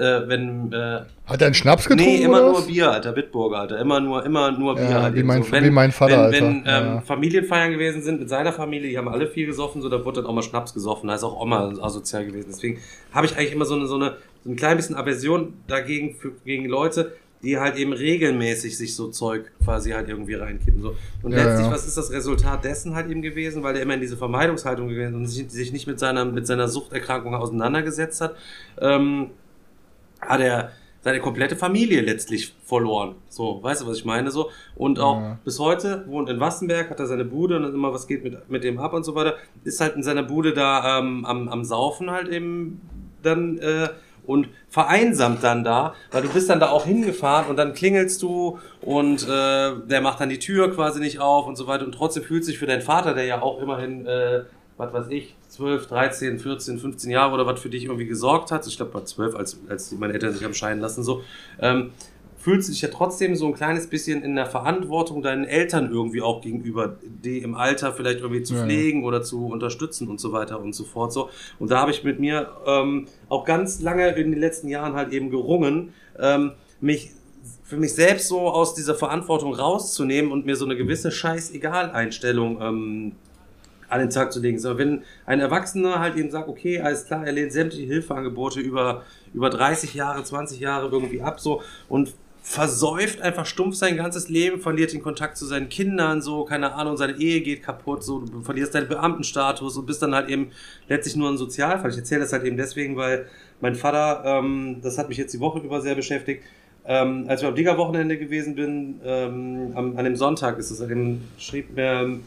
äh, wenn, äh, Hat er einen Schnaps getrunken? Nee, immer nur? Bier, Alter, Bitburger, Alter. Immer nur, immer nur Bier. Ja, halt wie mein- so. wie mein Vater, wenn, Alter. Wenn ähm, Ja. Familienfeiern gewesen sind mit seiner Familie, die haben alle viel gesoffen, so, da wurde dann auch mal Schnaps gesoffen. Da ist auch Oma asozial gewesen. Deswegen habe ich eigentlich immer so eine, so eine, so ein klein bisschen Aversion dagegen, für, gegen Leute, die halt eben regelmäßig sich so Zeug quasi halt irgendwie reinkippen. So. Und Ja, letztlich, ja. was ist das Resultat dessen halt eben gewesen, weil er immer in diese Vermeidungshaltung gewesen ist und sich, sich nicht mit seiner, mit seiner Suchterkrankung auseinandergesetzt hat. Ähm, hat er seine komplette Familie letztlich verloren. So, weißt du, was ich meine? So. Und auch Ja. bis heute wohnt in Wassenberg, hat er seine Bude und immer was geht mit, mit dem ab und so weiter. Ist halt in seiner Bude da ähm, am, am Saufen halt eben dann äh, und vereinsamt dann da, weil du bist dann da auch hingefahren und dann klingelst du und äh, der macht dann die Tür quasi nicht auf und so weiter und trotzdem fühlt sich für deinen Vater, der ja auch immerhin, äh, was weiß ich, 12, 13, 14, 15 Jahre oder was für dich irgendwie gesorgt hat, ich glaube bei 12, als, als meine Eltern sich haben scheiden lassen, so, ähm, fühlst du dich ja trotzdem so ein kleines bisschen in der Verantwortung deinen Eltern irgendwie auch gegenüber, die im Alter vielleicht irgendwie zu Ja. pflegen oder zu unterstützen und so weiter und so fort. So. Und da habe ich mit mir ähm, auch ganz lange in den letzten Jahren halt eben gerungen, ähm, mich für mich selbst so aus dieser Verantwortung rauszunehmen und mir so eine gewisse Scheißegal-Einstellung ähm, an den Tag zu legen. So, wenn ein Erwachsener halt eben sagt, okay, alles klar, er lehnt sämtliche Hilfeangebote über, über 30 Jahre, 20 Jahre irgendwie ab, so, und versäuft einfach stumpf sein ganzes Leben, verliert den Kontakt zu seinen Kindern, so, keine Ahnung, seine Ehe geht kaputt, so, du verlierst deinen Beamtenstatus und bist dann halt eben letztlich nur ein Sozialfall. Ich erzähle das halt eben deswegen, weil mein Vater, ähm, das hat mich jetzt die Woche über sehr beschäftigt, ähm, als wir am Digger-Wochenende gewesen bin, ähm, am, an dem Sonntag ist es, schrieb mir,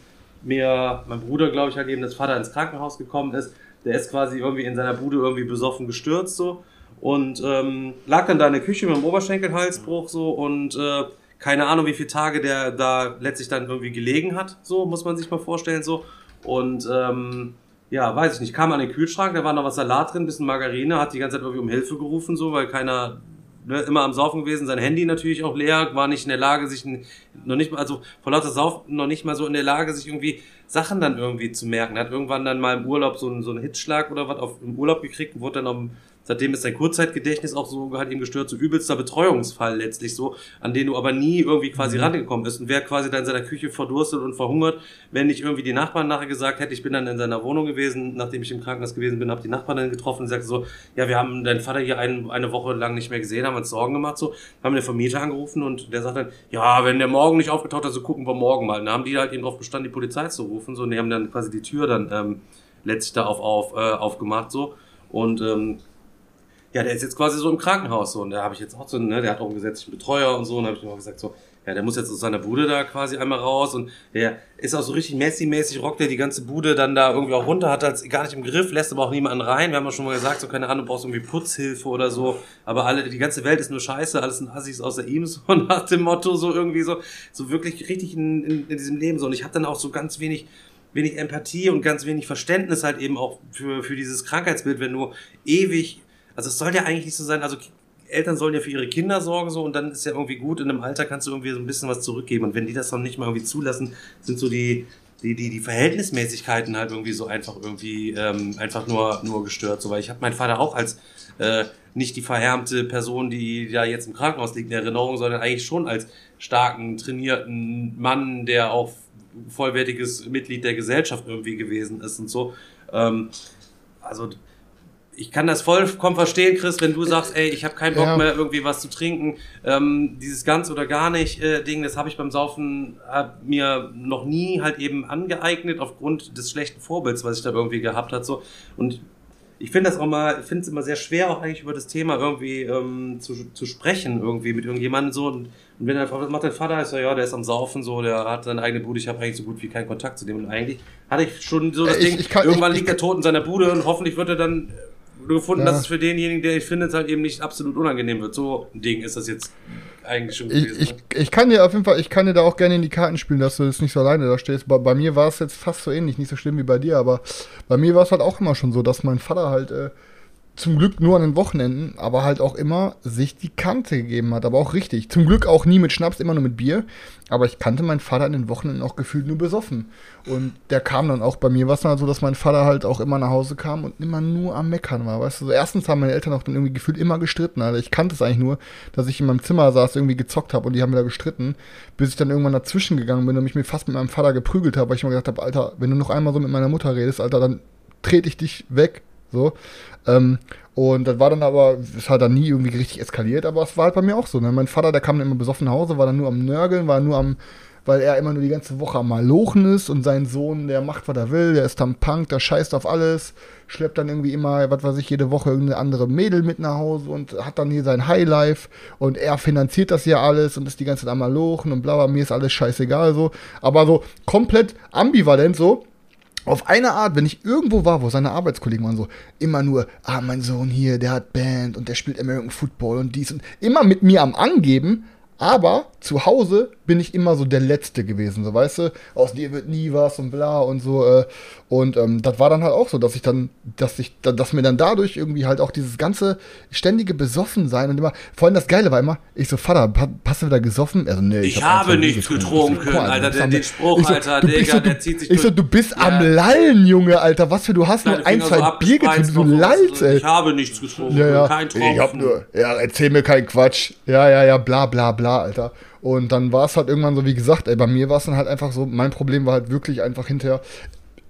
mir mein Bruder, glaube ich, halt eben, dass Vater ins Krankenhaus gekommen ist. Der ist quasi irgendwie in seiner Bude irgendwie besoffen gestürzt so. Und ähm, lag dann da in der Küche mit dem Oberschenkelhalsbruch so. Und äh, keine Ahnung, wie viele Tage der da letztlich dann irgendwie gelegen hat, so muss man sich mal vorstellen so. Und ähm, ja, weiß ich nicht, kam an den Kühlschrank, da war noch was Salat drin, bisschen Margarine, hat die ganze Zeit irgendwie um Hilfe gerufen so, weil keiner ne, immer am Saufen gewesen, sein Handy natürlich auch leer, war nicht in der Lage, sich noch nicht mal, also vor lauter Saufen noch nicht mal so in der Lage, sich irgendwie Sachen dann irgendwie zu merken. Er hat irgendwann dann mal im Urlaub so einen, so einen Hitzschlag oder was auf, im Urlaub gekriegt und wurde dann am, seitdem ist sein Kurzzeitgedächtnis auch so hat ihm gestört, so übelster Betreuungsfall letztlich so, an den du aber nie irgendwie quasi rangekommen bist. Und wer quasi da in seiner Küche verdurstet und verhungert, wenn nicht irgendwie die Nachbarn nachher gesagt hätte, ich bin dann in seiner Wohnung gewesen, nachdem ich im Krankenhaus gewesen bin, habe die Nachbarn dann getroffen und sagte so, ja, wir haben deinen Vater hier ein, eine Woche lang nicht mehr gesehen, haben uns Sorgen gemacht, so, haben den Vermieter angerufen und der sagt dann, ja, wenn der morgen nicht aufgetaucht hat, so gucken wir morgen mal. Und dann haben die halt eben drauf bestanden, die Polizei zu rufen, so, und die haben dann quasi die Tür dann ähm, letztlich da auf, auf, äh, aufgemacht, so, und ähm, Ja, der ist jetzt quasi so im Krankenhaus so und da habe ich jetzt auch so, ne, der hat auch einen gesetzlichen Betreuer und so und habe ich ihm auch gesagt so, ja, der muss jetzt aus seiner Bude da quasi einmal raus und der ist auch so richtig Messi-mäßig, rockt der die ganze Bude dann da irgendwie auch runter, hat das gar nicht im Griff, lässt aber auch niemanden rein. Wir haben ja schon mal gesagt, so keine Ahnung, du brauchst irgendwie Putzhilfe oder so, aber alle, die ganze Welt ist nur scheiße, alles sind Assis außer ihm, so nach dem Motto, so irgendwie so, so wirklich richtig in, in, in diesem Leben so und ich habe dann auch so ganz wenig wenig Empathie und ganz wenig Verständnis halt eben auch für, für dieses Krankheitsbild, wenn du ewig, also es soll ja eigentlich nicht so sein, also Eltern sollen ja für ihre Kinder sorgen so und dann ist ja irgendwie gut, in einem Alter kannst du irgendwie so ein bisschen was zurückgeben und wenn die das dann nicht mal irgendwie zulassen, sind so die, die, die, die Verhältnismäßigkeiten halt irgendwie so einfach irgendwie ähm, einfach nur, nur gestört. So, weil ich habe meinen Vater auch als äh, nicht die verhärmte Person, die da jetzt im Krankenhaus liegt, in Erinnerung, sondern eigentlich schon als starken, trainierten Mann, der auch vollwertiges Mitglied der Gesellschaft irgendwie gewesen ist und so. Ähm, also ich kann das vollkommen verstehen, Chris, wenn du sagst, ey, ich habe keinen Bock Ja. mehr, irgendwie was zu trinken. Ähm, dieses ganz oder gar nicht äh, Ding, das habe ich beim Saufen hab mir noch nie halt eben angeeignet aufgrund des schlechten Vorbilds, was ich da irgendwie gehabt hat. So und ich finde das auch mal, finde es immer sehr schwer, auch eigentlich über das Thema irgendwie ähm, zu, zu sprechen, irgendwie mit irgendjemandem so. Und, und wenn er fragt, was macht dein Vater? Ich so, ja, der ist am Saufen, so, der hat seine eigene Bude, ich habe eigentlich so gut wie keinen Kontakt zu dem. Und eigentlich hatte ich schon so das Äh, ich- Ding, ich kann- irgendwann ich- liegt er tot in seiner Bude und hoffentlich wird er dann äh, gefunden, Ja. dass es für denjenigen, der ich finde, es halt eben nicht absolut unangenehm wird. So ein Ding ist das jetzt eigentlich schon Ich, gewesen. ich, ne? ich kann dir auf jeden Fall, ich kann dir da auch gerne in die Karten spielen, dass du jetzt nicht so alleine da stehst. Bei, bei mir war es jetzt fast so ähnlich, nicht so schlimm wie bei dir, aber bei mir war es halt auch immer schon so, dass mein Vater halt äh, zum Glück nur an den Wochenenden, aber halt auch immer sich die Kante gegeben hat, aber auch richtig. Zum Glück auch nie mit Schnaps, immer nur mit Bier. Aber ich kannte meinen Vater an den Wochenenden auch gefühlt nur besoffen. Und der kam dann auch bei mir, war es dann so, dass mein Vater halt auch immer nach Hause kam und immer nur am Meckern war. Weißt du, so erstens haben meine Eltern auch dann irgendwie gefühlt immer gestritten. Alter. Ich kannte es eigentlich nur, dass ich in meinem Zimmer saß, irgendwie gezockt habe und die haben wieder gestritten, bis ich dann irgendwann dazwischen gegangen bin und mich mir fast mit meinem Vater geprügelt habe, weil ich mir gedacht habe, Alter, wenn du noch einmal so mit meiner Mutter redest, Alter, dann trete ich dich weg. So. Ähm, und das war dann aber, es hat dann nie irgendwie richtig eskaliert, aber es war halt bei mir auch so. Ne? Mein Vater, der kam dann immer besoffen nach Hause, war dann nur am Nörgeln, war nur am, weil er immer nur die ganze Woche am Malochen ist und sein Sohn, der macht, was er will, der ist dann Punk, der scheißt auf alles, schleppt dann irgendwie immer, was weiß ich, jede Woche irgendeine andere Mädel mit nach Hause und hat dann hier sein Highlife und er finanziert das ja alles und ist die ganze Zeit am Malochen und bla bla, mir ist alles scheißegal so. Aber so komplett ambivalent so, auf eine Art, wenn ich irgendwo war, wo seine Arbeitskollegen waren so, immer nur, ah, mein Sohn hier, der hat Band und der spielt American Football und dies und immer mit mir am Angeben, aber zu Hause bin ich immer so der Letzte gewesen, so weißt du, aus dir wird nie was und bla und so. Äh, und ähm, das war dann halt auch so, dass ich dann, dass ich, da- dass mir dann dadurch irgendwie halt auch dieses ganze ständige Besoffensein und immer, vor allem das Geile war immer, ich so, Vater, hast du wieder gesoffen? Also, nee, Ich hab habe nichts getrunken. getrunken, Alter, du bist der- am- den Spruch, Ich so, Alter, du Digga, so, der du- zieht sich Ich so, du bist Ja. am Lallen, Junge, Alter, was für, du hast nur ein, zwei so Bier getrunken, du lallst, ey. Ich habe nichts getrunken, Ja, ja. kein Tropfen. Ich hab nur, ja, erzähl mir keinen Quatsch. Ja, ja, ja, bla, bla, bla, Alter. Und dann war es halt irgendwann so, wie gesagt, ey, bei mir war es dann halt einfach so, mein Problem war halt wirklich einfach hinterher,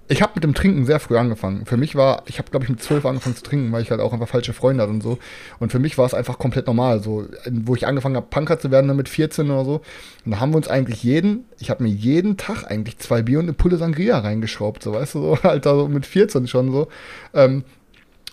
ich habe mit dem Trinken sehr früh angefangen. Für mich war, ich habe glaube ich mit zwölf angefangen zu trinken, weil ich halt auch einfach falsche Freunde hatte und so. Und für mich war es einfach komplett normal. So, wo ich angefangen habe, Punker zu werden, dann mit 14 oder so. Und da haben wir uns eigentlich jeden, ich habe mir jeden Tag eigentlich zwei Bier und eine Pulle Sangria reingeschraubt, so weißt du, so, Alter, so mit 14 schon so. Ähm,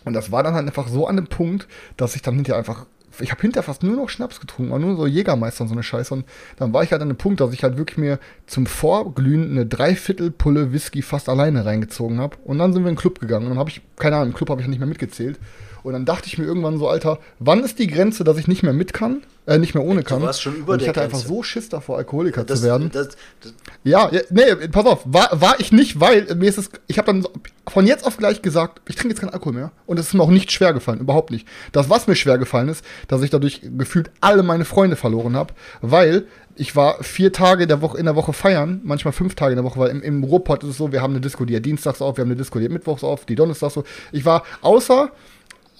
und das war dann halt einfach so an dem Punkt, dass ich dann hinterher einfach, ich habe hinterher fast nur noch Schnaps getrunken, und nur so Jägermeister und so eine Scheiße. Und dann war ich halt an dem Punkt, dass ich halt wirklich mir zum Vorglühen eine Dreiviertelpulle Whisky fast alleine reingezogen habe. Und dann sind wir in den Club gegangen. Und dann habe ich, keine Ahnung, im Club habe ich nicht mehr mitgezählt. Und dann dachte ich mir irgendwann so, Alter, wann ist die Grenze, dass ich nicht mehr mit kann? Äh, nicht mehr ohne kann. warst schon über und ich hatte einfach Grenze. so Schiss davor, Alkoholiker Das, zu werden. das, das, Ja, ja, nee, pass auf, war, war ich nicht, weil mir ist es, ich habe dann von jetzt auf gleich gesagt, ich trinke jetzt keinen Alkohol mehr. Und es ist mir auch nicht schwer gefallen, überhaupt nicht. Das, was mir schwer gefallen ist, dass ich dadurch gefühlt alle meine Freunde verloren habe, weil ich war vier Tage der Woche, in der Woche feiern, manchmal fünf Tage in der Woche, weil im, im Ruhrpott ist es so, wir haben eine Disco, die hat dienstags auf, wir haben eine Disco, die hat mittwochs auf, die donnerstags so. Ich war außer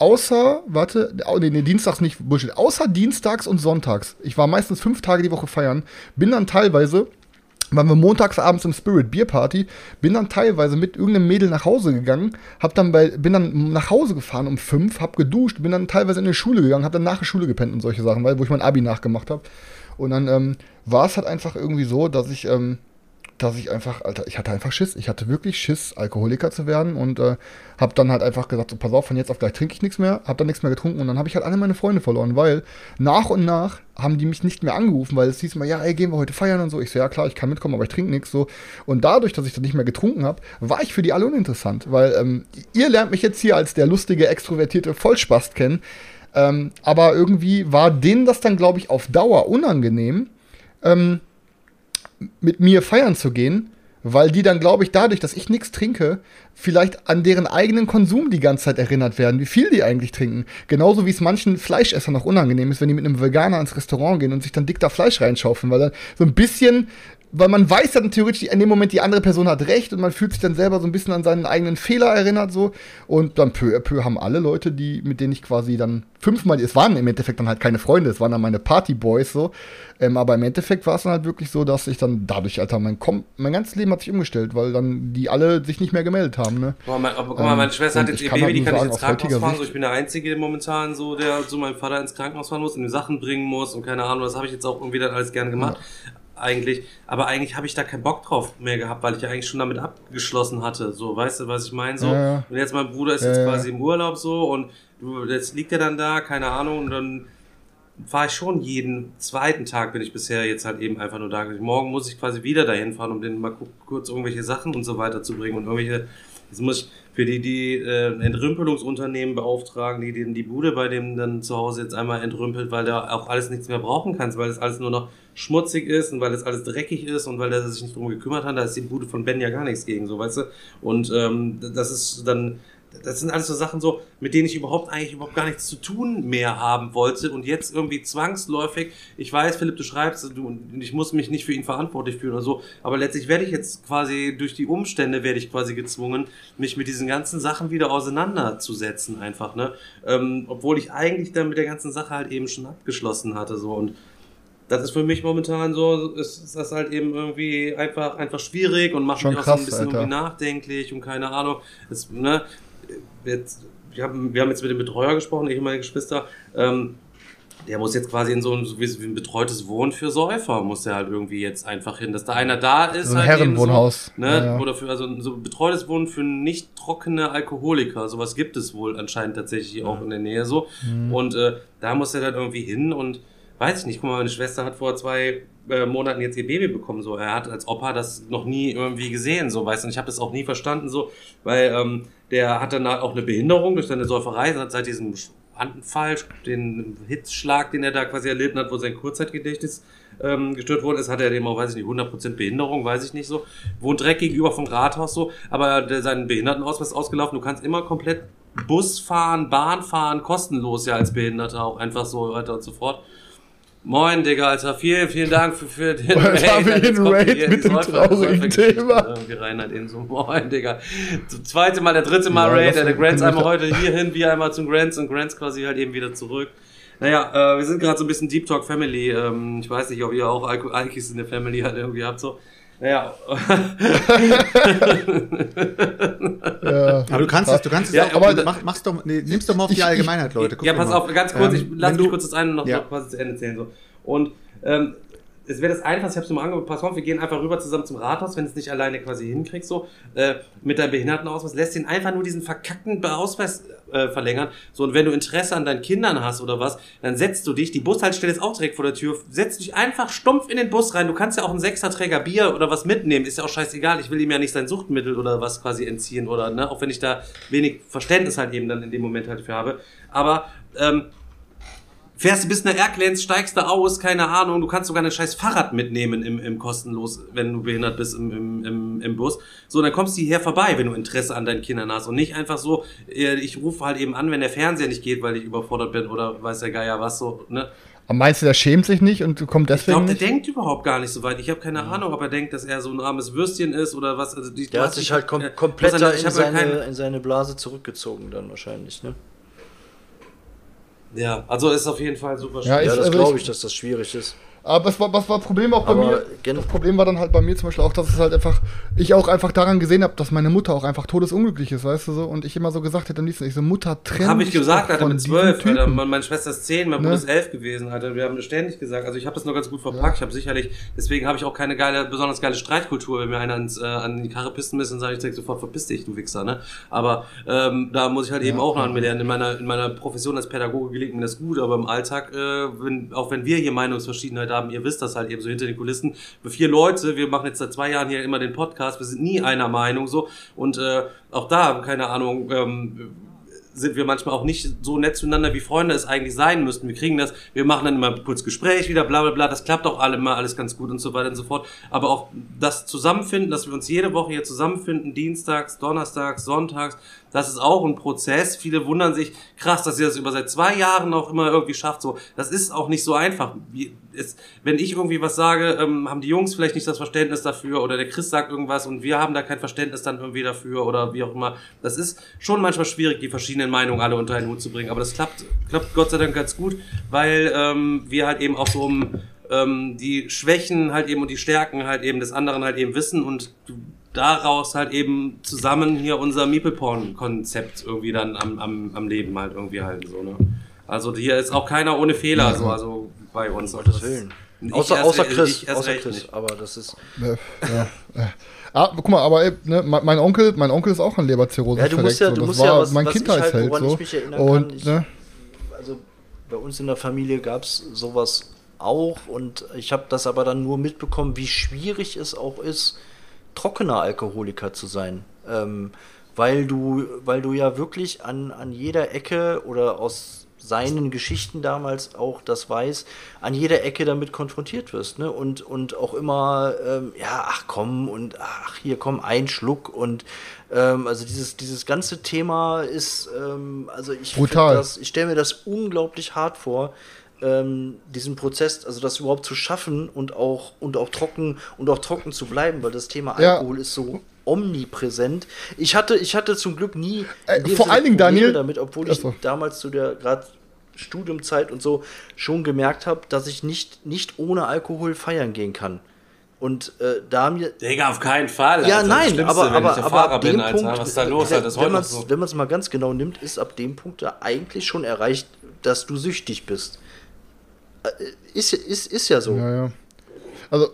außer, warte, nee, nee, dienstags nicht, Bullshit, außer dienstags und sonntags. Ich war meistens fünf Tage die Woche feiern, bin dann teilweise, waren wir montags abends im Spirit Beer Party, bin dann teilweise mit irgendeinem Mädel nach Hause gegangen, hab dann bei, bin dann nach Hause gefahren um fünf, hab geduscht, bin dann teilweise in die Schule gegangen, hab dann nach der Schule gepennt und solche Sachen, weil, wo ich mein Abi nachgemacht habe. Und dann ähm, war es halt einfach irgendwie so, dass ich, ähm, dass ich einfach, Alter, ich hatte einfach Schiss. Ich hatte wirklich Schiss, Alkoholiker zu werden und äh, habe dann halt einfach gesagt, so, pass auf, von jetzt auf gleich trinke ich nichts mehr, habe dann nichts mehr getrunken und dann habe ich halt alle meine Freunde verloren, weil nach und nach haben die mich nicht mehr angerufen, weil es hieß immer, ja, ey, gehen wir heute feiern und so. Ich so, ja klar, ich kann mitkommen, aber ich trinke nichts so. Und dadurch, dass ich dann nicht mehr getrunken habe, war ich für die alle uninteressant, weil ähm, ihr lernt mich jetzt hier als der lustige, extrovertierte Vollspast kennen. Ähm, aber irgendwie war denen das dann, glaube ich, auf Dauer unangenehm, ähm, mit mir feiern zu gehen, weil die dann, glaube ich, dadurch, dass ich nichts trinke, vielleicht an deren eigenen Konsum die ganze Zeit erinnert werden, wie viel die eigentlich trinken. Genauso wie es manchen Fleischessern noch unangenehm ist, wenn die mit einem Veganer ins Restaurant gehen und sich dann dick da Fleisch reinschaufeln, weil dann so ein bisschen weil man weiß dann theoretisch in dem Moment, die andere Person hat recht und man fühlt sich dann selber so ein bisschen an seinen eigenen Fehler erinnert so und dann peu à peu haben alle Leute, die mit denen ich quasi dann fünfmal, es waren im Endeffekt dann halt keine Freunde, es waren dann meine Partyboys so, ähm, aber im Endeffekt war es dann halt wirklich so, dass ich dann dadurch, Alter, mein, Kom mein ganzes Leben hat sich umgestellt, weil dann die alle sich nicht mehr gemeldet haben, ne? Guck mal, mein, guck mal meine Schwester und hat jetzt ich ihr Baby, halt die kann ich sagen, ins aus heutiger Krankenhaus fahren. So, ich bin der Einzige momentan so, der so meinem Vater ins Krankenhaus fahren muss und ihm Sachen bringen muss und keine Ahnung, das habe ich jetzt auch irgendwie dann alles gerne gemacht. Eigentlich, aber eigentlich habe ich da keinen Bock drauf mehr gehabt, weil ich ja eigentlich schon damit abgeschlossen hatte. So, weißt du, was ich meine? So, Ja, und jetzt mein Bruder ist Ja, jetzt quasi im Urlaub so und jetzt liegt er dann da, keine Ahnung, und dann fahre ich schon jeden zweiten Tag bin ich bisher jetzt halt eben einfach nur da. Morgen muss ich quasi wieder dahin fahren, um den mal ku- kurz irgendwelche Sachen und so weiter zu bringen und irgendwelche, jetzt muss ich für die, die äh, Entrümpelungsunternehmen beauftragen, die den die Bude bei dem dann zu Hause jetzt einmal entrümpelt, weil der auch alles nichts mehr brauchen kann, weil das alles nur noch schmutzig ist und weil das alles dreckig ist und weil der sich nicht drum gekümmert hat, da ist die Bude von Ben ja gar nichts gegen, so weißt du. Und ähm, das ist dann das sind alles so Sachen so, mit denen ich überhaupt eigentlich überhaupt gar nichts zu tun mehr haben wollte und jetzt irgendwie zwangsläufig, ich weiß, Philipp, du schreibst, du, ich muss mich nicht für ihn verantwortlich fühlen oder so, aber letztlich werde ich jetzt quasi durch die Umstände werde ich quasi gezwungen, mich mit diesen ganzen Sachen wieder auseinanderzusetzen einfach, ne, ähm, obwohl ich eigentlich dann mit der ganzen Sache halt eben schon abgeschlossen hatte so. Und das ist für mich momentan so, ist, ist das halt eben irgendwie einfach, einfach schwierig und macht Schon mich auch so ein krass, bisschen irgendwie nachdenklich und keine Ahnung. Das, ne, jetzt, wir, haben, wir haben jetzt mit dem Betreuer gesprochen, ich und meine Geschwister. Ähm, der muss jetzt quasi in so ein, so wie ein betreutes Wohnen für Säufer, muss der halt irgendwie jetzt einfach hin, dass da einer da ist. So ein halt Herrenwohnhaus. So, ne? Ja, ja. Oder für, also so betreutes Wohnen für nicht trockene Alkoholiker. Sowas gibt es wohl anscheinend tatsächlich auch in der Nähe so. Mhm. Und äh, da muss er dann irgendwie hin und weiß ich nicht, guck mal, meine Schwester hat vor zwei äh, Monaten jetzt ihr Baby bekommen, so. Er hat als Opa das noch nie irgendwie gesehen, so, weißt du, und ich habe das auch nie verstanden, so, weil ähm, der hat dann auch eine Behinderung durch seine Säuferei, seit diesem Anfall, den Hitzschlag, den er da quasi erlitten hat, wo sein Kurzzeitgedächtnis ähm, gestört worden ist, hat er dem auch, weiß ich nicht, 100% Behinderung, weiß ich nicht so, wohnt direkt gegenüber vom Rathaus so, aber der, sein Behindertenausweis ist ausgelaufen, du kannst immer komplett Bus fahren, Bahn fahren, kostenlos ja als Behinderter auch einfach so weiter und so fort. Moin, Digga, Alter. Vielen, vielen Dank für, für den Jetzt haben wir den Raid mit dem traurigen. Thema. Irgendwie Reinhard eben so, moin, Digga. Das zweite Mal, der dritte Mal Ja, Raid. Der Grants einmal heute hier hin, wir einmal zum Grants und Grants quasi halt eben wieder zurück. Naja, äh, wir sind gerade so ein bisschen Deep Talk Family. Ähm, ich weiß nicht, ob ihr auch Alkis in der Family halt irgendwie habt, so. Naja, Ja. Aber du kannst es, du kannst es Ja, auch, aber- mach, mach's doch, nee, nimm's doch mal auf die Ich- Allgemeinheit, Leute. Guck ja, pass mal. auf, ganz kurz, ich Ähm, lass mich du- kurz das eine noch Ja. quasi zu Ende zählen. So. Und ähm, es wäre das einfach, ich habe es mal angeboten, pass auf, wir gehen einfach rüber zusammen zum Rathaus, wenn du es nicht alleine quasi hinkriegst, so, äh, mit deinem Behindertenausweis, lässt ihn einfach nur diesen verkackten Ausweis äh, verlängern. So, und wenn du Interesse an deinen Kindern hast oder was, dann setzt du dich, die Bushaltestelle ist auch direkt vor der Tür, setzt dich einfach stumpf in den Bus rein. Du kannst ja auch einen Sechserträger Bier oder was mitnehmen, ist ja auch scheißegal. Ich will ihm ja nicht sein Suchtmittel oder was quasi entziehen oder, ne, auch wenn ich da wenig Verständnis halt eben dann in dem Moment halt für habe. Aber, ähm, Fährst du bis nach Erklenz, steigst da aus, keine Ahnung, du kannst sogar ein scheiß Fahrrad mitnehmen im, im kostenlos, wenn du behindert bist im, im, im, im Bus. So, dann kommst du hierher vorbei, wenn du Interesse an deinen Kindern hast und nicht einfach so, äh, ich rufe halt eben an, wenn der Fernseher nicht geht, weil ich überfordert bin oder weiß der Geier was so, ne? Aber meinst du, der schämt sich nicht und kommt Ich deswegen glaube, der nicht? denkt überhaupt gar nicht so weit. Ich habe keine Ahnung, ob er denkt, dass er so ein armes Würstchen ist oder was. Also die, Der hat sich halt kom äh, komplett ich in halt seine, in seine Blase zurückgezogen dann wahrscheinlich, ne? Ja, also ist auf jeden Fall super Ja, schwierig. Ja, Ich- das also glaube ich, dass das schwierig ist. Aber was war, was war Problem auch bei Aber mir? Das Problem war dann halt bei mir zum Beispiel auch, dass es halt einfach, ich auch einfach daran gesehen habe, dass meine Mutter auch einfach todesunglücklich ist, weißt du so? Und ich immer so gesagt hätte am liebsten, ich so, Mutter, trenn Habe ich gesagt, Alter, mit zwölf. Alter, meine Schwester ist zehn, mein Ne? Bruder ist elf gewesen, Alter. Wir haben das ständig gesagt. Also ich habe das noch ganz gut verpackt. Ich habe sicherlich, deswegen habe ich auch keine geile, besonders geile Streitkultur. Wenn mir einer ans, äh, an die Karre pissen müssen, dann sage ich direkt sofort, verpiss dich, du Wichser, ne? Aber ähm, da muss ich halt eben auch noch an mir lernen. In meiner, in meiner Profession als Pädagoge gelingt mir das gut, aber im Alltag, äh, wenn, auch wenn wir hier Meinungsverschiedenheit haben, ihr wisst das halt eben so hinter den Kulissen, wir vier Leute, wir machen jetzt seit zwei Jahren hier immer den Podcast, wir sind nie einer Meinung so. Und äh, auch da, keine Ahnung, ähm, sind wir manchmal auch nicht so nett zueinander, wie Freunde es eigentlich sein müssten. Wir kriegen das, wir machen dann immer kurz Gespräch wieder, bla bla bla, das klappt auch alle mal alles ganz gut und so weiter und so fort. Aber auch das Zusammenfinden, dass wir uns jede Woche hier zusammenfinden, dienstags, donnerstags, sonntags, das ist auch ein Prozess. Viele wundern sich, krass, dass ihr das über seit zwei Jahren auch immer irgendwie schafft. So, das ist auch nicht so einfach. Wie, es, wenn ich irgendwie was sage, ähm, haben die Jungs vielleicht nicht das Verständnis dafür oder der Chris sagt irgendwas und wir haben da kein Verständnis dann irgendwie dafür oder wie auch immer. Das ist schon manchmal schwierig, die verschiedenen Meinungen alle unter einen Hut zu bringen. Aber das klappt, klappt Gott sei Dank ganz gut, weil ähm, wir halt eben auch so um ähm, die Schwächen halt eben und die Stärken halt eben des anderen halt eben wissen und daraus halt eben zusammen hier unser Meeple-Porn-Konzept irgendwie dann am, am, am Leben halt irgendwie halten, so, ne? Also hier ist auch keiner ohne Fehler, so, also bei uns. Gottes Willen. Außer, erst- außer Chris, außer Chris. nicht. Aber das ist. Ja. Ah, guck mal, aber ey, ne, mein Onkel, mein Onkel ist auch an Leberzirrhose Ja, du musst verreckt, ja- so. du Das musst war ja was- mein was ich halt- Kindheitsheld woran so. ich mich erinnern Und kann, ich- ne, also bei uns in der Familie gab es sowas auch und ich habe das aber dann nur mitbekommen, wie schwierig es auch ist, trockener Alkoholiker zu sein. Ähm, weil du, weil du ja wirklich an, an jeder Ecke oder aus seinen Geschichten damals auch das weiß, an jeder Ecke damit konfrontiert wirst, ne? Und, und auch immer, ähm, ja, ach komm, und ach, hier komm, ein Schluck und ähm, also dieses, dieses ganze Thema ist, ähm, also ich find Brutal. das, ich stelle mir das unglaublich hart vor, ähm, diesen Prozess, also das überhaupt zu schaffen und auch und auch trocken und auch trocken zu bleiben, weil das Thema Ja. Alkohol ist so omnipräsent. Ich hatte, ich hatte zum Glück nie Äh, vor allen Dingen, Probleme Daniel- damit, obwohl ich Achso. damals zu der gerade Studiumzeit und so schon gemerkt habe, dass ich nicht nicht ohne Alkohol feiern gehen kann. Und äh, da mir Digga, auf keinen Fall. ja, Alter. Das nein, Schlimmste, aber, wenn aber, aber Fahrer ab dem bin, Alter. Punkt, Was ist da los? Alter? Wenn heute man noch so. wenn man es mal ganz genau nimmt, ist ab dem Punkt da eigentlich schon erreicht, dass du süchtig bist. Äh, Ist, ist, ist ja so. ja, ja. Also,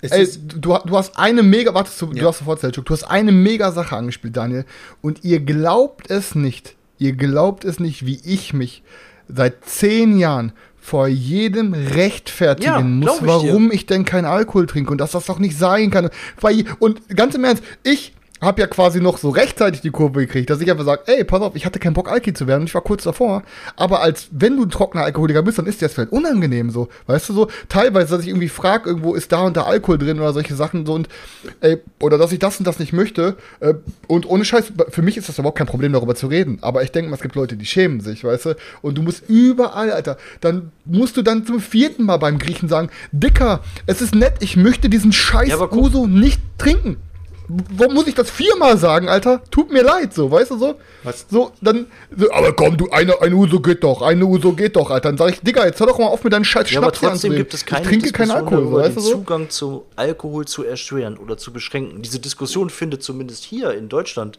Es Ey, ist, du, du hast eine mega, warte, du, du hast sofort Selchuk, du hast eine mega Sache angespielt, Daniel. Und ihr glaubt es nicht, ihr glaubt es nicht, wie ich mich seit zehn Jahren vor jedem rechtfertigen Ja, muss, ich dir. warum ich denn keinen Alkohol trinke und dass das doch nicht sein kann. Weil, und ganz im Ernst, ich habe ja quasi noch so rechtzeitig die Kurve gekriegt, dass ich einfach sage, ey, pass auf, ich hatte keinen Bock, Alki zu werden und ich war kurz davor. Aber als wenn du ein trockener Alkoholiker bist, dann ist dir das vielleicht unangenehm so. Weißt du so? Teilweise, dass ich irgendwie frage, irgendwo ist da und da Alkohol drin oder solche Sachen so und ey, oder dass ich das und das nicht möchte. Äh, und ohne Scheiß, für mich ist das überhaupt kein Problem, darüber zu reden. Aber ich denke mal, es gibt Leute, die schämen sich, weißt du? Und du musst überall, Alter, dann musst du dann zum vierten Mal beim Griechen sagen, Dicker, es ist nett, ich möchte diesen scheiß Ja, Uso nicht trinken. Warum muss ich das viermal sagen, Alter? Tut mir leid, so, weißt du so? Was? So, dann, so, aber komm, du, eine, eine Uso geht doch, eine Uso geht doch, Alter. Dann sag ich, Digga, jetzt hör doch mal auf mit deinen scheiß Ja, aber Schnaps hier trotzdem gibt es keine Ich trinke keinen Alkohol, darüber, weißt den du so? Zugang zu Alkohol zu erschweren oder zu beschränken. Diese Diskussion findet zumindest hier in Deutschland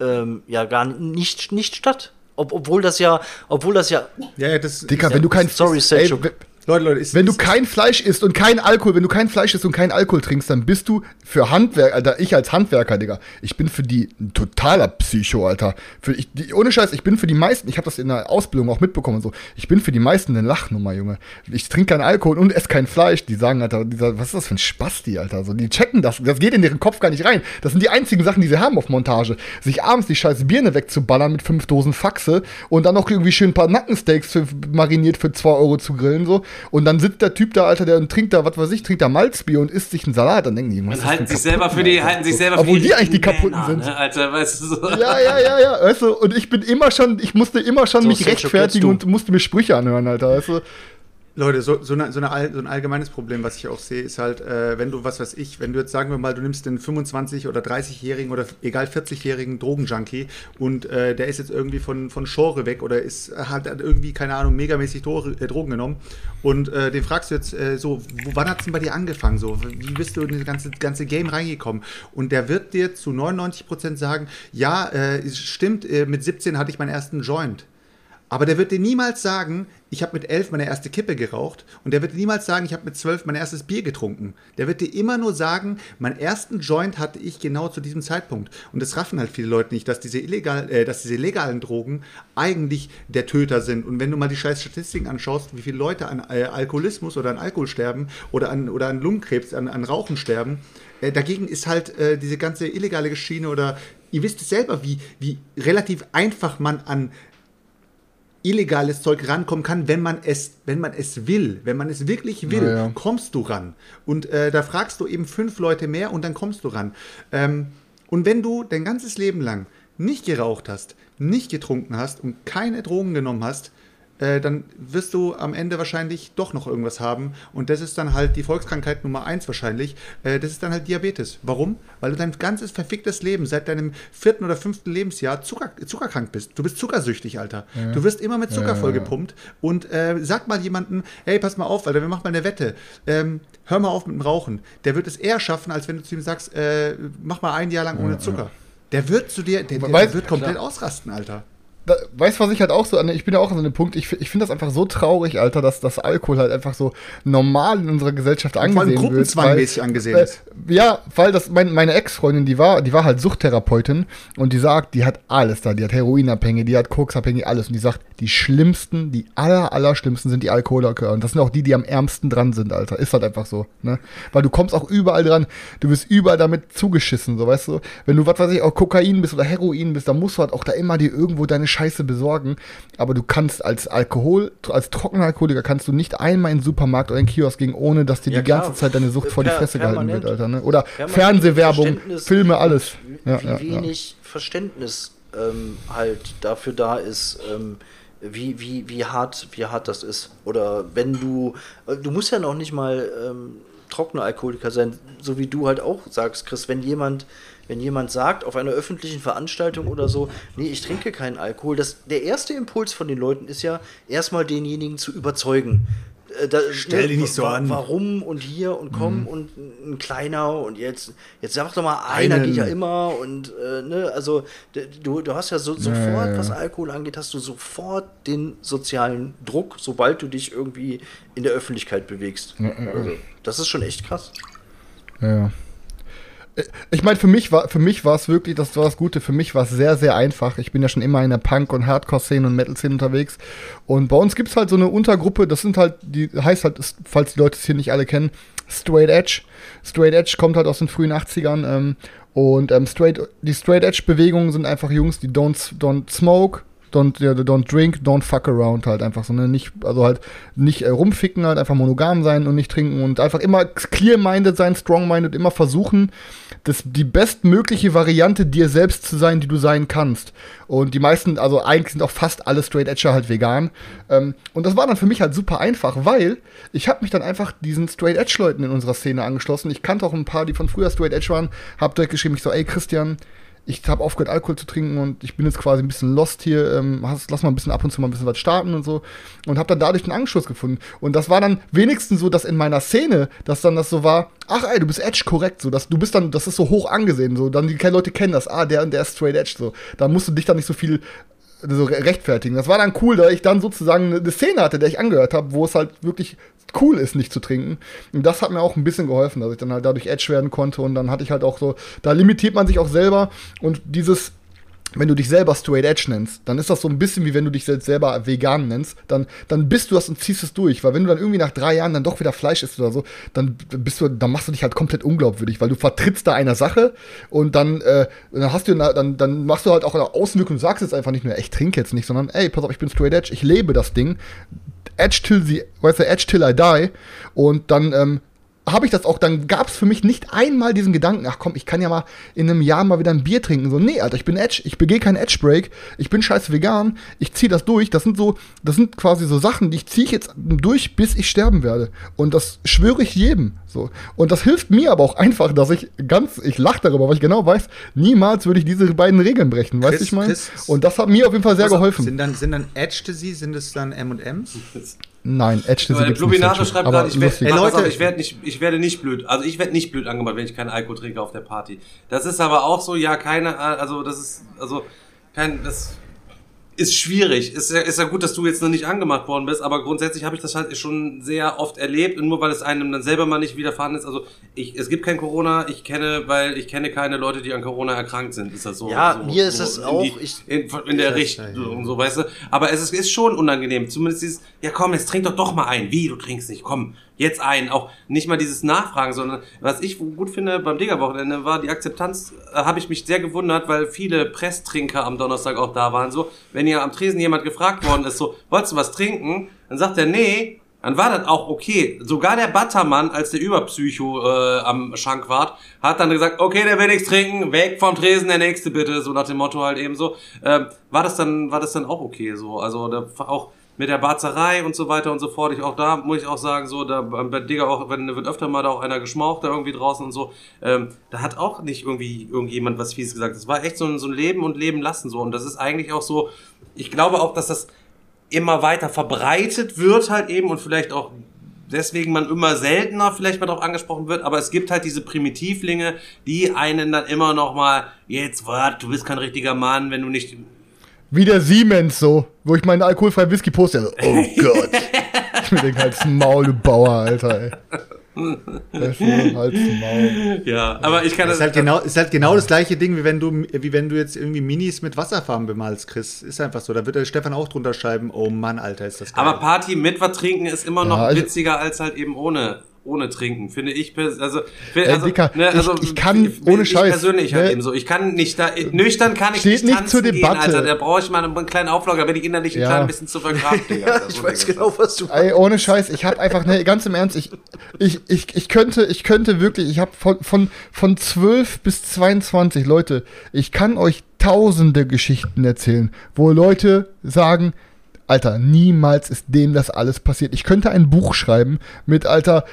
ähm, ja gar nicht, nicht statt. Ob, obwohl das ja, obwohl das ja, ja, ja, das Dicker, ist, wenn du kein, Sorry, ey, wenn- Leute, Leute, ist, Wenn du kein Fleisch isst und kein Alkohol, wenn du kein Fleisch isst und kein Alkohol trinkst, dann bist du für Handwerk, Alter, ich als Handwerker, Digga, ich bin für die ein totaler Psycho, Alter. Für ich, die, ohne Scheiß, ich bin für die meisten, ich habe das in der Ausbildung auch mitbekommen und so, ich bin für die meisten eine Lachnummer, Junge. Ich trinke keinen Alkohol und esse kein Fleisch. Die sagen, Alter, dieser, was ist das für ein Spasti, Alter? So, die checken das, das geht in deren Kopf gar nicht rein. Das sind die einzigen Sachen, die sie haben auf Montage. Sich abends die scheiß Birne wegzuballern mit fünf Dosen Faxe und dann noch irgendwie schön ein paar Nackensteaks für, mariniert für zwei Euro zu grillen, so. Und dann sitzt der Typ da, Alter, der und trinkt da, was weiß ich, trinkt da Malzbier und isst sich einen Salat. Dann denken die, was Und halten sich selber für die, halten sich selber Obwohl für die eigentlich die richtigen Kaputten sind. Ne, Alter, weißt du so. ja, ja, ja, ja, weißt du, und ich bin immer schon, ich musste immer schon So, mich rechtfertigen und musste mir Sprüche anhören, Alter, weißt du. Leute, so, so, eine, so, eine, so ein allgemeines Problem, was ich auch sehe, ist halt, äh, wenn du, was weiß ich, wenn du jetzt sagen wir mal, du nimmst den 25- oder 30-jährigen oder egal 40-jährigen Drogenjunkie und äh, der ist jetzt irgendwie von, von Genre weg oder ist, hat, irgendwie, keine Ahnung, megamäßig Dro äh, Drogen genommen und äh, den fragst du jetzt äh, so, wo, wann hat es denn bei dir angefangen? So, wie bist du in das ganze, ganze Game reingekommen? Und der wird dir zu 99% sagen, ja, äh, es stimmt, mit 17 hatte ich meinen ersten Joint. Aber der wird dir niemals sagen, ich habe mit elf meine erste Kippe geraucht. Und der wird dir niemals sagen, ich habe mit zwölf mein erstes Bier getrunken. Der wird dir immer nur sagen, meinen ersten Joint hatte ich genau zu diesem Zeitpunkt. Und das raffen halt viele Leute nicht, dass diese, illegal, äh, dass diese legalen Drogen eigentlich der Töter sind. Und wenn du mal die scheiß Statistiken anschaust, wie viele Leute an äh, Alkoholismus oder an Alkohol sterben oder an, oder an Lungenkrebs, an, an Rauchen sterben, äh, dagegen ist halt äh, diese ganze illegale Schiene oder ihr wisst es selber, wie, wie relativ einfach man an illegales Zeug rankommen kann, wenn man es, wenn man es will, wenn man es wirklich will, Ja, kommst du ran. Und äh, da fragst du eben fünf Leute mehr und dann kommst du ran. Ähm, und wenn du dein ganzes Leben lang nicht geraucht hast, nicht getrunken hast und keine Drogen genommen hast, äh, dann wirst du am Ende wahrscheinlich doch noch irgendwas haben. Und das ist dann halt die Volkskrankheit Nummer eins wahrscheinlich. Äh, das ist dann halt Diabetes. Warum? Weil du dein ganzes verficktes Leben seit deinem vierten oder fünften Lebensjahr Zucker, zuckerkrank bist. Du bist zuckersüchtig, Alter. Du wirst immer mit Zucker Ja. vollgepumpt. Und äh, sag mal jemanden, hey, pass mal auf, Alter, wir machen mal eine Wette. Ähm, hör mal auf mit dem Rauchen. Der wird es eher schaffen, als wenn du zu ihm sagst, äh, mach mal ein Jahr lang ohne Zucker. Der wird zu dir, der, der Weiß- wird komplett ausrasten, Alter. Da, weißt du, was ich halt auch so an, ich bin ja auch an so einem Punkt, ich, ich finde das einfach so traurig, Alter, dass das Alkohol halt einfach so normal in unserer Gesellschaft angesehen wird. gruppenzwangmäßig angesehen äh, ist. Ja, weil das mein, meine Ex-Freundin, die war, die war halt Suchttherapeutin und die sagt, die hat alles da, die hat Heroinabhängige, die hat Koksabhängige, alles und die sagt, die schlimmsten, die aller, aller schlimmsten sind die Alkoholiker und das sind auch die, die am ärmsten dran sind, Alter. Ist halt einfach so, ne? Weil du kommst auch überall dran, du wirst überall damit zugeschissen, so weißt du. Wenn du, was weiß ich, auch Kokain bist oder Heroin bist, dann musst du halt auch da immer dir irgendwo deine Scheiße besorgen. Aber du kannst als Alkohol, als Trockenalkoholiker kannst du nicht einmal in den Supermarkt oder in den Kiosk gehen, ohne dass dir Ja, die ganze klar. Zeit deine Sucht vor die Per- Fresse gehalten wird, Alter, ne? Oder Fernsehwerbung, Filme, alles. Wie, Ja, wie ja, ja. wenig Verständnis ähm, halt dafür da ist, ähm, wie, wie, wie, hart, wie hart das ist. Oder wenn du, äh, du musst ja noch nicht mal ähm, trockener Alkoholiker sein, so wie du halt auch sagst, Chris, wenn jemand, wenn jemand sagt auf einer öffentlichen Veranstaltung oder so, nee, ich trinke keinen Alkohol, das, der erste Impuls von den Leuten ist ja, erstmal denjenigen zu überzeugen. Äh, Da, Stell dich nicht so an. Warum und hier und komm und ein kleiner und jetzt, jetzt sag doch mal, einer Einen. geht ja immer und äh, ne, also du, du hast ja so, sofort, ja, ja. was Alkohol angeht, hast du sofort den sozialen Druck, sobald du dich irgendwie in der Öffentlichkeit bewegst. Also, das ist schon echt krass. Ja, ja. Ich meine, für mich war für mich war es wirklich, das war das Gute, für mich war es sehr, sehr einfach. Ich bin ja schon immer in der Punk- und Hardcore-Szene und Metal-Szene unterwegs. Und bei uns gibt es halt so eine Untergruppe, das sind halt, die heißt halt, falls die Leute es hier nicht alle kennen, Straight Edge. Straight Edge kommt halt aus den frühen 80ern. Ähm, und ähm, Straight, die Straight Edge-Bewegungen sind einfach Jungs, die don't, don't smoke, don't, don't drink, don't fuck around halt einfach so, ne? Nicht, also halt nicht äh, rumficken, halt einfach monogam sein und nicht trinken und einfach immer clear-minded sein, strong-minded, immer versuchen, das, die bestmögliche Variante dir selbst zu sein, die du sein kannst. Und die meisten, also eigentlich sind auch fast alle Straight Edger halt vegan. Ähm, und das war dann für mich halt super einfach, weil ich habe mich dann einfach diesen Straight Edge Leuten in unserer Szene angeschlossen. Ich kannte auch ein paar, die von früher Straight Edge waren, hab direkt geschrieben, ich so, ey Christian, ich habe aufgehört, Alkohol zu trinken und ich bin jetzt quasi ein bisschen lost hier. Ähm, lass mal ein bisschen ab und zu mal ein bisschen was starten und so. Und habe dann dadurch einen Anschluss gefunden. Und das war dann wenigstens so, dass in meiner Szene, dass dann das so war, ach ey, du bist Edge korrekt, so, dass du bist dann, das ist so hoch angesehen, so, dann die Leute kennen das, ah, der und der ist Straight Edge, so. Da musst du dich dann nicht so viel so re- rechtfertigen. Das war dann cool, da ich dann sozusagen eine Szene hatte, der ich angehört habe, wo es halt wirklich cool ist, nicht zu trinken. Und das hat mir auch ein bisschen geholfen, dass ich dann halt dadurch Edge werden konnte und dann hatte ich halt auch so, da limitiert man sich auch selber und dieses wenn du dich selber Straight Edge nennst, dann ist das so ein bisschen wie wenn du dich selbst selber vegan nennst, dann, dann bist du das und ziehst es durch. Weil wenn du dann irgendwie nach drei Jahren dann doch wieder Fleisch isst oder so, dann bist du, dann machst du dich halt komplett unglaubwürdig, weil du vertrittst da einer Sache und dann, äh, dann hast du, dann, dann machst du halt auch eine Außenwirkung, du sagst jetzt einfach nicht nur, ich trinke jetzt nicht, sondern, ey, pass auf, ich bin Straight Edge, ich lebe das Ding. Edge till the, weißt du, Edge till I die. Und dann, ähm, habe ich das auch, dann gab es für mich nicht einmal diesen Gedanken, ach komm, ich kann ja mal in einem Jahr mal wieder ein Bier trinken. So, nee, Alter, ich bin Edge, ich begehe keinen Edge-Break, ich bin scheiß vegan, ich ziehe das durch. Das sind so, das sind quasi so Sachen, die ich ziehe ich jetzt durch, bis ich sterben werde. Und das schwöre ich jedem. So. Und das hilft mir aber auch einfach, dass ich ganz, ich lache darüber, weil ich genau weiß, niemals würde ich diese beiden Regeln brechen, weißt du, ich meine? Und das hat mir auf jeden Fall sehr Also, geholfen. Sind dann, sind dann Ecstasy, sind es dann M&M's? Nein, Edge Weil gibt's Lubinato nicht. schreibt aber gerade, ich werde lustig. Ey, Leute, Leute- ich werde nicht, ich werde nicht blöd, also ich werde nicht blöd angemacht, wenn ich keinen Alkohol trinke auf der Party. Das ist aber auch so, ja, keine, also das ist, also kein, das ist schwierig. Ist ja, ist ja gut, dass du jetzt noch nicht angemacht worden bist, aber grundsätzlich habe ich das halt schon sehr oft erlebt und nur weil es einem dann selber mal nicht widerfahren ist. Also ich, es gibt kein Corona, ich kenne, weil ich kenne keine Leute, die an Corona erkrankt sind. Ist das so? Ja, so, mir ist so es in auch, Die, ich- in, in der Richtung ja. so, weißt du. Aber es ist, ist schon unangenehm. Zumindest dieses, ja komm, jetzt trink doch doch mal ein. Wie, du trinkst nicht? Komm, jetzt ein. Auch nicht mal dieses Nachfragen, sondern was ich gut finde beim Digger-Wochenende war die Akzeptanz, äh, habe ich mich sehr gewundert, weil viele Presstrinker am Donnerstag auch da waren. So, wenn ihr am Tresen jemand gefragt worden ist, so, wolltest du was trinken? Dann sagt er, nee. Dann war das auch okay. Sogar der Buttermann, als der Überpsycho äh, am Schank war, hat dann gesagt, okay, der will nichts trinken, weg vom Tresen, der nächste bitte, so nach dem Motto halt eben so. Ähm, war das dann, war das dann auch okay so? Also da auch mit der Barzerei und so weiter und so fort. Ich auch da muss ich auch sagen, so da bei Digga auch, wenn wird öfter mal da auch einer geschmaucht da irgendwie draußen und so. Ähm, da hat auch nicht irgendwie irgendjemand was fies gesagt. Das war echt so ein, so ein Leben und Leben lassen so und das ist eigentlich auch so. Ich glaube auch, dass das immer weiter verbreitet wird halt eben und vielleicht auch deswegen man immer seltener vielleicht mal darauf angesprochen wird, aber es gibt halt diese Primitivlinge, die einen dann immer noch mal, jetzt wart, du bist kein richtiger Mann, wenn du nicht Wie der Siemens so, wo ich meinen alkoholfreien Whisky poste. So, oh Gott. ich mir denke, halt's Maul, du Bauer, Alter, ey. Ja, aber ich kann Das ist halt genau, ist halt genau das gleiche Ding, wie wenn du, wie wenn du jetzt irgendwie Minis mit Wasserfarben bemalst, Chris. Ist einfach so. Da wird der Stefan auch drunter schreiben, oh Mann, Alter, ist das geil. aber Party mit was trinken ist immer noch also- witziger als halt eben ohne ohne trinken, finde ich. Also, also, Dicker, ne, also ich- ich kann ohne ich Scheiß, persönlich halt ne? eben so. Ich kann nicht da nüchtern kann ich Steht nicht nicht zur gehen, Debatte. Alter. Da brauche ich mal einen kleinen Auflager, bin ich innerlich ein Ja. klein bisschen zu vergraben. Digga. Ja, ich weiß genau, was du Ey, ohne Scheiß, ich habe einfach, ne, ganz im Ernst, ich, ich, ich, ich könnte, ich könnte wirklich, ich habe von, von, von 12 bis 22 Leute, ich kann euch tausende Geschichten erzählen, wo Leute sagen, Alter, niemals ist dem das alles passiert. Ich könnte ein Buch schreiben mit, Alter,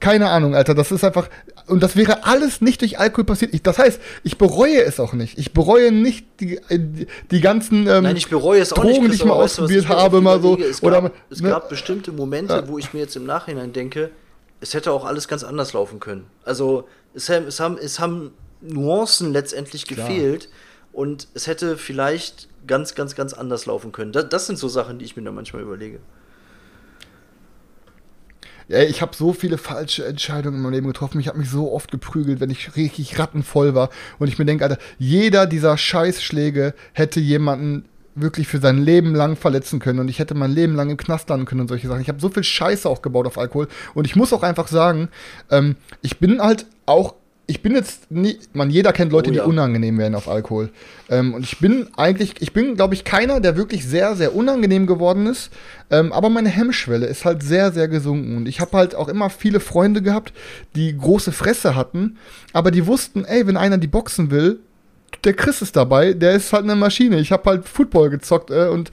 keine Ahnung, Alter, das ist einfach, und das wäre alles nicht durch Alkohol passiert. Ich, das heißt, ich bereue es auch nicht. Ich bereue nicht die, äh, die, ganzen ähm, Nein, ich bereue es auch Drogen, nicht. die ich mal weißt du, ausprobiert mir habe, mal so. Es oder, gab, es ne? gab bestimmte Momente, Ja. wo ich mir jetzt im Nachhinein denke, es hätte auch alles ganz anders laufen können. Also es, haben- es, haben, es haben Nuancen letztendlich gefehlt und es hätte vielleicht ganz, ganz, ganz anders laufen können. Das, das sind so Sachen, die ich mir da manchmal überlege. Ey, ich habe so viele falsche Entscheidungen in meinem Leben getroffen. Ich habe mich so oft geprügelt, wenn ich richtig rattenvoll war. Und ich mir denke, Alter, jeder dieser Scheißschläge hätte jemanden wirklich für sein Leben lang verletzen können. Und ich hätte mein Leben lang im Knast landen können und solche Sachen. Ich habe so viel Scheiße auch gebaut auf Alkohol. Und ich muss auch einfach sagen, ähm, ich bin halt auch ich bin jetzt nie, man, jeder kennt Leute, Oh ja. die unangenehm werden auf Alkohol. Ähm, und ich bin eigentlich, ich bin, glaube ich, keiner, der wirklich sehr, sehr unangenehm geworden ist. Ähm, aber meine Hemmschwelle ist halt sehr, sehr gesunken. Und ich habe halt auch immer viele Freunde gehabt, die große Fresse hatten, aber die wussten, ey, wenn einer die boxen will, der Chris ist dabei, der ist halt eine Maschine. Ich habe halt Football gezockt äh, und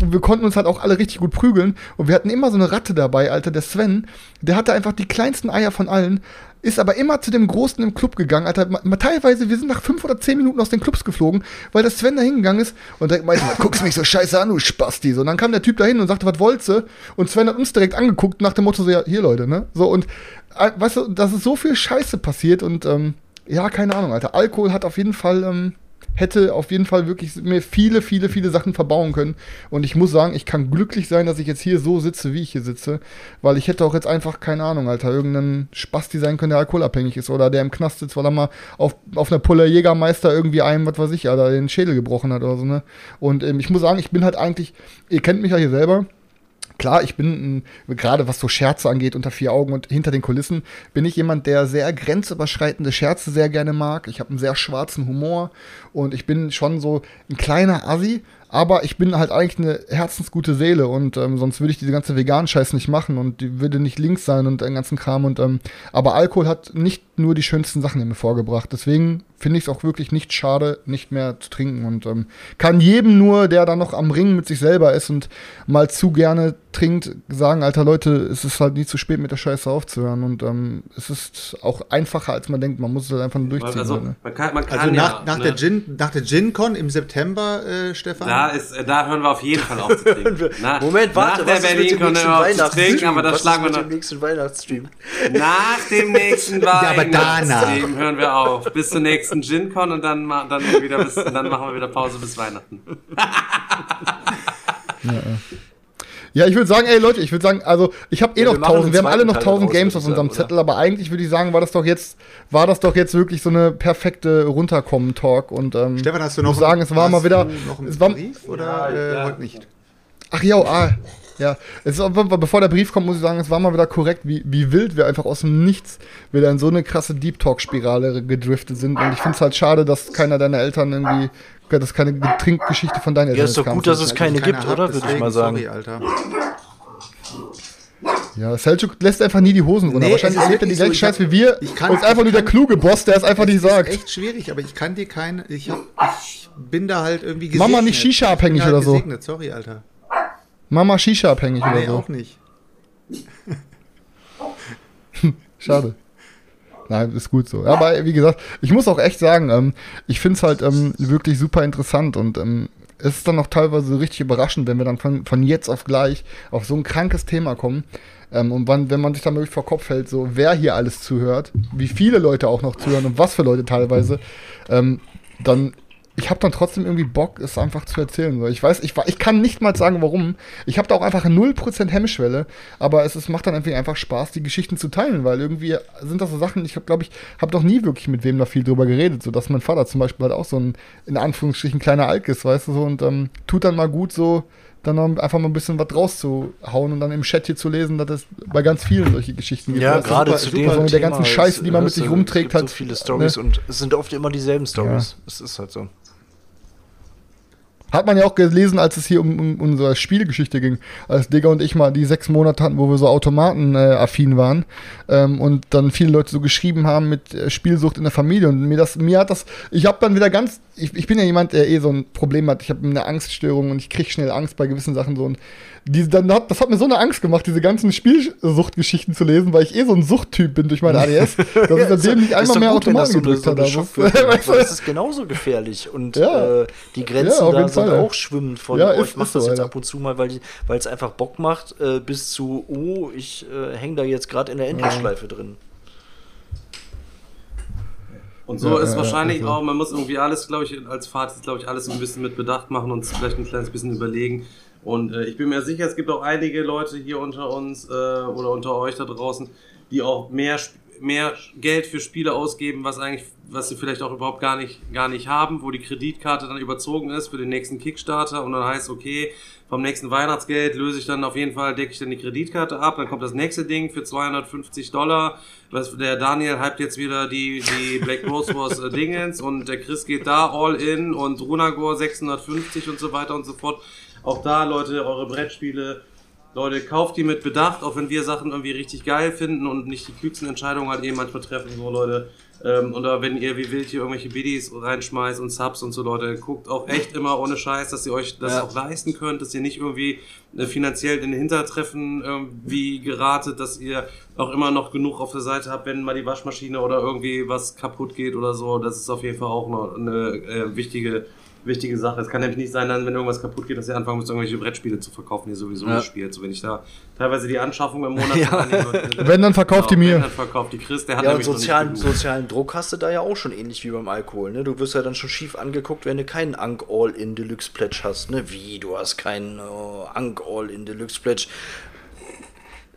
wir konnten uns halt auch alle richtig gut prügeln. Und wir hatten immer so eine Ratte dabei, Alter, der Sven, der hatte einfach die kleinsten Eier von allen, ist aber immer zu dem Großen im Club gegangen, Alter. Ma- ma- Teilweise, wir sind nach fünf oder zehn Minuten aus den Clubs geflogen, weil der Sven da hingegangen ist und der meinte, guckst mich so scheiße an, du Spasti. So, und dann kam der Typ da hin und sagte, was wolltest du? Und Sven hat uns direkt angeguckt nach dem Motto, so, ja, hier Leute, ne? So, und äh, weißt du, das ist so viel Scheiße passiert und ähm, ja, keine Ahnung, Alter. Alkohol hat auf jeden Fall, ähm, hätte auf jeden Fall wirklich mir viele, viele, viele Sachen verbauen können. Und ich muss sagen, ich kann glücklich sein, dass ich jetzt hier so sitze, wie ich hier sitze. Weil ich hätte auch jetzt einfach, keine Ahnung, Alter, irgendeinen Spasti sein können, der alkoholabhängig ist. Oder der im Knast sitzt, weil er mal auf, auf einer Pulle Jägermeister irgendwie einem, was weiß ich, Alter, den Schädel gebrochen hat oder so, ne? Und ähm, ich muss sagen, ich bin halt eigentlich, ihr kennt mich ja hier selber. Klar, ich bin, gerade was so Scherze angeht, unter vier Augen und hinter den Kulissen, bin ich jemand, der sehr grenzüberschreitende Scherze sehr gerne mag. Ich habe einen sehr schwarzen Humor und ich bin schon so ein kleiner Assi, Aber ich bin halt eigentlich eine herzensgute Seele und ähm, sonst würde ich diese ganze veganen Scheiß nicht machen und die würde nicht links sein und den ganzen Kram und ähm, aber Alkohol hat nicht nur die schönsten Sachen in mir vorgebracht. Deswegen finde ich es auch wirklich nicht schade, nicht mehr zu trinken und ähm, kann jedem nur, der da noch am Ringen mit sich selber ist und mal zu gerne trinkt, sagen, alter Leute, es ist halt nie zu spät mit der Scheiße aufzuhören und ähm, es ist auch einfacher als man denkt. Man muss es halt einfach nur durchziehen. Also, ne? man kann, man kann Also nach, ja, nach, ne? der Gin, nach der GinCon im September, äh, Stefan? Da, ist, äh, da hören wir auf jeden Fall auf zu trinken. Na, Moment, warte, nach der was ist mit dem Berlin-Con nächsten hören wir auf zu trinken, aber da was schlagen wir noch. dem nächsten Weihnachtsstream? Nach dem nächsten. Weihnachtsstream hören wir auf. Bis zur nächsten GinCon und dann, dann, wieder bis, dann machen wir wieder Pause bis Weihnachten. Ja, ich würde sagen, ey Leute, ich würde sagen, also ich habe eh Ja, wir noch machen tausend, wir haben alle noch tausend Games auf ich unserem sagen, Zettel, aber eigentlich würde ich sagen, war das doch jetzt, war das doch jetzt wirklich so eine perfekte Runterkommen-Talk und ähm, Stefan, hast du ich noch muss sagen, es war hast mal wieder, du noch einen es war, Brief oder Ja, äh, ja. heute nicht? ach ja, ah, ja, es ist, bevor der Brief kommt, muss ich sagen, es war mal wieder korrekt, wie, wie wild wir einfach aus dem Nichts wieder in so eine krasse Deep Talk-Spirale gedriftet sind und ich finde es halt schade, dass keiner deiner Eltern irgendwie, dass keine Trinkgeschichte von deinen Eltern Ja, ist doch kam. gut, dass es keine gibt, hat, oder? Würde ich mal sagen. Sorry, Alter. Ja, Selchuk lässt einfach nie die Hosen runter. Nee, Wahrscheinlich erlebt er die gleiche so, Scheiß wie wir. ich kann- und ist einfach ich nur der kluge Boss, der es einfach nicht sagt. ist echt schwierig, aber ich kann dir keine. Ich, hab, ich bin da halt irgendwie Mach mal nicht gesegnet. Shisha-abhängig Ich bin oder halt so. Gesegnet. Sorry, Alter. Mama Shisha abhängig oder Nee, so. auch nicht. Schade. Nein, ist gut so. Aber wie gesagt, ich muss auch echt sagen, ähm, ich finde es halt ähm, wirklich super interessant und ähm, es ist dann auch teilweise so richtig überraschend, wenn wir dann von, von jetzt auf gleich auf so ein krankes Thema kommen. Ähm, und wann, wenn man sich dann wirklich vor Kopf hält, so wer hier alles zuhört, wie viele Leute auch noch zuhören und was für Leute teilweise, ähm, dann ich habe dann trotzdem irgendwie Bock, es einfach zu erzählen. So. Ich weiß, ich, ich kann nicht mal sagen, warum. Ich habe da auch einfach 0% Hemmschwelle, aber es, es macht dann irgendwie einfach Spaß, die Geschichten zu teilen, weil irgendwie sind das so Sachen, ich glaube, ich habe doch nie wirklich mit wem da viel drüber geredet, so dass mein Vater zum Beispiel halt auch so ein, in Anführungsstrichen, kleiner Alk ist, weißt du, so, und ähm, tut dann mal gut so, dann noch einfach mal ein bisschen was rauszuhauen und dann im Chat hier zu lesen, dass es bei ganz vielen solche Geschichten gibt. Ja, gerade zu super, dem so mit der ganzen Scheiße, die man mit sich du, rumträgt, es gibt halt. so viele Stories ne? und es sind oft immer dieselben Stories. Es ist halt so. Hat man ja auch gelesen, als es hier um, um unsere Spielgeschichte ging, als Digga und ich mal die sechs Monate hatten, wo wir so Automaten-affin waren ähm, und dann viele Leute so geschrieben haben mit äh, Spielsucht in der Familie und mir das, mir hat das, ich habe dann wieder ganz, ich, ich bin ja jemand, der eh so ein Problem hat, ich habe eine Angststörung und ich kriege schnell Angst bei gewissen Sachen so und diese, dann hat, das hat mir so eine Angst gemacht, diese ganzen Spielsuchtgeschichten zu lesen, weil ich eh so ein Suchttyp bin durch meine ADS, dass ich seitdem nicht einmal mehr Automaten gedrückt habe. So du? das ist genauso gefährlich und Ja. äh, die Grenzen Ja, da Fall. auch schwimmend von Ja, oh, ich mach ist das so, jetzt Alter. ab und zu mal, weil weil es einfach Bock macht, äh, bis zu oh, ich äh, hänge da jetzt gerade in der Endlosschleife drin. Und so Ja, ist ja, wahrscheinlich ja, also. auch, man muss irgendwie alles, glaube ich, als Fazit, glaube ich, alles ein bisschen mit Bedacht machen und vielleicht ein kleines bisschen überlegen. Und äh, ich bin mir sicher, es gibt auch einige Leute hier unter uns äh, oder unter euch da draußen, die auch mehr, mehr Geld für Spiele ausgeben, was eigentlich, was sie vielleicht auch überhaupt gar nicht, gar nicht haben, wo die Kreditkarte dann überzogen ist für den nächsten Kickstarter und dann heißt, okay, vom nächsten Weihnachtsgeld löse ich dann auf jeden Fall, decke ich dann die Kreditkarte ab, dann kommt das nächste Ding für 250 Dollar. Was, der Daniel hypt jetzt wieder die, die Black Rose Wars äh, Dingens und der Chris geht da all in und Runagor 650 und so weiter und so fort. Auch da, Leute, eure Brettspiele, Leute, kauft die mit Bedacht, auch wenn wir Sachen irgendwie richtig geil finden und nicht die klügsten Entscheidungen halt eben manchmal treffen, so Leute. Ähm, oder wenn ihr wie wild hier irgendwelche Biddies reinschmeißt und Subs und so, Leute, guckt auch echt immer ohne Scheiß, dass ihr euch das Ja. auch leisten könnt, dass ihr nicht irgendwie äh, finanziell in den Hintertreffen irgendwie geratet, dass ihr auch immer noch genug auf der Seite habt, wenn mal die Waschmaschine oder irgendwie was kaputt geht oder so. Das ist auf jeden Fall auch noch eine äh, wichtige wichtige Sache. Es kann nämlich nicht sein, dann, wenn irgendwas kaputt geht, dass ihr anfangen müsst, irgendwelche Brettspiele zu verkaufen, die ihr sowieso Ja. nicht spielt. So, wenn ich da teilweise die Anschaffung im Monat Ja. annehme, Wenn, dann verkauft die Genau, mir. Wenn, dann verkauft die Chris, der hat Ja, und nämlich nicht sozialen, sozialen Druck hast du da ja auch schon ähnlich wie beim Alkohol. Ne? Du wirst ja dann schon schief angeguckt, wenn du keinen Ank All-In Deluxe Pledge hast. Ne? Wie, du hast keinen äh, Ank All-In Deluxe Pledge.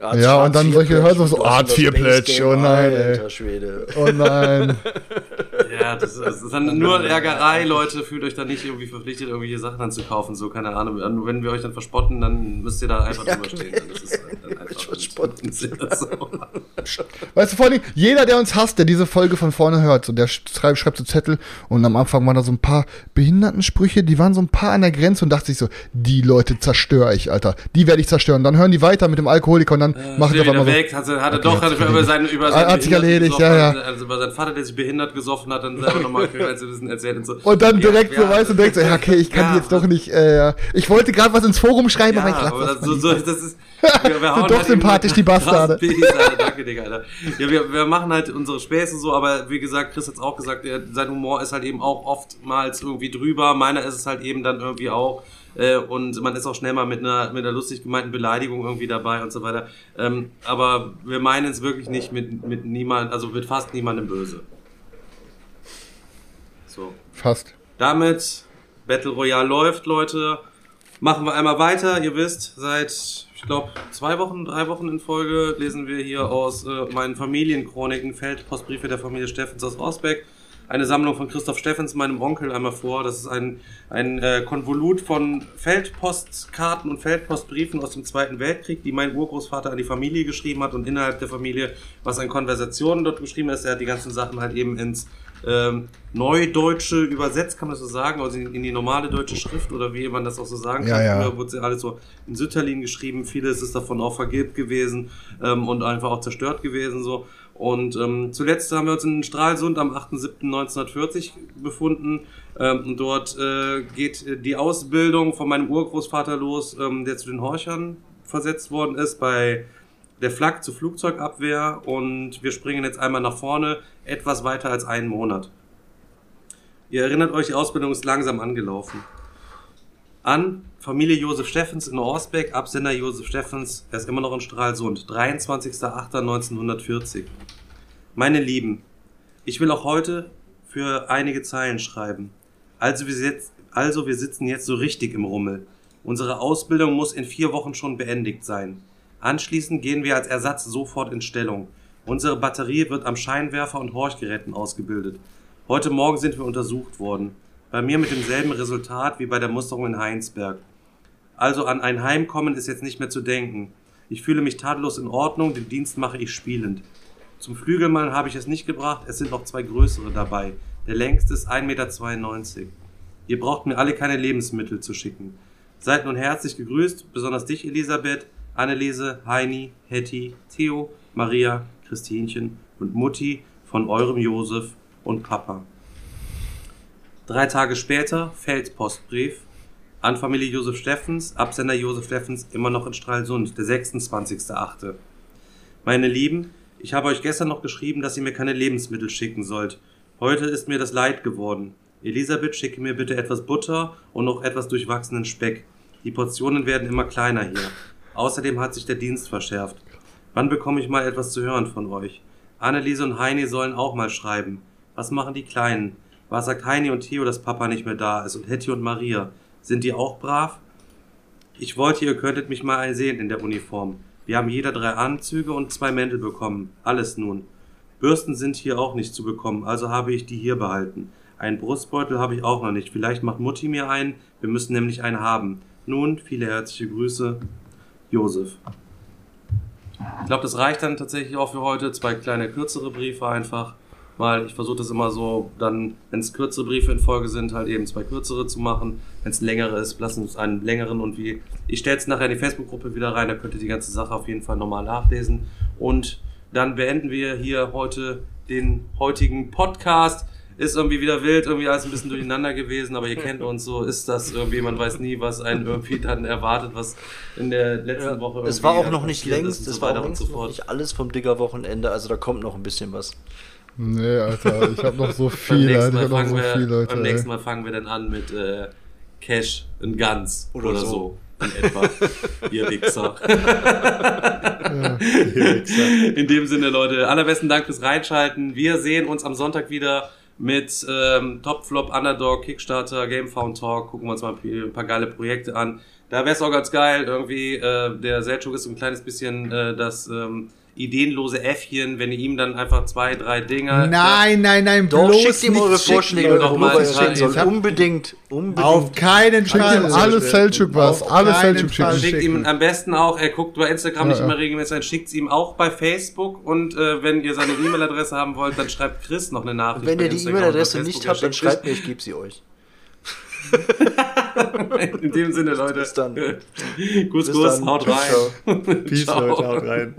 Hartz Ja, und dann solche Hörser so, IV Base Pledge, Game, oh nein, ey. Alter Schwede. Oh nein. Ja, das ist, das ist dann nur Ärgerei, Leute. Fühlt euch dann nicht irgendwie verpflichtet, irgendwelche Sachen dann zu kaufen. So, keine Ahnung. Wenn wir euch dann verspotten, dann müsst ihr da einfach Ja, drüber stehen. nee. Das ist halt dann einfach Verspotten. so. Weißt du, vor allem, jeder, der uns hasst, der diese Folge von vorne hört, so, der schreibt, schreibt so Zettel und am Anfang waren da so ein paar Behindertensprüche, die waren so ein paar an der Grenze und dachte sich so, die Leute zerstöre ich, Alter. Die werde ich zerstören. Dann hören die weiter mit dem Alkoholiker und dann machen sie Steht auf wieder einmal so. weg, hat, er- hat er Okay, doch hat er über seinen, über seinen hat sich erledigt, ja, ja. Also über seinen Vater, der sich behindert gesoffen hat, dann selber nochmal ein bisschen erzählt und so. Und dann Ja, direkt ja, so, weißt du, denkst so, ja, okay, ich kann ja, die jetzt doch nicht, äh, ja. ich wollte gerade was ins Forum schreiben, Ja, aber ich lasse aber das so, so, das ist. Wir, wir hauen doch halt sympathisch, die Bastarde. Alter. Danke, Digga, Alter. Ja, wir, wir machen halt unsere Späße so, aber wie gesagt, Chris hat's auch gesagt, der, sein Humor ist halt eben auch oftmals irgendwie drüber. Meiner ist es halt eben dann irgendwie auch. Äh, und man ist auch schnell mal mit einer, mit einer lustig gemeinten Beleidigung irgendwie dabei und so weiter. Ähm, aber wir meinen es wirklich nicht mit, mit niemand, also mit fast niemandem böse. So. Fast. Damit Battle Royale läuft, Leute. Machen wir einmal weiter. Ihr wisst, seit, ich glaube, zwei Wochen, drei Wochen in Folge lesen wir hier aus äh, meinen Familienchroniken Feldpostbriefe der Familie Steffens aus Osbeck. Eine Sammlung von Christoph Steffens, meinem Onkel, einmal vor. Das ist ein, ein äh, Konvolut von Feldpostkarten und Feldpostbriefen aus dem Zweiten Weltkrieg, die mein Urgroßvater an die Familie geschrieben hat und innerhalb der Familie, was an Konversationen dort geschrieben ist. Er hat die ganzen Sachen halt eben ins ähm, Neudeutsche übersetzt, kann man das so sagen, also in, in die normale deutsche Schrift oder wie man das auch so sagen Ja, kann. ja. Früher wurde sie alles so in Sütterlin geschrieben, vieles ist davon auch vergilbt gewesen ähm, und einfach auch zerstört gewesen so. Und ähm, zuletzt haben wir uns in Stralsund am 8.7.1940 befunden. Ähm, und dort äh, geht die Ausbildung von meinem Urgroßvater los, ähm, der zu den Horchern versetzt worden ist bei der Flak zur Flugzeugabwehr. Und wir springen jetzt einmal nach vorne, etwas weiter als einen Monat. Ihr erinnert euch, die Ausbildung ist langsam angelaufen. An Familie Josef Steffens in Orsbeck, Absender Josef Steffens, er ist immer noch in Stralsund, 23.08.1940. Meine Lieben, ich will auch heute für einige Zeilen schreiben. Also wir, sitz, also wir sitzen jetzt so richtig im Rummel. Unsere Ausbildung muss in vier Wochen schon beendigt sein. Anschließend gehen wir als Ersatz sofort in Stellung. Unsere Batterie wird am Scheinwerfer und Horchgeräten ausgebildet. Heute Morgen sind wir untersucht worden. Bei mir mit demselben Resultat wie bei der Musterung in Heinsberg. Also an ein Heimkommen ist jetzt nicht mehr zu denken. Ich fühle mich tadellos in Ordnung, den Dienst mache ich spielend. Zum Flügelmann habe ich es nicht gebracht, es sind noch zwei größere dabei. Der längste ist 1,92 Meter. Ihr braucht mir alle keine Lebensmittel zu schicken. Seid nun herzlich gegrüßt, besonders dich, Elisabeth, Anneliese, Heini, Hetty, Theo, Maria, Christinchen und Mutti von eurem Josef und Papa. Drei Tage später Feldpostbrief an Familie Josef Steffens, Absender Josef Steffens, immer noch in Stralsund, der 26.8. Meine Lieben, ich habe euch gestern noch geschrieben, dass ihr mir keine Lebensmittel schicken sollt. Heute ist mir das leid geworden. Elisabeth, schicke mir bitte etwas Butter und noch etwas durchwachsenen Speck. Die Portionen werden immer kleiner hier. Außerdem hat sich der Dienst verschärft. Wann bekomme ich mal etwas zu hören von euch? Anneliese und Heini sollen auch mal schreiben. Was machen die Kleinen? Was sagt Heini und Theo, dass Papa nicht mehr da ist? Und Hetty und Maria? Sind die auch brav? Ich wollte, ihr könntet mich mal sehen in der Uniform. Wir haben jeder drei Anzüge und zwei Mäntel bekommen. Alles nun. Bürsten sind hier auch nicht zu bekommen, also habe ich die hier behalten. Einen Brustbeutel habe ich auch noch nicht. Vielleicht macht Mutti mir einen. Wir müssen nämlich einen haben. Nun, viele herzliche Grüße. Josef. Ich glaube, das reicht dann tatsächlich auch für heute. Zwei kleine kürzere Briefe einfach. Weil ich versuche das immer so, dann, wenn es kürzere Briefe in Folge sind, halt eben zwei kürzere zu machen. Wenn es ein längerer ist, lassen es einen längeren und wie. Ich stelle es nachher in die Facebook-Gruppe wieder rein, da könnt ihr die ganze Sache auf jeden Fall nochmal nachlesen. Und dann beenden wir hier heute den heutigen Podcast. Ist irgendwie wieder wild, irgendwie alles ein bisschen durcheinander gewesen, aber ihr kennt uns so, ist das irgendwie, man weiß nie, was einen irgendwie dann erwartet, was in der letzten Woche Es war auch noch nicht längst, und so es war auch und längst so nicht alles vom Digger-Wochenende, also da kommt noch ein bisschen was. Nee, Alter, ich hab noch so Beim viel, Alter. Ich hab noch so wir, viel, Leute. beim nächsten. Mal fangen wir dann an mit äh, Cash in Guns oder, Oder so. so. In etwa. Ihr Wichser. In dem Sinne, Leute, allerbesten Dank fürs Reinschalten. Wir sehen uns am Sonntag wieder mit ähm, Top Flop, Underdog, Kickstarter, Gamefound Talk. Gucken wir uns mal ein paar geile Projekte an. Da wäre es auch ganz geil, irgendwie, äh, der Selchuk ist so ein kleines bisschen äh, das ähm, ideenlose Äffchen, wenn ihr ihm dann einfach zwei, drei Dinger. Nein, nein, nein, Doch, bloß schickt ihm nicht eure schicken, Vorschläge, doch mal habt- Unbedingt, unbedingt. Auf keinen Schickt Fall. ihm alles Selchuk was, alles Selchuk schicken. Schickt ihm am besten auch, er guckt bei Instagram nicht Ja, immer ja. regelmäßig, dann schickt ihm auch bei Facebook und äh, wenn ihr seine E-Mail-Adresse haben wollt, dann schreibt Chris noch eine Nachricht. Wenn bei ihr die E-Mail-Adresse nicht habt, dann schreibt mir, ich gebe sie euch. schickt- In dem Sinne, Leute. Bis dann. Kuss, dann. haut Ciao, rein. Peace, Ciao. Leute, haut rein.